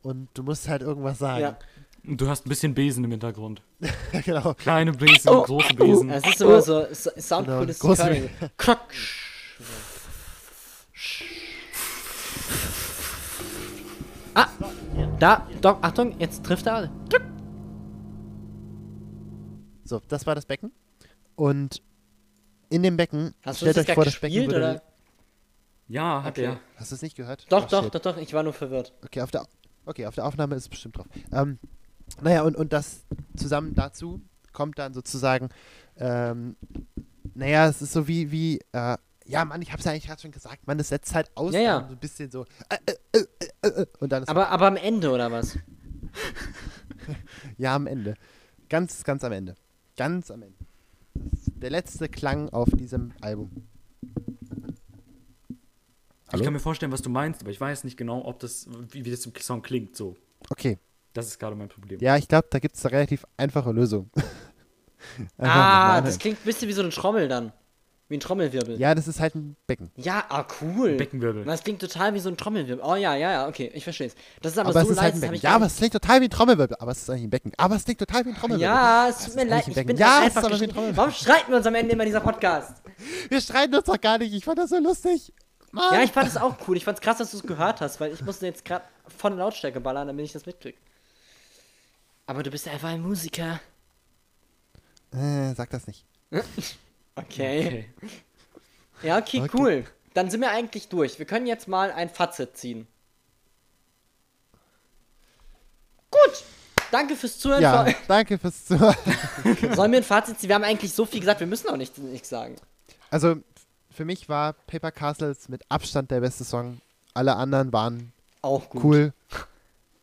und du musst halt irgendwas sagen.
Ja.
Und du hast ein bisschen Besen im Hintergrund. *laughs*
genau.
Kleine Besen,
Oh,
große Besen.
Es ist immer so, so soundcooles
Genau, große-
Curling. *laughs* da, Doc, Achtung, jetzt trifft er.
So, das war das Becken. Und in dem Becken,
Hast du
stellt
das
euch
gerade
vor, das Becken
gespielt
würde.
oder?
Ja, hat
Okay.
er.
Hast du es nicht gehört?
Doch,
Ach,
doch,
shit.
doch, doch, ich war nur verwirrt.
Okay, auf der, okay, auf der Aufnahme ist es bestimmt drauf. Ähm, naja, und, und das zusammen dazu kommt dann sozusagen, ähm, naja, es ist so wie, wie, äh, ja, Mann, ich hab's ja eigentlich gerade schon gesagt, man, es setzt halt aus,
Ja, ja.
so ein bisschen so, äh, äh, äh, äh, äh, und dann ist
Aber, aber am Ende oder was? *laughs*
ja am Ende. Ganz, ganz am Ende. Ganz am Ende. Das ist der letzte Klang auf diesem Album.
Ich
Hallo?
kann mir vorstellen, was du meinst, aber ich weiß nicht genau, ob das, wie, wie das im Song klingt. So,
Okay.
das ist gerade mein Problem.
Ja, ich glaube, da gibt es eine relativ einfache Lösung. *laughs*
Ah, das klingt ein bisschen wie so eine Trommel dann. Wie ein Trommelwirbel.
Ja, das ist halt ein Becken.
Ja, ah, cool.
Beckenwirbel.
Das klingt total wie so ein Trommelwirbel. Oh ja, ja, ja, okay, ich verstehe es. Das ist aber,
Aber,
so
es ist halt ein Becken. Ja, aber es klingt total wie ein Trommelwirbel. Aber es ist eigentlich ein Becken. Aber es klingt total wie ein Trommelwirbel.
Ja, es tut
ist
mir leid,
ein
ich
Becken.
bin
Ja,
da
es ist
einfach
aber wie ein
geschnitten.
Trommelwirbel.
Warum streiten wir uns am Ende immer in dieser Podcast?
Wir streiten uns doch gar nicht. Ich fand das so lustig. Mann.
Ja, ich fand es auch cool. Ich fand es krass, dass du es gehört hast, weil ich musste jetzt gerade von der Lautstärke ballern, damit ich das mitkrieg. Aber du bist ja einfach ein Musiker.
Äh, sag das nicht. *laughs*
Okay. Ja, okay,
Okay.
cool. Dann sind wir eigentlich durch. Wir können jetzt mal ein Fazit ziehen. Gut. Danke fürs Zuhören.
Ja, danke fürs Zuhören. *laughs*
Sollen wir ein Fazit ziehen? Wir haben eigentlich so viel gesagt, wir müssen auch nichts nichts sagen.
Also, für mich war Paper Castles mit Abstand der beste Song. Alle anderen waren
Auch gut.
cool.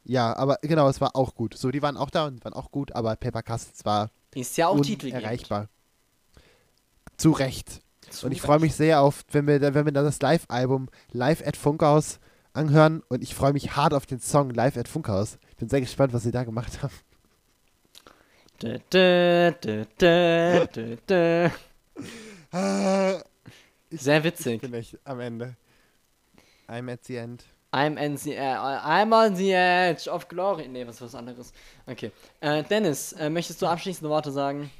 Ja, aber genau, es war auch gut. So, die waren auch da und waren auch gut, aber Paper Castles war
Ist ja auch
unerreichbar. Zu Recht.
Zu
und ich freue mich sehr auf, wenn wir, wenn wir dann das Live-Album Live at Funkhaus anhören und ich freue mich hart auf den Song Live at Funkhaus. Ich bin sehr gespannt, was sie da gemacht haben.
Dö, dö, dö, dö, dö. *laughs* Sehr witzig.
bin echt am Ende. I'm at the end.
I'm, on the, äh, I'm on the edge of glory. Nee, was was anderes. Okay. Äh, Dennis, äh, möchtest du abschließende Worte sagen?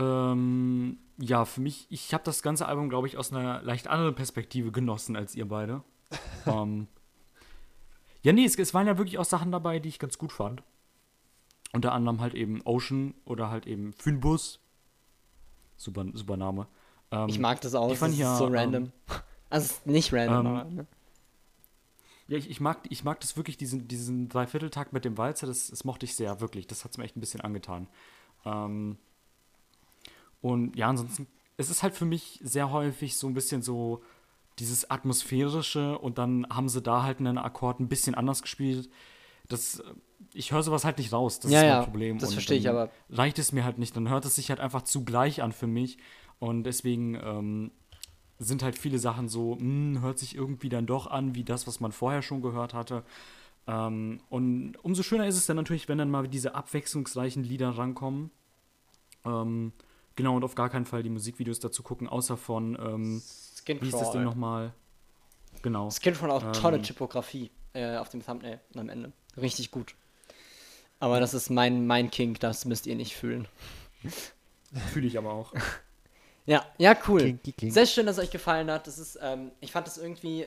Ähm, ja, für mich, ich habe das ganze Album, glaube ich, aus einer leicht anderen Perspektive genossen als ihr beide. *laughs* ähm, ja, nee, es, es waren ja wirklich auch Sachen dabei, die ich ganz gut fand. Unter anderem halt eben Ocean oder halt eben Fynbus. Super, super Name. Ähm,
Ich mag das auch.
ich fand
das
ja,
so
ähm,
random. *laughs* also, nicht random,
ähm,
aber. Ne?
Ja, ich, ich, mag, ich mag das wirklich, diesen, diesen Dreivierteltakt mit dem Walzer, das, das mochte ich sehr, wirklich. Das hat es mir echt ein bisschen angetan. Ähm, und ja, ansonsten, es ist halt für mich sehr häufig so ein bisschen so dieses atmosphärische und dann haben sie da halt einen Akkord ein bisschen anders gespielt. Das, ich höre sowas halt nicht raus, das
Ja,
ist
ja,
mein Problem.
das
Und
verstehe ich
dann
aber.
Reicht es mir halt nicht, dann hört es sich halt einfach zu gleich an für mich und deswegen ähm, sind halt viele Sachen so, hm, hört sich irgendwie dann doch an wie das, was man vorher schon gehört hatte. Ähm, und umso schöner ist es dann natürlich, wenn dann mal diese abwechslungsreichen Lieder rankommen. Ähm, genau, und auf gar keinen Fall die Musikvideos dazu gucken, außer von, ähm, wie hieß das Ding
Skinfrawl.
nochmal? Genau.
Skinfrawl auch tolle
Ähm,
Typografie äh, auf dem Thumbnail am Ende. Richtig gut. Aber das ist mein, mein Kink, das müsst ihr nicht fühlen. *laughs*
Fühle ich aber auch.
Ja, ja, cool.
Kinky Kink.
Sehr schön, dass es euch gefallen hat. Das ist, ähm, ich fand das irgendwie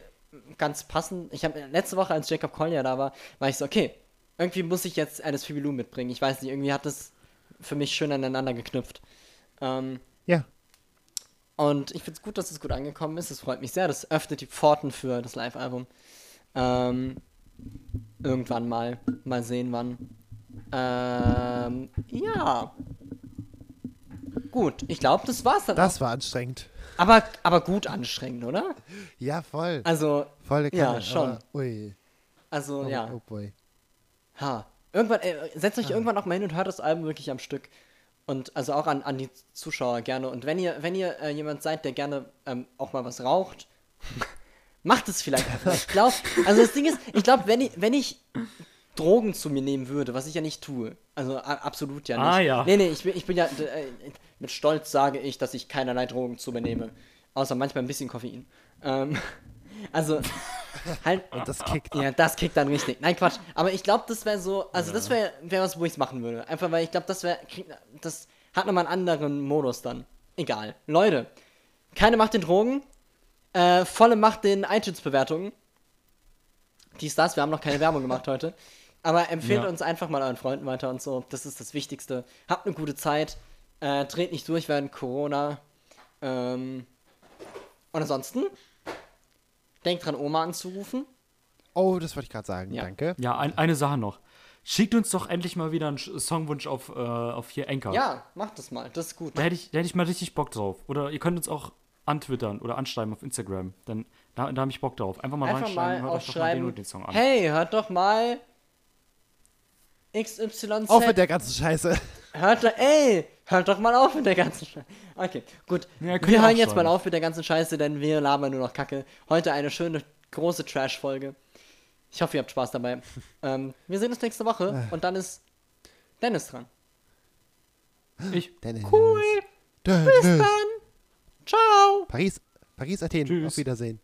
ganz passend. Ich habe letzte Woche, als Jacob Collier da war, war ich so, okay, irgendwie muss ich jetzt Alice Phoebe Lou mitbringen. Ich weiß nicht, irgendwie hat das für mich schön aneinander geknüpft. Ähm,
Ja.
und ich finde es gut, dass es gut angekommen ist. Es freut mich sehr. Das öffnet die Pforten für das Live-Album. Ähm, irgendwann mal. Mal sehen, wann. Ähm, ja. Gut, ich glaube, das war's dann.
Das war anstrengend.
auch. Aber, aber gut anstrengend, oder?
Ja, voll.
Also,
Volle
ja,
Kanne,
schon.
Aber, ui.
also,
Oh,
ja.
oh boy.
Ha. Irgendwann, äh, setzt euch irgendwann auch mal hin und hört das Album wirklich am Stück. Und also auch an, an die Zuschauer gerne. Und wenn ihr, wenn ihr äh, jemand seid, der gerne ähm, auch mal was raucht, *laughs* macht es vielleicht einfach. Ich glaube, also das Ding ist, ich glaube, wenn ich, wenn ich Drogen zu mir nehmen würde, was ich ja nicht tue, also absolut ja nicht.
Ah, ja.
Nee, nee, ich bin, ich bin ja, äh, mit Stolz sage ich, dass ich keinerlei Drogen zu mir nehme. Außer manchmal ein bisschen Koffein. Ähm, also, halt. *laughs*
Und das kickt.
Ja, das kickt dann richtig. Nein, Quatsch. Aber ich glaube, das wäre so, also das wäre wär was, wo ich es machen würde. Einfach weil ich glaube, das wäre, das hat nochmal einen anderen Modus dann. Egal. Leute, keine Macht den Drogen, äh, volle Macht den iTunes-Bewertungen. Dies, das, wir haben noch keine Werbung gemacht heute. Aber empfehlt
Ja.
uns einfach mal euren Freunden weiter und so. Das ist das Wichtigste. Habt eine gute Zeit. Äh, dreht nicht durch während Corona. Ähm, und ansonsten, denkt dran, Oma anzurufen.
Oh, das wollte ich gerade sagen.
Ja.
Danke.
Ja, ein, eine Sache noch. Schickt uns doch endlich mal wieder einen Sch- Songwunsch auf, äh, auf hier Anchor.
Ja, macht das mal. Das ist gut.
Da hätte ich, da hätte ich mal richtig Bock drauf. Oder ihr könnt uns auch antwittern oder anschreiben auf Instagram. Dann, da, da habe ich Bock drauf. Einfach mal
Einfach
reinschreiben,
mal
hört euch doch mal den und den Song an.
Hey, hört doch mal XYZ.
Auf mit der ganzen Scheiße.
Hört doch, ey, hört doch mal auf mit der ganzen Scheiße. Okay, gut.
Ja,
wir hören jetzt mal auf mit der ganzen Scheiße, denn wir labern nur noch Kacke. Heute eine schöne, große Trash-Folge. Ich hoffe, ihr habt Spaß dabei. *laughs* ähm, wir sehen uns nächste Woche und dann ist Dennis dran.
Ich.
Dennis.
Cool.
Dennis.
Bis dann. Ciao.
Paris, Paris, Athen.
Tschüss.
Auf Wiedersehen.